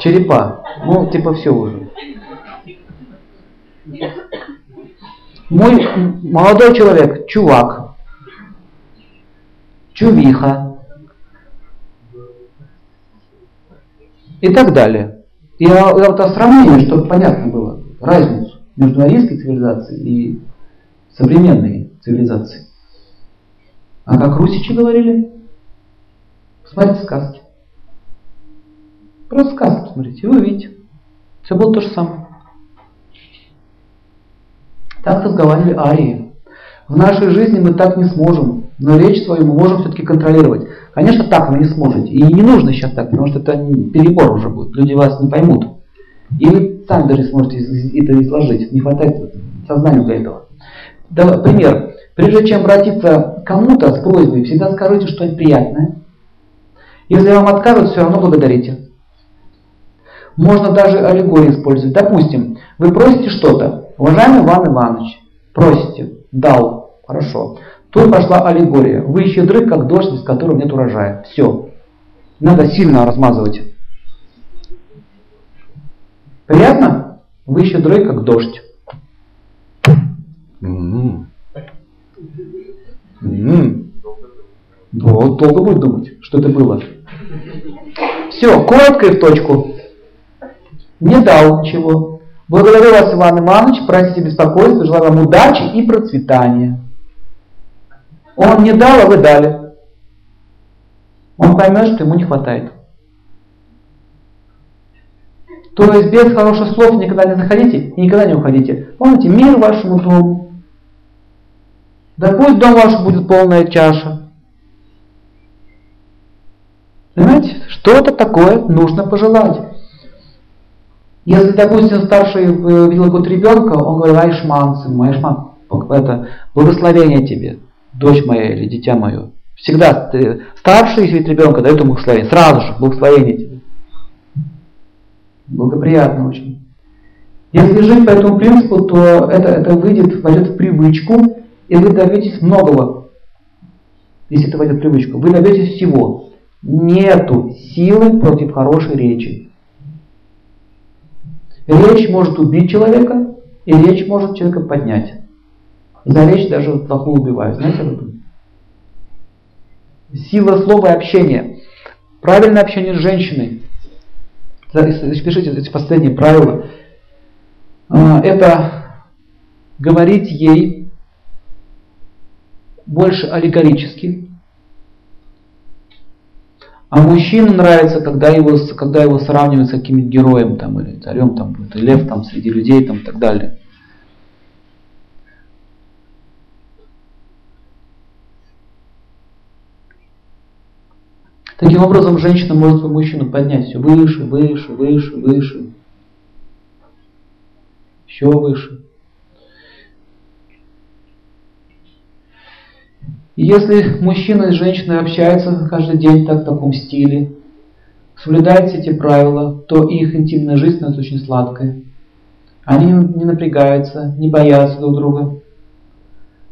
Черепа. Ну, типа все уже. Мой молодой человек, чувак, чувиха и так далее. Я, вот о сравнении, чтобы понятно было разницу между арийской цивилизацией и современной цивилизацией. А как русичи говорили? Смотрите сказки. Просто сказки посмотрите, и вы увидите. Все было то же самое. Так разговаривали арии. В нашей жизни мы так не сможем но речь свою мы можем все-таки контролировать. Конечно, так вы не сможете. И не нужно сейчас так, потому что это перебор уже будет. Люди вас не поймут. И вы сами даже сможете это изложить. Не хватает сознания для этого. Да, пример. Прежде чем обратиться к кому-то с просьбой, всегда скажите что-нибудь приятное. Если вам откажут, все равно благодарите. Можно даже аллегории использовать. Допустим, вы просите что-то. Уважаемый Иван Иванович, просите, дал, хорошо. Тут пошла аллегория. Вы щедры, как дождь, без которого нет урожая. Все. Надо сильно размазывать. Приятно? Вы щедры, как дождь. М-м. М-м. Вот, долго будет думать, что это было. Все, коротко и в точку. Не дал чего. Благодарю вас, Иван Иванович, простите беспокойство, желаю вам удачи и процветания. Он не дал, а вы дали. Он поймет, что ему не хватает. То есть без хороших слов никогда не заходите и никогда не уходите. Помните, мир вашему дому. Да пусть дом ваш будет полная чаша. Понимаете, что-то такое нужно пожелать. Если, допустим, старший э, видел какого-то ребенка, он говорит, Айшман, сын мой, Айшман, это благословение тебе дочь моя или дитя мое. Всегда ты, старший из ребенка дает ему благословение. Сразу же благословение тебе. Благоприятно очень. Если жить по этому принципу, то это, это выйдет, войдет в привычку, и вы добьетесь многого. Если это войдет в привычку, вы добьетесь всего. Нету силы против хорошей речи. Речь может убить человека, и речь может человека поднять. За речь даже плохую убивают. Знаете об этом? Сила слова и общения. Правильное общение с женщиной. Запишите эти последние правила. А, это говорить ей больше аллегорически. А мужчине нравится, когда его, когда его сравнивают с каким-нибудь героем там, или царем, там, это лев там, среди людей там, и так далее. Таким образом, женщина может свою мужчину поднять все выше, выше, выше, выше. Еще выше. Если мужчина и женщина общаются каждый день так, в таком стиле, соблюдают все эти правила, то их интимная жизнь становится очень сладкой. Они не напрягаются, не боятся друг друга.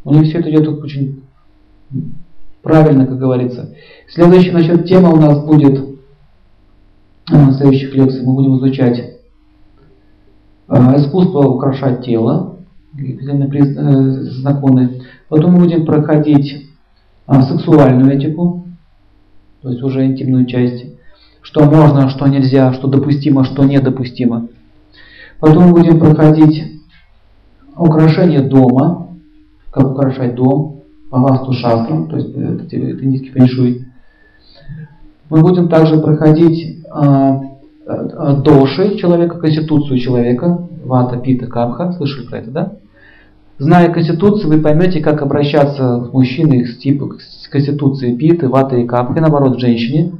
У них все это идет очень правильно, как говорится. Следующая насчет тема у нас будет на следующих лекциях. Мы будем изучать а, искусство украшать тело, э, законы. Потом мы будем проходить сексуальную этику, то есть уже интимную часть, что можно, что нельзя, что допустимо, что недопустимо. Потом будем проходить украшение дома, как украшать дом, по васту шастрам, то есть это, это индийский фэншуй. Мы будем также проходить а, а, доши человека, конституцию человека, вата, пита, капха, слышали про это, да? Зная Конституцию, вы поймете, как обращаться с мужчиной с типа с Конституцией Питы, Ваты и Капхи, наоборот, женщине.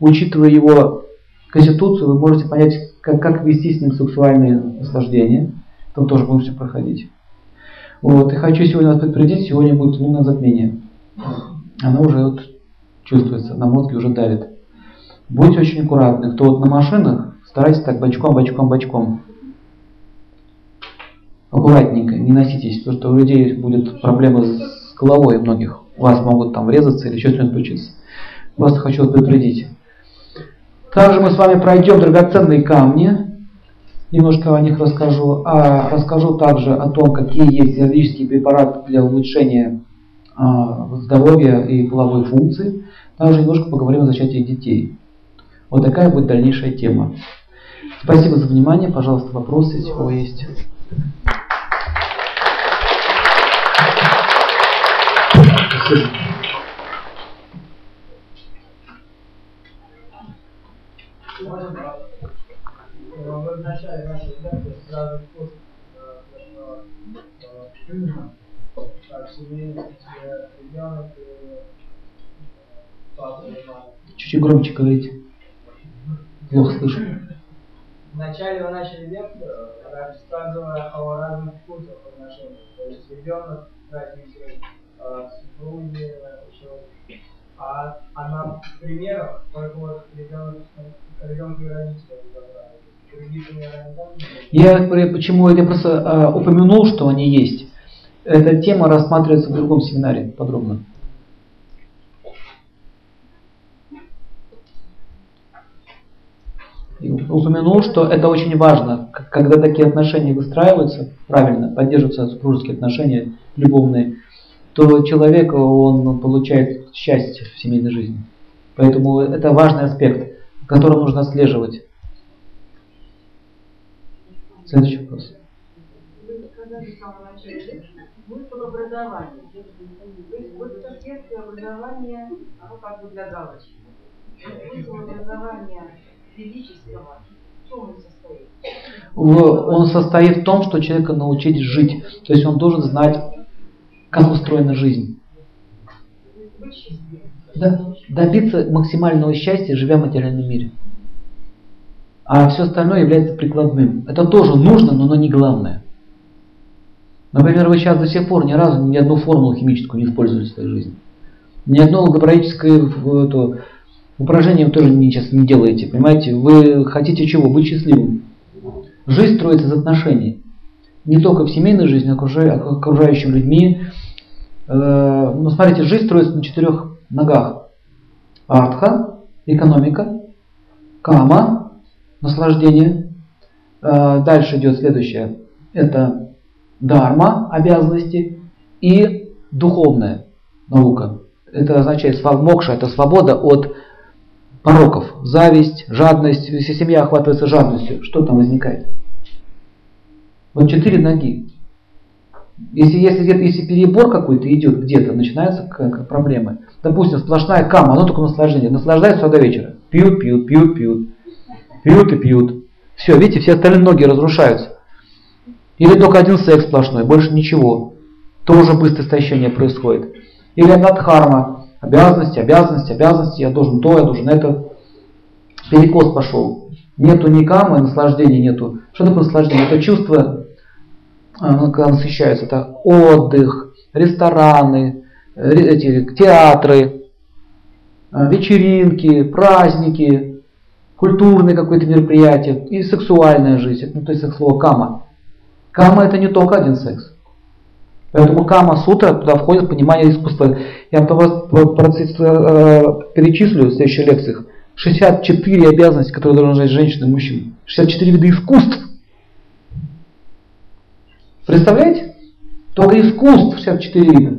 Учитывая его Конституцию, вы можете понять, как, как вести с ним сексуальные наслаждения. Там тоже будем все проходить. Вот. И хочу сегодня вас предупредить, сегодня будет лунное затмение. Оно уже вот чувствуется, на мозге уже давит. Будьте очень аккуратны. Кто вот на машинах, старайтесь так бочком, бочком, бочком аккуратненько, не носитесь, потому что у людей будет проблема с головой многих. У вас могут там врезаться или что-то случится. Просто хочу предупредить. Также мы с вами пройдем драгоценные камни. Немножко о них расскажу. А расскажу также о том, какие есть юридические препараты для улучшения а, здоровья и половой функции. Также немножко поговорим о зачатии детей. Вот такая будет дальнейшая тема. Спасибо за внимание. Пожалуйста, вопросы, если у кого есть. Чуть-чуть громче говорите. Плохо слышу. Вначале вы начали лекцию, рассказывая о разных вкусах отношений. То есть ребенок разницы еще. А, а на примерах вот ребенок, ребенок и родители я почему я просто э, упомянул, что они есть. Эта тема рассматривается в другом семинаре подробно. И упомянул, что это очень важно, когда такие отношения выстраиваются правильно, поддерживаются супружеские отношения любовные, то человек он получает счастье в семейной жизни. Поэтому это важный аспект, который нужно отслеживать. Следующий вопрос. Вы сказали в самом начале, смысл образования. То есть вот это образование, оно как бы для галочки. Смысл образования физического, в чем он состоит? Он состоит в том, что человека научить жить. То есть он должен знать, как устроена жизнь. Да, добиться максимального счастья, живя в материальном мире. А все остальное является прикладным. Это тоже нужно, но оно не главное. Например, вы сейчас до сих пор ни разу ни одну формулу химическую не использовали в своей жизни. Ни одно алгебраическое это, Упражнения вы тоже не, сейчас не делаете, понимаете? Вы хотите чего? Быть счастливым. Жизнь строится из отношений. Не только в семейной жизни, а окружающими людьми. Э, ну, смотрите, жизнь строится на четырех ногах. Артха, экономика, кама, наслаждение. Э, дальше идет следующее. Это дарма, обязанности и духовная наука. Это означает мокша, это свобода от пороков. Зависть, жадность. Если семья охватывается жадностью, что там возникает? Вот четыре ноги. Если, если, если перебор какой-то идет где-то, начинаются проблемы. Допустим, сплошная кама, оно только наслаждение. Наслаждаются до вечера. Пьют, пьют, пьют, пьют. Пьют и пьют. Все, видите, все остальные ноги разрушаются. Или только один секс сплошной, больше ничего. Тоже быстрое истощение происходит. Или надхарма, обязанности, обязанности, обязанности, я должен то, я должен это. Перекос пошел. Нету ни камы, наслаждения нету. Что такое наслаждение? Это чувство, когда насыщается, это отдых, рестораны, эти, театры, а, вечеринки, праздники, культурные какое-то мероприятие и сексуальная жизнь. Ну, то есть слово кама. Кама это не только один секс. Поэтому Кама Сутра, туда входит понимание искусства. Я вам э, перечислю в следующих лекциях. 64 обязанности, которые должны знать женщины и мужчины. 64 вида искусств. Представляете? Только искусств 64 вида.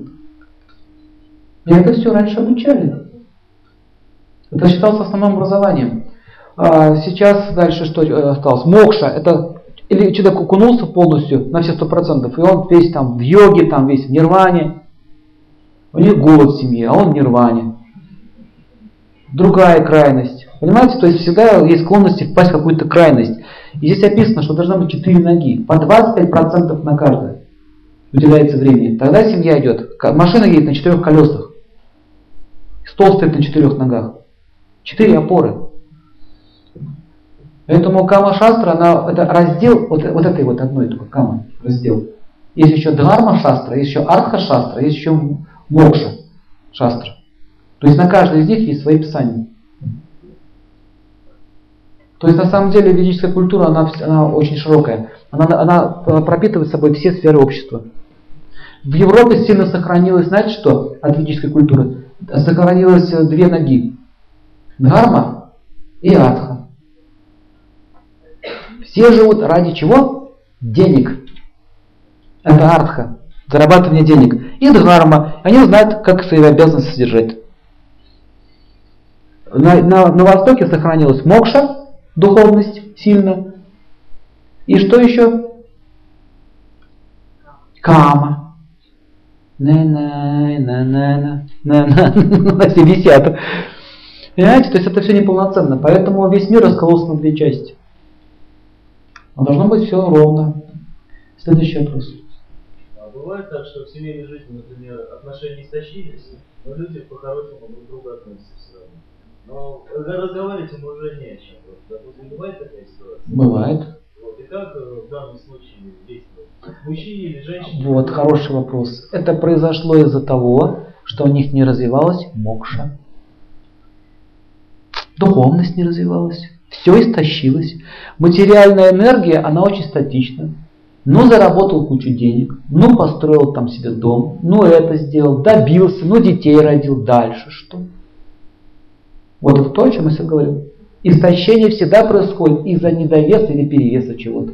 И это все раньше обучали. Это считалось основным образованием. А сейчас дальше что э, осталось? Мокша – это или человек окунулся полностью на все сто процентов, и он весь там в йоге, там весь в нирване. У них голод в семье, а он в нирване. Другая крайность. Понимаете, то есть всегда есть склонность впасть в какую-то крайность. И здесь описано, что должно быть четыре ноги, по 25% на каждое уделяется времени. Тогда семья идет. Машина едет на четырех колесах. Стол стоит на четырех ногах. Четыре опоры. Поэтому Кама Шастра, она, это раздел вот, вот этой вот одной только Кама, раздел. Есть еще Дхарма Шастра, есть еще Артха Шастра, есть еще Мокша Шастра. То есть на каждой из них есть свои писания. То есть на самом деле ведическая культура, она, она очень широкая. Она, она э, пропитывает собой все сферы общества. В Европе сильно сохранилось, знаете что, от ведической культуры? Сохранилось две ноги. Дхарма и Артха. Все живут ради чего? Денег. Это артха, зарабатывание денег. И дхарма. Они знают, как свои обязанности содержать. На, на, на Востоке сохранилась мокша, духовность сильно. И что еще? Кама. На-на, все висят. Понимаете, то есть это все неполноценно. Поэтому весь мир раскололся на две части. Но должно быть все ровно. Следующий вопрос. А бывает так, что в семейной жизни, например, отношения истощились, но люди по-хорошему друг к другу относятся все равно. Но разговаривать им уже не о чем. Допустим, бывает такая ситуация? Бывает. Вот, и как э, в данном случае действовать? Мужчине или женщине? Вот, хороший вопрос. Это произошло из-за того, что у них не развивалась мокша. Духовность не развивалась. Все истощилось. Материальная энергия, она очень статична. Ну, заработал кучу денег, ну, построил там себе дом, ну, это сделал, добился, ну, детей родил. Дальше что? Вот это то, о чем мы сегодня говорим. Истощение всегда происходит из-за недовеса или перевеса чего-то.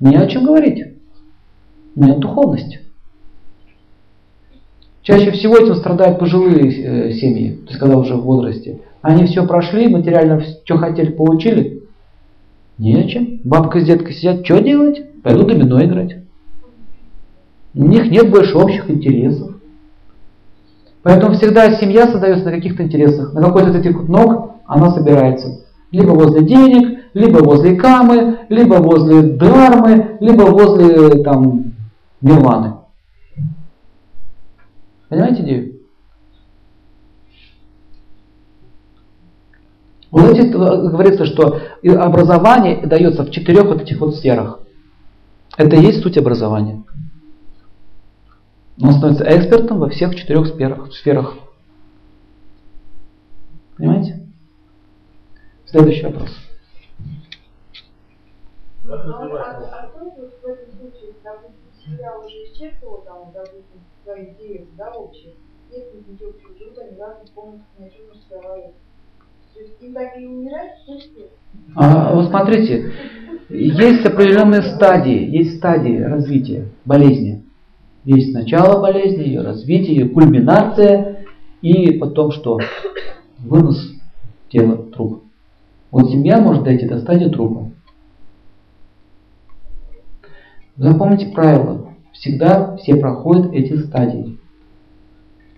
Не о чем говорить. Нет духовности. Чаще всего этим страдают пожилые э, семьи, то есть когда уже в возрасте. Они все прошли, материально что хотели, получили. Не о чем. Бабка с деткой сидят, что делать? Пойду домино играть. У них нет больше общих интересов. Поэтому всегда семья создается на каких-то интересах. На какой-то этих ног она собирается. Либо возле денег, либо возле камы, либо возле дharмы, либо возле там нирваны. Понимаете идею? Вот эти, говорится, что образование дается в четырех вот этих вот сферах. Это и есть суть образования. Он становится экспертом во всех четырех сферах. сферах. Понимаете? Следующий вопрос. А, а, а случае, допустим, уже там, допустим, свои да, общие, ничего ни о чем А, вот смотрите, есть определенные стадии, есть стадии развития болезни. Есть начало болезни, ее развитие, ее кульминация и потом что? Вынос тела, труп. Вот семья может дойти до стадии трупа. Запомните правило. Всегда все проходят эти стадии.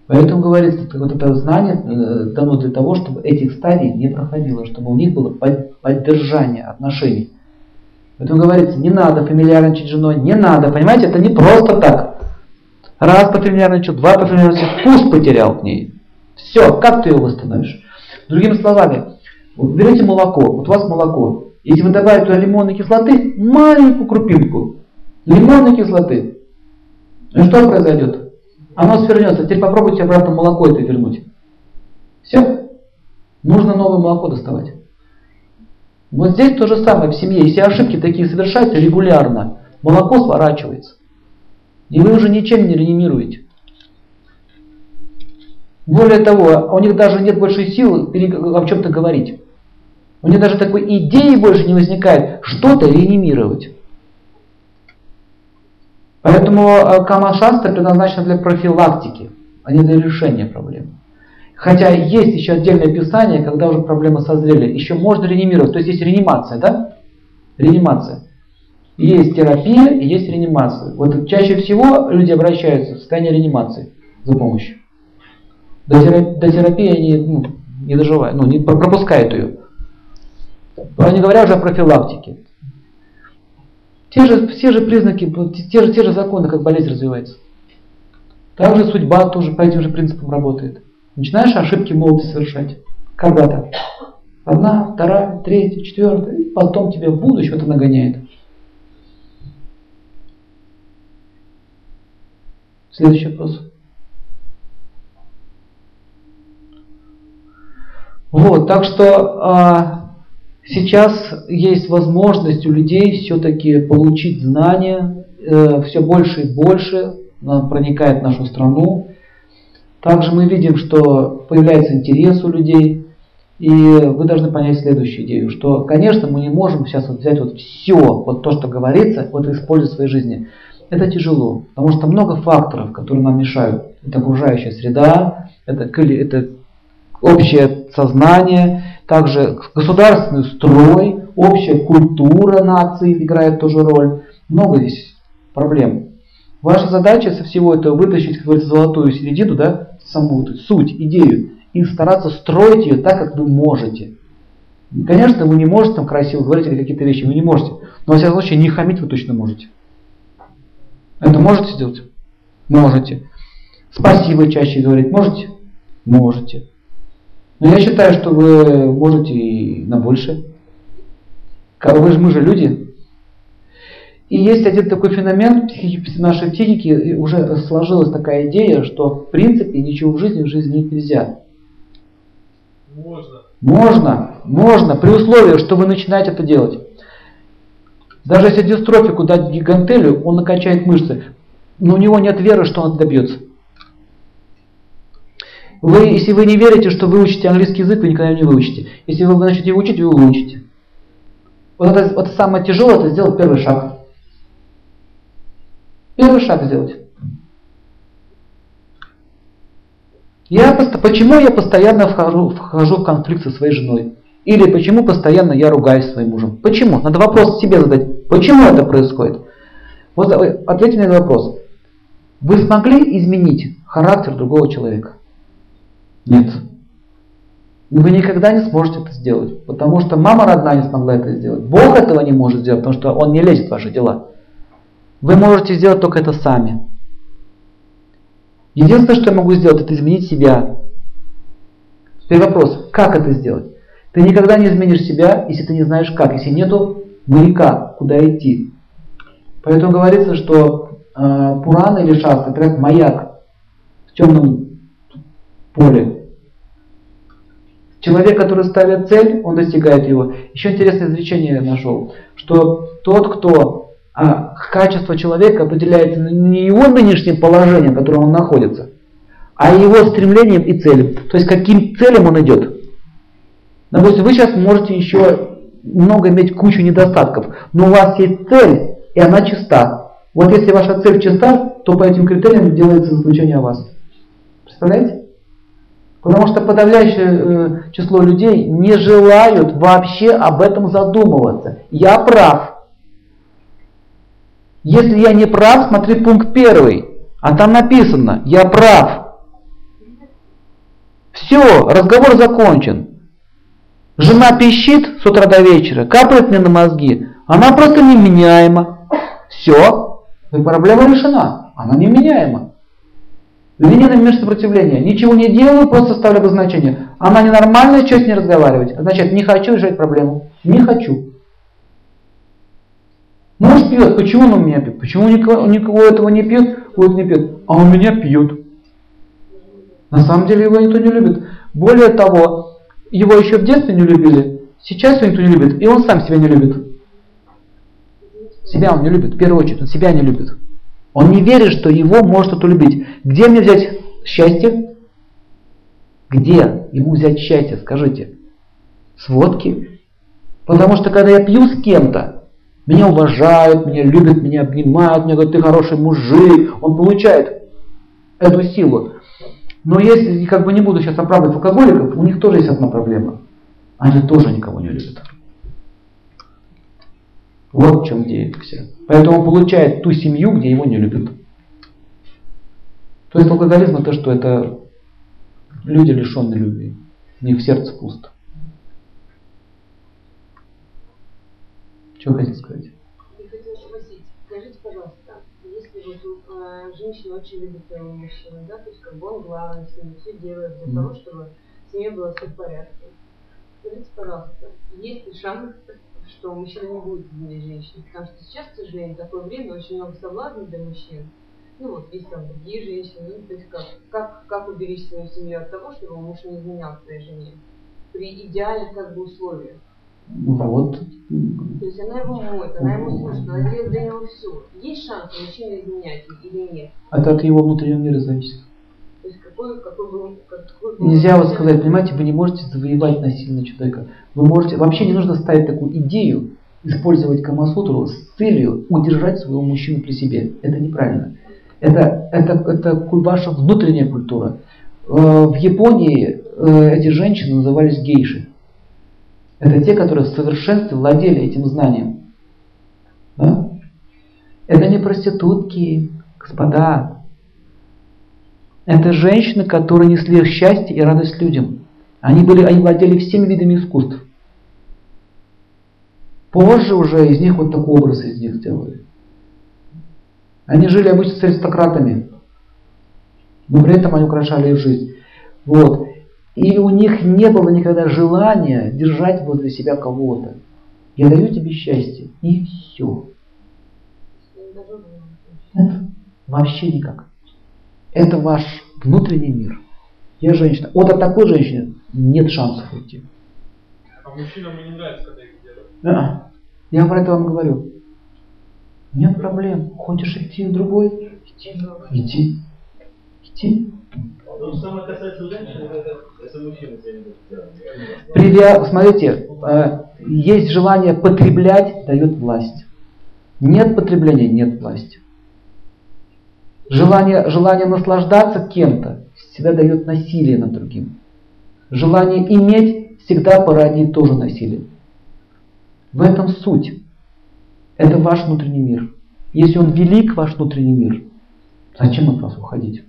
Поэтому говорится, что вот это знание э, дано для того, чтобы этих стадий не проходило, чтобы у них было под- поддержание отношений. Поэтому говорится, не надо фамильярничать с женой, не надо, понимаете, это не просто так. Раз пофамильярничал, два пофамильярничал, вкус потерял к ней. Все, как ты его восстановишь? Другими словами, вот берете молоко, вот у вас молоко, если вы добавите туда лимонной кислоты, маленькую крупинку лимонной кислоты, ну что произойдет? Оно свернется. Теперь попробуйте обратно молоко это вернуть. Все. Нужно новое молоко доставать. Вот здесь то же самое в семье. Если ошибки такие совершаете регулярно, молоко сворачивается. И вы уже ничем не реанимируете. Более того, у них даже нет большой силы пере- о чем-то говорить. У них даже такой идеи больше не возникает что-то реанимировать. Поэтому э, Камашаста предназначена для профилактики, а не для решения проблем. Хотя есть еще отдельное описание, когда уже проблемы созрели. Еще можно реанимировать. То есть есть реанимация, да? Реанимация. Есть терапия и есть реанимация. Вот чаще всего люди обращаются в состояние реанимации за помощью. До, тера- до терапии они ну, не доживают, ну, не про- пропускают ее. Не говоря уже о профилактике. Те же, все же признаки, те же, те же законы, как болезнь развивается. Также судьба тоже по этим же принципам работает. Начинаешь ошибки молодости совершать. Когда-то. Одна, вторая, третья, четвертая. И потом тебе в будущем это нагоняет. Следующий вопрос. Вот, так что а, сейчас есть возможность у людей все-таки получить знания, э, все больше и больше проникает в нашу страну. Также мы видим, что появляется интерес у людей, и вы должны понять следующую идею, что, конечно, мы не можем сейчас вот взять вот все, вот то, что говорится, вот использовать в своей жизни. Это тяжело, потому что много факторов, которые нам мешают. Это окружающая среда, это, это общее сознание, также государственный строй, общая культура нации играет тоже роль. Много здесь проблем. Ваша задача со всего этого вытащить, как говорится, золотую середину, да, саму эту суть, идею, и стараться строить ее так, как вы можете. Конечно, вы не можете там красиво говорить или какие-то вещи, вы не можете. Но, во всяком случае, не хамить вы точно можете. Это можете сделать? Можете. Спасибо чаще говорить можете? Можете. Но я считаю, что вы можете и на больше. Вы же, мы же люди. И есть один такой феномен в нашей психике, и уже сложилась такая идея, что в принципе ничего в жизни в жизни нельзя. Можно. Можно, можно, при условии, что вы начинаете это делать. Даже если дистрофику дать гигантелю, он накачает мышцы, но у него нет веры, что он добьется. Вы, если вы не верите, что вы учите английский язык, вы никогда его не выучите. Если вы начнете его учить, вы его выучите. Вот это, вот самое тяжелое, это сделать первый шаг. Первый шаг сделать. Я, почему я постоянно вхожу, вхожу в конфликт со своей женой? Или почему постоянно я ругаюсь своим мужем? Почему? Надо вопрос себе задать. Почему это происходит? Вот вы ответьте на этот вопрос. Вы смогли изменить характер другого человека? Нет. Вы никогда не сможете это сделать, потому что мама родная не смогла это сделать. Бог этого не может сделать, потому что Он не лезет в ваши дела. Вы можете сделать только это сами. Единственное, что я могу сделать, это изменить себя. Теперь вопрос, как это сделать? Ты никогда не изменишь себя, если ты не знаешь как, если нету маяка, куда идти. Поэтому говорится, что э, Пурана или Шаста это как маяк в темном поле. Человек, который ставит цель, он достигает его. Еще интересное изречение я нашел, что тот, кто а, качество человека определяется не его нынешним положением, в котором он находится, а его стремлением и целью. То есть каким целям он идет. Допустим, вы сейчас можете еще много иметь кучу недостатков, но у вас есть цель, и она чиста. Вот если ваша цель чиста, то по этим критериям делается заключение о вас. Представляете? Потому что подавляющее э, число людей не желают вообще об этом задумываться. Я прав. Если я не прав, смотри пункт первый. А там написано, я прав. Все, разговор закончен. Жена пищит с утра до вечера, капает мне на мозги. Она просто неменяема. Все, и проблема решена. Она неменяема. Линейное мир сопротивления. Ничего не делаю, просто ставлю обозначение. Она ненормальная, что с ней разговаривать? Значит, не хочу решать проблему. Не хочу. Муж пьет. Почему он у меня пьет? Почему никого, никого этого не пьет, этого не пьет? А у меня пьет. На самом деле его никто не любит. Более того, его еще в детстве не любили, сейчас его никто не любит, и он сам себя не любит. Себя он не любит, в первую очередь, он себя не любит. Он не верит, что его может кто-то любить. Где мне взять счастье? Где ему взять счастье, скажите? С водки. Потому что когда я пью с кем-то, меня уважают, меня любят, меня обнимают, мне говорят, ты хороший мужик, он получает эту силу. Но если как бы не буду сейчас оправдывать алкоголиков, у них тоже есть одна проблема. Они тоже никого не любят. Вот в чем идея вся. Поэтому он получает ту семью, где его не любят. То есть алкоголизм это что? Это люди лишенные любви. У них сердце пусто. Что хотите сказать? Я хотела спросить, скажите, пожалуйста, если вот э, женщина очень любит своего мужчину, да, то есть как бы он главный в семье, все делает для Мгм. того, чтобы в семье было все в порядке. Скажите, пожалуйста, есть ли шанс, что мужчина не будет изменять женщине? Потому что сейчас, к сожалению, такое время, очень много соблазнов для мужчин. Ну вот, есть там другие женщины, ну, то есть как, как, как уберечь свою семью от того, чтобы муж не изменял своей жене? При идеальных как бы условиях. Вот. То есть она его моет, она ему служит, она делает для него все. Есть шанс мужчине изменять или нет? Это от его внутреннего мира зависит. То есть какой, какой был, какой был Нельзя вот сказать, понимаете, вы не можете завоевать насильно человека. Вы можете, вообще не нужно ставить такую идею, использовать Камасутру с целью удержать своего мужчину при себе. Это неправильно. Это, это, это ваша внутренняя культура. Э, В Японии э, эти женщины назывались гейши. Это те, которые в совершенстве владели этим знанием. Да? Это не проститутки, господа. Это женщины, которые несли счастье и радость людям. Они, были, они владели всеми видами искусств. Позже уже из них вот такой образ из них сделали. Они жили обычно с аристократами, но при этом они украшали их жизнь. Вот. И у них не было никогда желания держать возле себя кого-то. Я даю тебе счастье, и все. Вообще никак. Это ваш внутренний мир. Я женщина. Вот от такой женщины нет шансов уйти. А мужчинам не нравится, когда их делают. А, Я про это вам говорю. Нет проблем. Хочешь идти в другой? Иди. Иди. То Привя... Смотрите, э, есть желание потреблять, дает власть. Нет потребления, нет власти. Желание, желание наслаждаться кем-то всегда дает насилие над другим. Желание иметь всегда породит тоже насилие. В этом суть. Это ваш внутренний мир. Если он велик, ваш внутренний мир, зачем от вас уходить?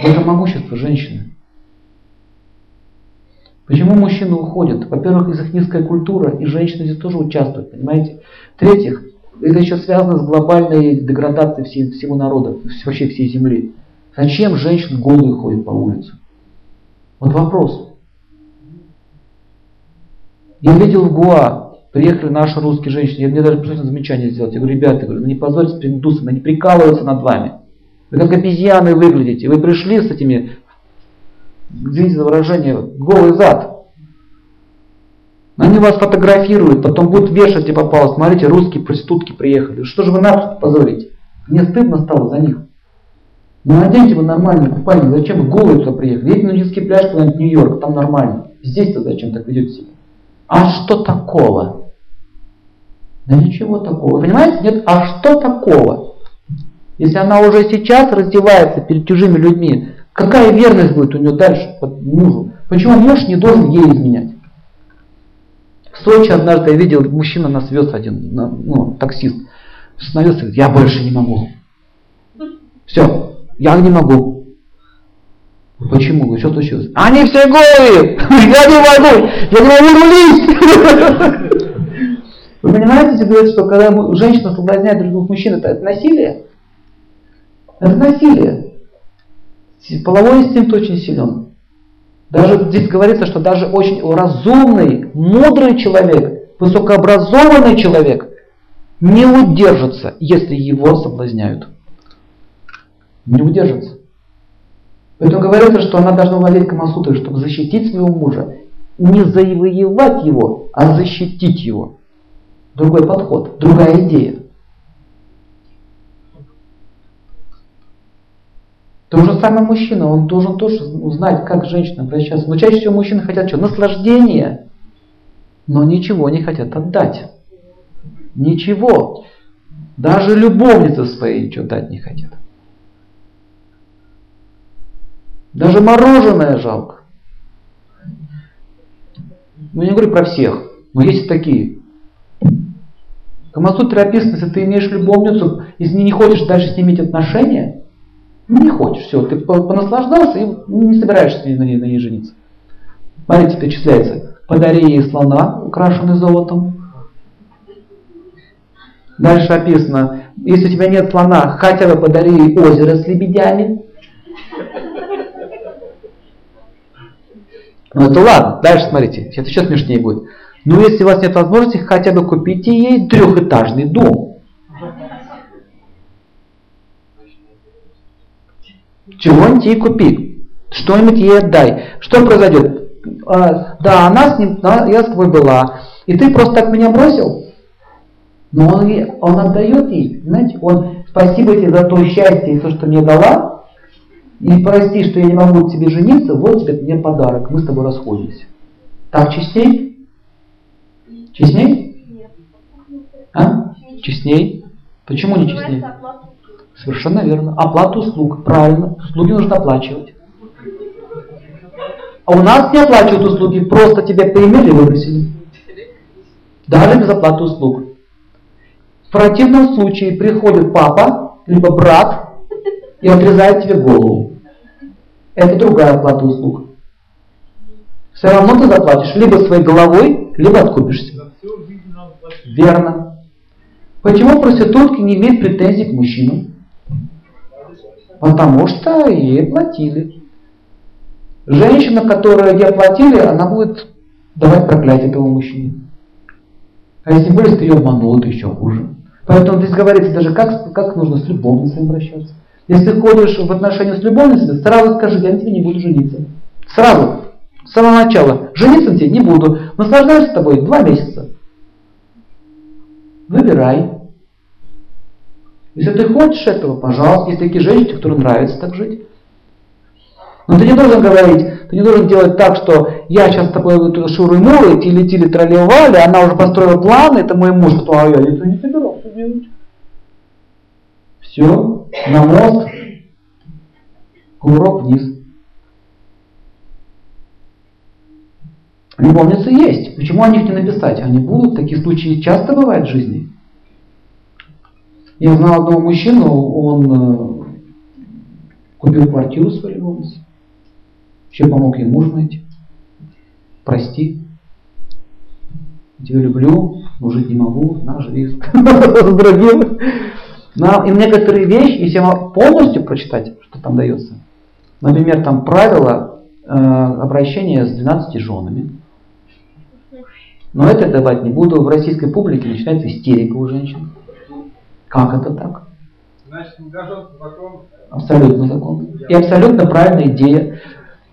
В этом могущество женщины. Почему мужчины уходят? Во-первых, из их низкая культура, и женщины здесь тоже участвуют, понимаете? В-третьих, это еще связано с глобальной деградацией всей- всего народа, вообще всей земли. Зачем женщины голые ходят по улице? Вот вопрос. Я видел в Гуа, приехали наши русские женщины, я мне даже пришлось замечание сделать. Я говорю, ребята, я говорю, ну не позорьтесь перед индусами, они прикалываются над вами. Вы как обезьяны выглядите. Вы пришли с этими, извините за выражение, голый зад. Они вас фотографируют, потом будут вешать и попало. Смотрите, русские проститутки приехали. Что же вы нас позорите? Мне стыдно стало за них. Ну наденьте вы нормальный купальник, зачем вы голые туда приехали? Едете на нудистский пляж куда-нибудь Нью-Йорк, там нормально. Здесь-то зачем так ведете себя? А что такого? Да ничего такого. Вы понимаете? Нет, а что такого? Если она уже сейчас раздевается перед чужими людьми, какая верность будет у нее дальше под мужу? Почему муж не должен ей изменять? В Сочи однажды я видел, мужчина нас вез один, ну, таксист. Остановился, говорит, я больше не могу. Все, я не могу. Почему? Что случилось? Они все голые! Я не могу! Я не могу рулить! Вы понимаете, говорят, что когда женщина соблазняет других мужчин, это, это насилие? Это насилие. Половой инстинкт очень силен. Даже здесь говорится, что даже очень разумный, мудрый человек, высокообразованный человек не удержится, если его соблазняют. Не удержится. Поэтому говорится, что она должна владеть Камасутрой, чтобы защитить своего мужа. Не завоевать его, а защитить его. Другой подход, другая идея. То же самое мужчина, он должен тоже узнать, как женщина обращаться. Но чаще всего мужчины хотят что? Наслаждение, но ничего не хотят отдать. Ничего. Даже любовницы своей ничего дать не хотят. Даже мороженое жалко. Ну, не говорю про всех, но есть такие. В Камасутре описано, если ты имеешь любовницу, если не хочешь дальше с ней иметь отношения, не хочешь, все, ты понаслаждался и не собираешься на ней, на ней жениться. Смотрите, перечисляется. Подари ей слона, украшенный золотом. Дальше описано, если у тебя нет слона, хотя бы подари ей озеро с лебедями. Ну это ладно, дальше смотрите, это еще смешнее будет. Но если у вас нет возможности, хотя бы купите ей трехэтажный дом. Чего-нибудь ей купи. Что-нибудь ей отдай. Что произойдет? А, да, она с ним, да, я с тобой была. И ты просто так меня бросил? Но он, он отдает ей, знаете, он спасибо тебе за то счастье и то, что мне дала, и прости, что я не могу тебе жениться, вот тебе мне подарок, мы с тобой расходимся. Так честней? Честней? А? Честней? Почему не честней? Совершенно верно. Оплата услуг. Правильно. Услуги нужно оплачивать. А у нас не оплачивают услуги, просто тебя поимели и выбросили. Даже без оплаты услуг. В противном случае приходит папа, либо брат и отрезает тебе голову. Это другая оплата услуг. Все равно ты заплатишь либо своей головой, либо откупишься. Верно. Почему проститутки не имеют претензий к мужчинам? Потому что ей платили. Женщина, которая ей платили, она будет давать проклятие этого мужчине. А если более, ты ее обманул, это еще хуже. Поэтому здесь говорится даже, как, как нужно с любовницей обращаться. Если ходишь в отношения с любовницей, сразу скажи, я на тебе не буду жениться. Сразу. С самого начала. Жениться на тебе не буду. Наслаждаюсь тобой два месяца. Выбирай. Если ты хочешь этого, пожалуйста, есть такие женщины, которым нравится так жить. Но ты не должен говорить, ты не должен делать так, что я сейчас с тобой шуры муры, тили тили тролливали, она уже построила планы, это мой муж, что а я это не собирался делать. Все, на мост, кувырок вниз. Любовницы есть. Почему о них не написать? Они будут, такие случаи часто бывают в жизни. Я знал одного мужчину, он э, купил квартиру своей любовнице. Еще помог ей муж найти. Прости. Тебя люблю, но жить не могу, на, живи с другим. И некоторые вещи, если полностью прочитать, что там дается, например, там правило э, обращения с 12 женами, но это давать не буду. В российской публике начинается истерика у женщин. Как это так? Значит, закон. Абсолютно закон. И абсолютно правильная идея.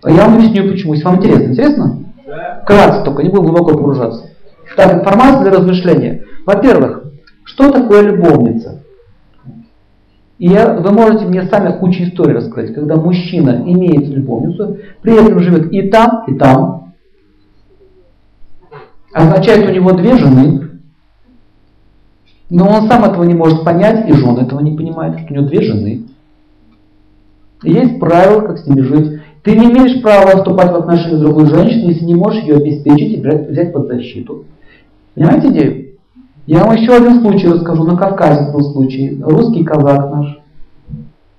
Я вам объясню почему. Если вам интересно. Интересно? Да. Кратко только, не буду глубоко погружаться. Так, информация для размышления. Во-первых, что такое любовница? И я, вы можете мне сами кучу историй рассказать, когда мужчина имеет любовницу, при этом живет и там, и там. Означает у него две жены, но он сам этого не может понять, и жена этого не понимает, что у него две жены. Есть правила, как с ними жить. Ты не имеешь права вступать в отношения с другой женщиной, если не можешь ее обеспечить и взять под защиту. Понимаете идею? Я вам еще один случай расскажу. На Кавказе был случай. Русский казак наш.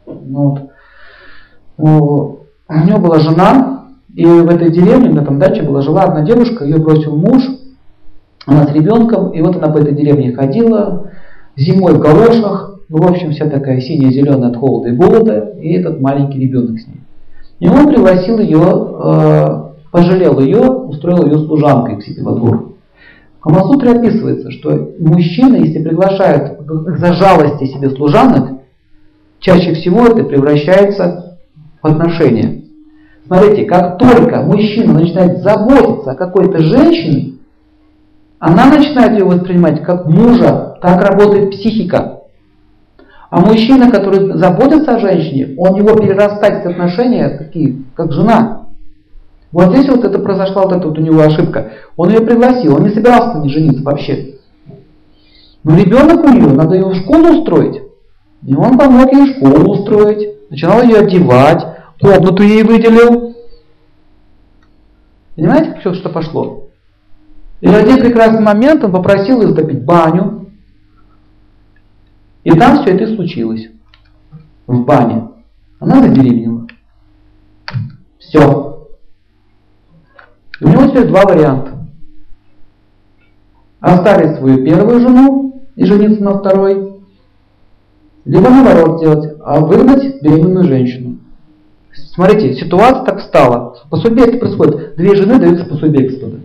Вот. У него была жена, и в этой деревне, на этом даче была, жила одна девушка, ее бросил муж, она с ребенком, и вот она по этой деревне ходила, зимой в галошах, ну, в общем, вся такая синяя, зеленая от холода и голода, и этот маленький ребенок с ней. И он пригласил ее, э, пожалел ее, устроил ее служанкой к себе во двор. В Камасутре описывается, что мужчина, если приглашает за жалости себе служанок, чаще всего это превращается в отношения. Смотрите, как только мужчина начинает заботиться о какой-то женщине, она начинает ее воспринимать как мужа, так работает психика. А мужчина, который заботится о женщине, он его перерастает в отношения какие, как жена. Вот здесь вот это произошла вот эта вот у него ошибка. Он ее пригласил, он не собирался на ней жениться вообще. Но ребенок у нее, надо ее в школу устроить. И он помог ей школу устроить, начинал ее одевать, комнату ей выделил. Понимаете, все, что пошло? И в один прекрасный момент он попросил ее затопить баню. И там все это и случилось. В бане. Она забеременела. Все. У него теперь два варианта. Оставить свою первую жену и жениться на второй, либо наоборот сделать, а выгнать беременную женщину. Смотрите, ситуация так стала. Пособие это происходит. Две жены даются пособие господа.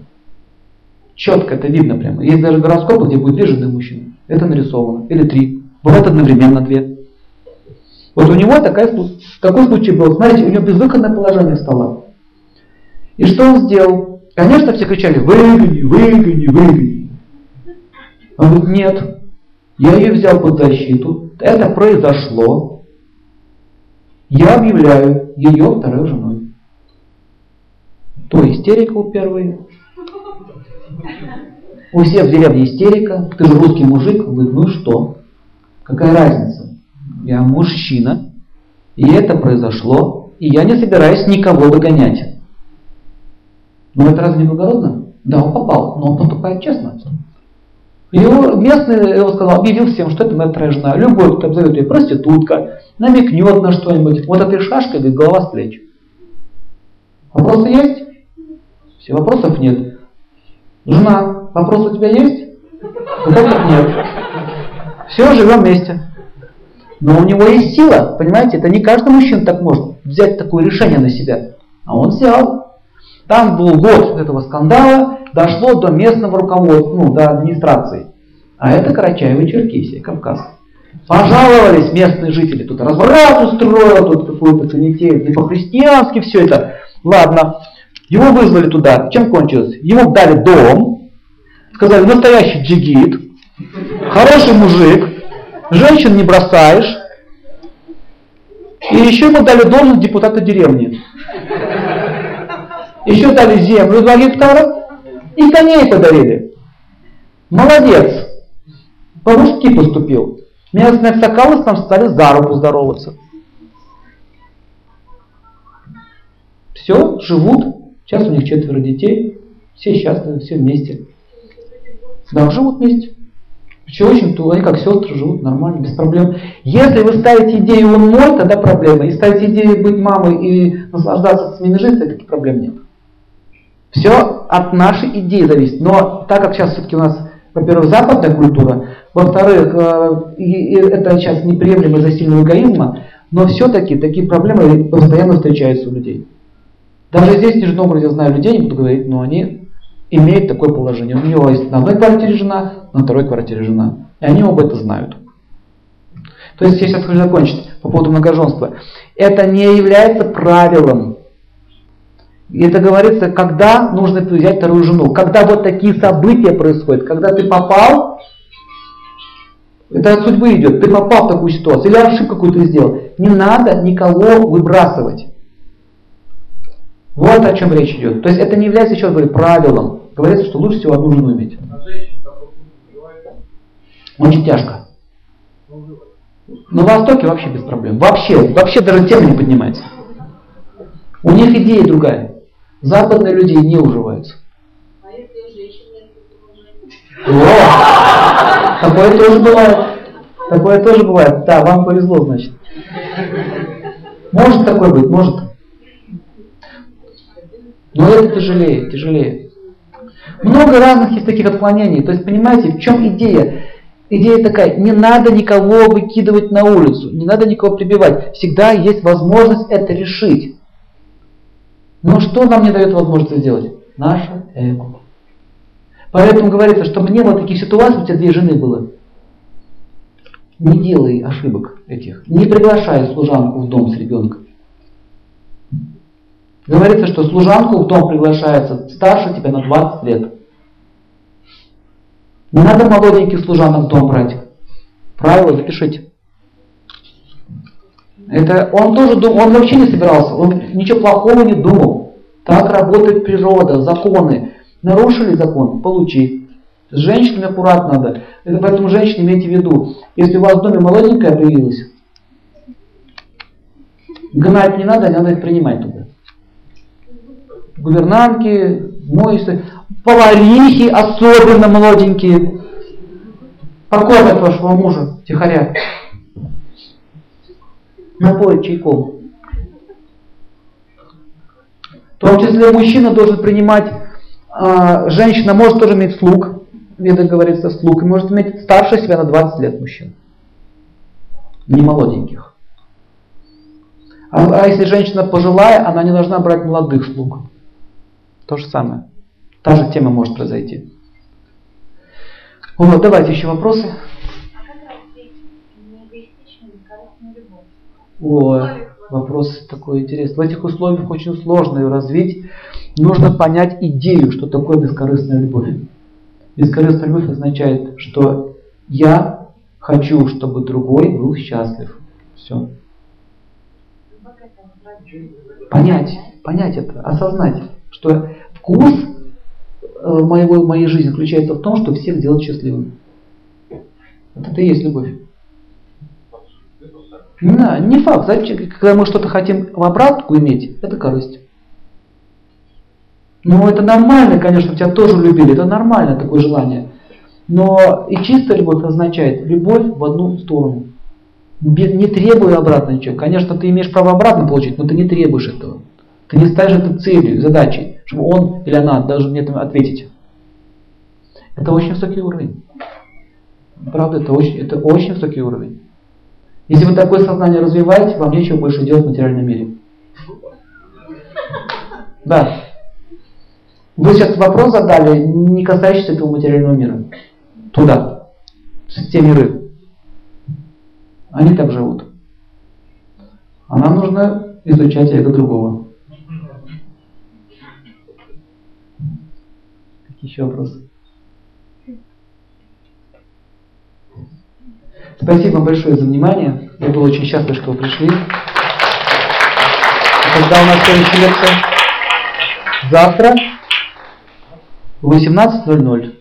Четко это видно прямо. Есть даже гороскопы, где будет две жены мужчины. Это нарисовано. Или три. Бывает одновременно две. Вот у него такая, такой случай был. Смотрите, у него безвыходное положение стало. И что он сделал? Конечно, все кричали, выгони, выгони, выгони. Он говорит, нет, я ее взял под защиту, это произошло, я объявляю ее второй женой. То истерика у первой, у всех в деревне истерика, ты же русский мужик, говорит, ну что, какая разница, я мужчина, и это произошло, и я не собираюсь никого выгонять. Но это разве не благородно? Да, он попал, но он поступает честно. Его местный его сказал, объявил всем, что это моя вторая. Любой, кто обзовет ее проститутка, намекнет на что-нибудь. Вот этой шашкой, говорит, голова с плеч. Вопросы есть? Все, вопросов нет. Жена, вопросы у тебя есть? Вопросов нет. Все, живем вместе. Но у него есть сила, понимаете? Это не каждый мужчина так может взять такое решение на себя. А он взял. Там был год этого скандала, дошло до местного руководства, ну, до администрации. А это Карачаево-Черкесия, Кавказ. Пожаловались местные жители, тут разврат устроил, тут какой-то канитет, не по-христиански все это. Ладно, его вызвали туда. Чем кончилось? Ему дали дом, сказали, настоящий джигит, хороший мужик, женщин не бросаешь, и еще ему дали должность депутата деревни. Еще дали землю 2 гектара и коней подарили. Молодец. По-мужски поступил. Местные аксакалы там стали за руку здороваться. Все, живут. Сейчас у них четверо детей. Все счастливы, все вместе. Да, живут вместе. Все очень то, они как сестры живут нормально, без проблем. Если вы ставите идею он мой, тогда проблема. И ставите идею быть мамой и наслаждаться своими жизнью, таких проблем нет. Все от нашей идеи зависит. Но так как сейчас все-таки у нас, во-первых, западная культура, во-вторых, э, и это сейчас неприемлемо из-за сильного эгоизма, но все-таки такие проблемы постоянно встречаются у людей. Даже здесь, в Нижнем я знаю людей, не буду говорить, но они имеют такое положение. У него есть на одной квартире жена, на второй квартире жена. И они оба это знают. То есть я сейчас хочу закончить по поводу многоженства. Это не является правилом. И это говорится, когда нужно взять вторую жену. Когда вот такие события происходят, когда ты попал, это от судьбы идет, ты попал в такую ситуацию, или ошибку какую-то сделал. Не надо никого выбрасывать. Вот о чем речь идет. То есть это не является, еще раз говорю, правилом. Говорится, что лучше всего одну жену иметь. А Очень тяжко. На Востоке вообще без проблем. Вообще, вообще даже тема не поднимается. У них идея другая. Западные люди не уживаются. А если у женщин нет такого О! Такое тоже бывает. Такое тоже бывает. Да, вам повезло, значит. Может такое быть, может. Но это тяжелее, тяжелее. Много разных есть таких отклонений. То есть, понимаете, в чем идея? Идея такая, не надо никого выкидывать на улицу, не надо никого прибивать. Всегда есть возможность это решить. Но что нам не дает возможность сделать? Наше эго. Поэтому говорится, чтобы не было таких ситуаций, у тебя две жены было. Не делай ошибок этих. Не приглашай служанку в дом с ребенком. Говорится, что служанку в дом приглашается старше тебя на 20 лет. Не надо молоденьких служанок в дом брать. Правила запишите. Это он тоже думал, он вообще не собирался, он ничего плохого не думал. Так работает природа, законы. Нарушили закон, получи. С женщинами аккуратно надо. Это поэтому женщины имейте в виду, если у вас в доме молоденькая появилась, гнать не надо, не надо их принимать туда. Гувернантки, моющие, поварихи особенно молоденькие. Покормят вашего мужа, тихоря. Напоят чайком. В том числе мужчина должен принимать, а, женщина может тоже иметь слуг, Веда говорится слуг, и может иметь старше себя на 20 лет мужчин. Не молоденьких. А, а если женщина пожилая, она не должна брать молодых слуг. То же самое. Та же тема может произойти. Вот, давайте еще вопросы. Ой, вопрос такой интересный. В этих условиях очень сложно ее развить. Нужно понять идею, что такое бескорыстная любовь. Бескорыстная любовь означает, что я хочу, чтобы другой был счастлив. Все. Понять, понять это, осознать, что вкус э, моего, моей жизни заключается в том, что всех делать счастливыми. Вот это и есть любовь. Да, не факт. Зачем, когда мы что-то хотим в обратку иметь, это корысть. Ну, это нормально, конечно, тебя тоже любили, это нормально такое желание. Но и чистая любовь означает любовь в одну сторону. Не требуя обратно ничего. Конечно, ты имеешь право обратно получить, но ты не требуешь этого. Ты не ставишь это целью, задачей, чтобы он или она должен мне это ответить. Это очень высокий уровень. Правда, это очень, это очень высокий уровень. Если вы такое сознание развиваете, вам нечего больше делать в материальном мире. Да. Вы сейчас вопрос задали, не касающийся этого материального мира. Туда. Те миры. Они так живут. А нам нужно изучать эго другого. Еще вопросы? Спасибо большое за внимание. Я был очень счастлив, что вы пришли. Когда у нас следующая лекция? Завтра в 18.00.